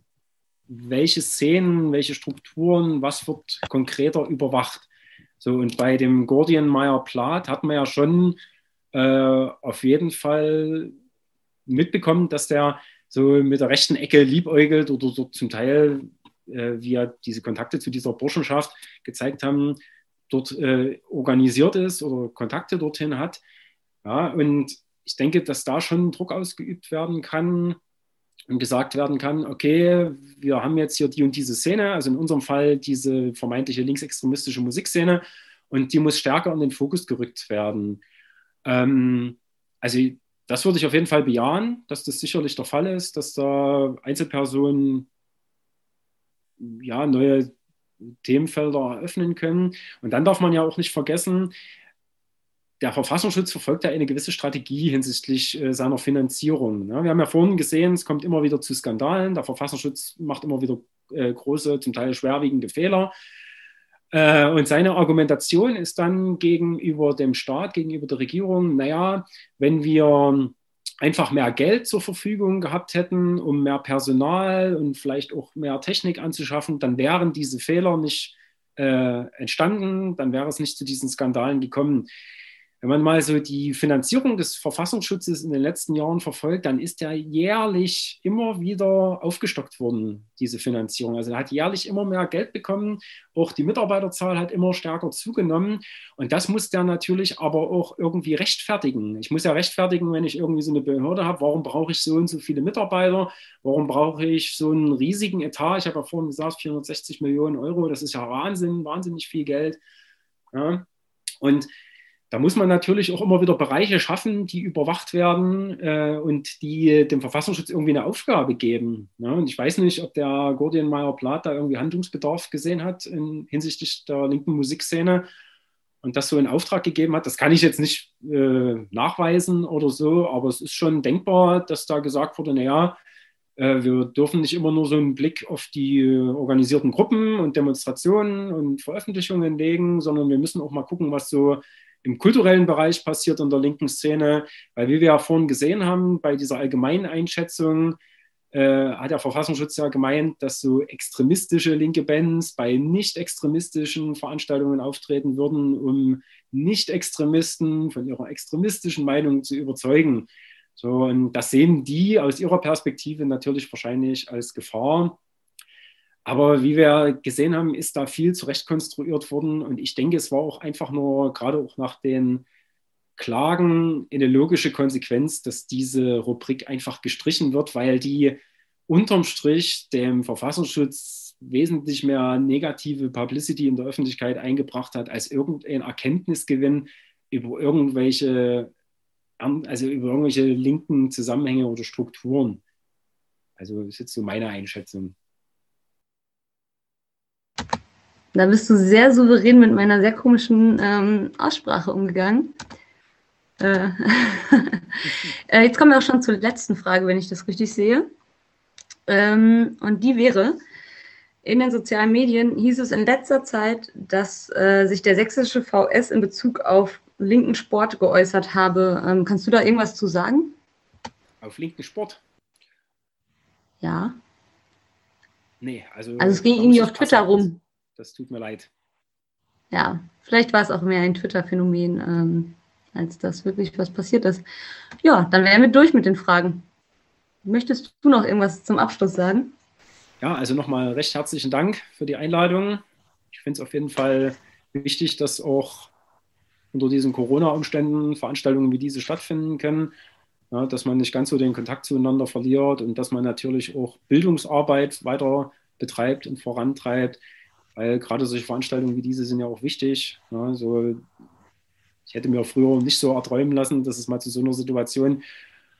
welche Szenen, welche Strukturen, was wird konkreter überwacht. So, und bei dem Gordian Meyer Plat hat man ja schon äh, auf jeden Fall mitbekommen, dass der so mit der rechten Ecke liebäugelt oder so zum Teil, äh, wie er diese Kontakte zu dieser Burschenschaft gezeigt haben, dort äh, organisiert ist oder Kontakte dorthin hat. Ja, und ich denke, dass da schon Druck ausgeübt werden kann und gesagt werden kann, okay, wir haben jetzt hier die und diese Szene, also in unserem Fall diese vermeintliche linksextremistische Musikszene und die muss stärker in den Fokus gerückt werden. Ähm, also das würde ich auf jeden Fall bejahen, dass das sicherlich der Fall ist, dass da Einzelpersonen ja, neue Themenfelder eröffnen können. Und dann darf man ja auch nicht vergessen, der Verfassungsschutz verfolgt ja eine gewisse Strategie hinsichtlich äh, seiner Finanzierung. Ne? Wir haben ja vorhin gesehen, es kommt immer wieder zu Skandalen. Der Verfassungsschutz macht immer wieder äh, große, zum Teil schwerwiegende Fehler. Äh, und seine Argumentation ist dann gegenüber dem Staat, gegenüber der Regierung, naja, wenn wir einfach mehr Geld zur Verfügung gehabt hätten, um mehr Personal und vielleicht auch mehr Technik anzuschaffen, dann wären diese Fehler nicht äh, entstanden, dann wäre es nicht zu diesen Skandalen gekommen. Wenn man mal so die Finanzierung des Verfassungsschutzes in den letzten Jahren verfolgt, dann ist der jährlich immer wieder aufgestockt worden, diese Finanzierung. Also er hat jährlich immer mehr Geld bekommen, auch die Mitarbeiterzahl hat immer stärker zugenommen. Und das muss der natürlich aber auch irgendwie rechtfertigen. Ich muss ja rechtfertigen, wenn ich irgendwie so eine Behörde habe, warum brauche ich so und so viele Mitarbeiter, warum brauche ich so einen riesigen Etat. Ich habe ja vorhin gesagt, 460 Millionen Euro, das ist ja Wahnsinn, wahnsinnig viel Geld. Ja. Und da muss man natürlich auch immer wieder Bereiche schaffen, die überwacht werden äh, und die dem Verfassungsschutz irgendwie eine Aufgabe geben. Ne? Und ich weiß nicht, ob der Gordian Meyer-Plath da irgendwie Handlungsbedarf gesehen hat in, hinsichtlich der linken Musikszene und das so in Auftrag gegeben hat. Das kann ich jetzt nicht äh, nachweisen oder so, aber es ist schon denkbar, dass da gesagt wurde, naja, äh, wir dürfen nicht immer nur so einen Blick auf die äh, organisierten Gruppen und Demonstrationen und Veröffentlichungen legen, sondern wir müssen auch mal gucken, was so im kulturellen Bereich passiert in der linken Szene, weil wie wir ja vorhin gesehen haben, bei dieser allgemeinen Einschätzung äh, hat der Verfassungsschutz ja gemeint, dass so extremistische linke Bands bei nicht extremistischen Veranstaltungen auftreten würden, um Nicht-Extremisten von ihrer extremistischen Meinung zu überzeugen. So, und das sehen die aus ihrer Perspektive natürlich wahrscheinlich als Gefahr. Aber wie wir gesehen haben, ist da viel zurechtkonstruiert worden. Und ich denke, es war auch einfach nur, gerade auch nach den Klagen, eine logische Konsequenz, dass diese Rubrik einfach gestrichen wird, weil die unterm Strich dem Verfassungsschutz wesentlich mehr negative Publicity in der Öffentlichkeit eingebracht hat, als irgendein Erkenntnisgewinn über irgendwelche, also über irgendwelche linken Zusammenhänge oder Strukturen. Also das ist jetzt so meine Einschätzung. Da bist du sehr souverän mit meiner sehr komischen ähm, Aussprache umgegangen. Äh, äh, jetzt kommen wir auch schon zur letzten Frage, wenn ich das richtig sehe. Ähm, und die wäre, in den sozialen Medien hieß es in letzter Zeit, dass äh, sich der sächsische VS in Bezug auf linken Sport geäußert habe. Ähm, kannst du da irgendwas zu sagen? Auf linken Sport? Ja. Nee, also. Also es ging irgendwie auf Twitter rum. Das tut mir leid. Ja, vielleicht war es auch mehr ein Twitter-Phänomen, ähm, als dass wirklich was passiert ist. Ja, dann wären wir durch mit den Fragen. Möchtest du noch irgendwas zum Abschluss sagen? Ja, also nochmal recht herzlichen Dank für die Einladung. Ich finde es auf jeden Fall wichtig, dass auch unter diesen Corona-Umständen Veranstaltungen wie diese stattfinden können, ja, dass man nicht ganz so den Kontakt zueinander verliert und dass man natürlich auch Bildungsarbeit weiter betreibt und vorantreibt weil gerade solche Veranstaltungen wie diese sind ja auch wichtig. Ja, so, ich hätte mir früher nicht so erträumen lassen, dass es mal zu so einer Situation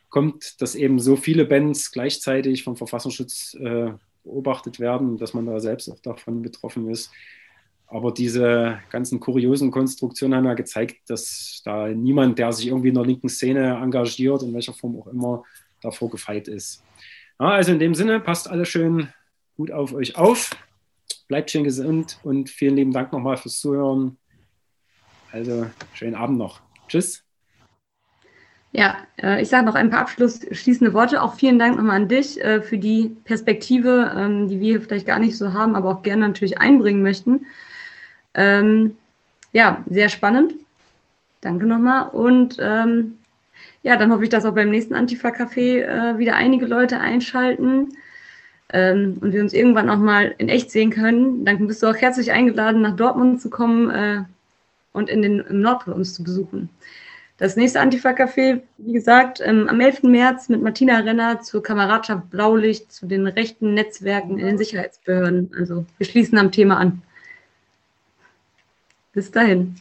kommt, dass eben so viele Bands gleichzeitig vom Verfassungsschutz äh, beobachtet werden, dass man da selbst auch davon betroffen ist. Aber diese ganzen kuriosen Konstruktionen haben ja gezeigt, dass da niemand, der sich irgendwie in der linken Szene engagiert, in welcher Form auch immer, davor gefeit ist. Ja, also in dem Sinne, passt alle schön gut auf euch auf. Bleibt schön gesund und vielen lieben Dank nochmal fürs Zuhören. Also schönen Abend noch. Tschüss. Ja, äh, ich sage noch ein paar abschließende Worte. Auch vielen Dank nochmal an dich äh, für die Perspektive, ähm, die wir vielleicht gar nicht so haben, aber auch gerne natürlich einbringen möchten. Ähm, ja, sehr spannend. Danke nochmal. Und ähm, ja, dann hoffe ich, dass auch beim nächsten Antifa-Café äh, wieder einige Leute einschalten ähm, und wir uns irgendwann auch mal in echt sehen können, dann bist du auch herzlich eingeladen, nach Dortmund zu kommen äh, und in den, im Nordpol uns zu besuchen. Das nächste Antifa-Café, wie gesagt, ähm, am 11. März mit Martina Renner zur Kameradschaft Blaulicht, zu den rechten Netzwerken in den Sicherheitsbehörden. Also wir schließen am Thema an. Bis dahin.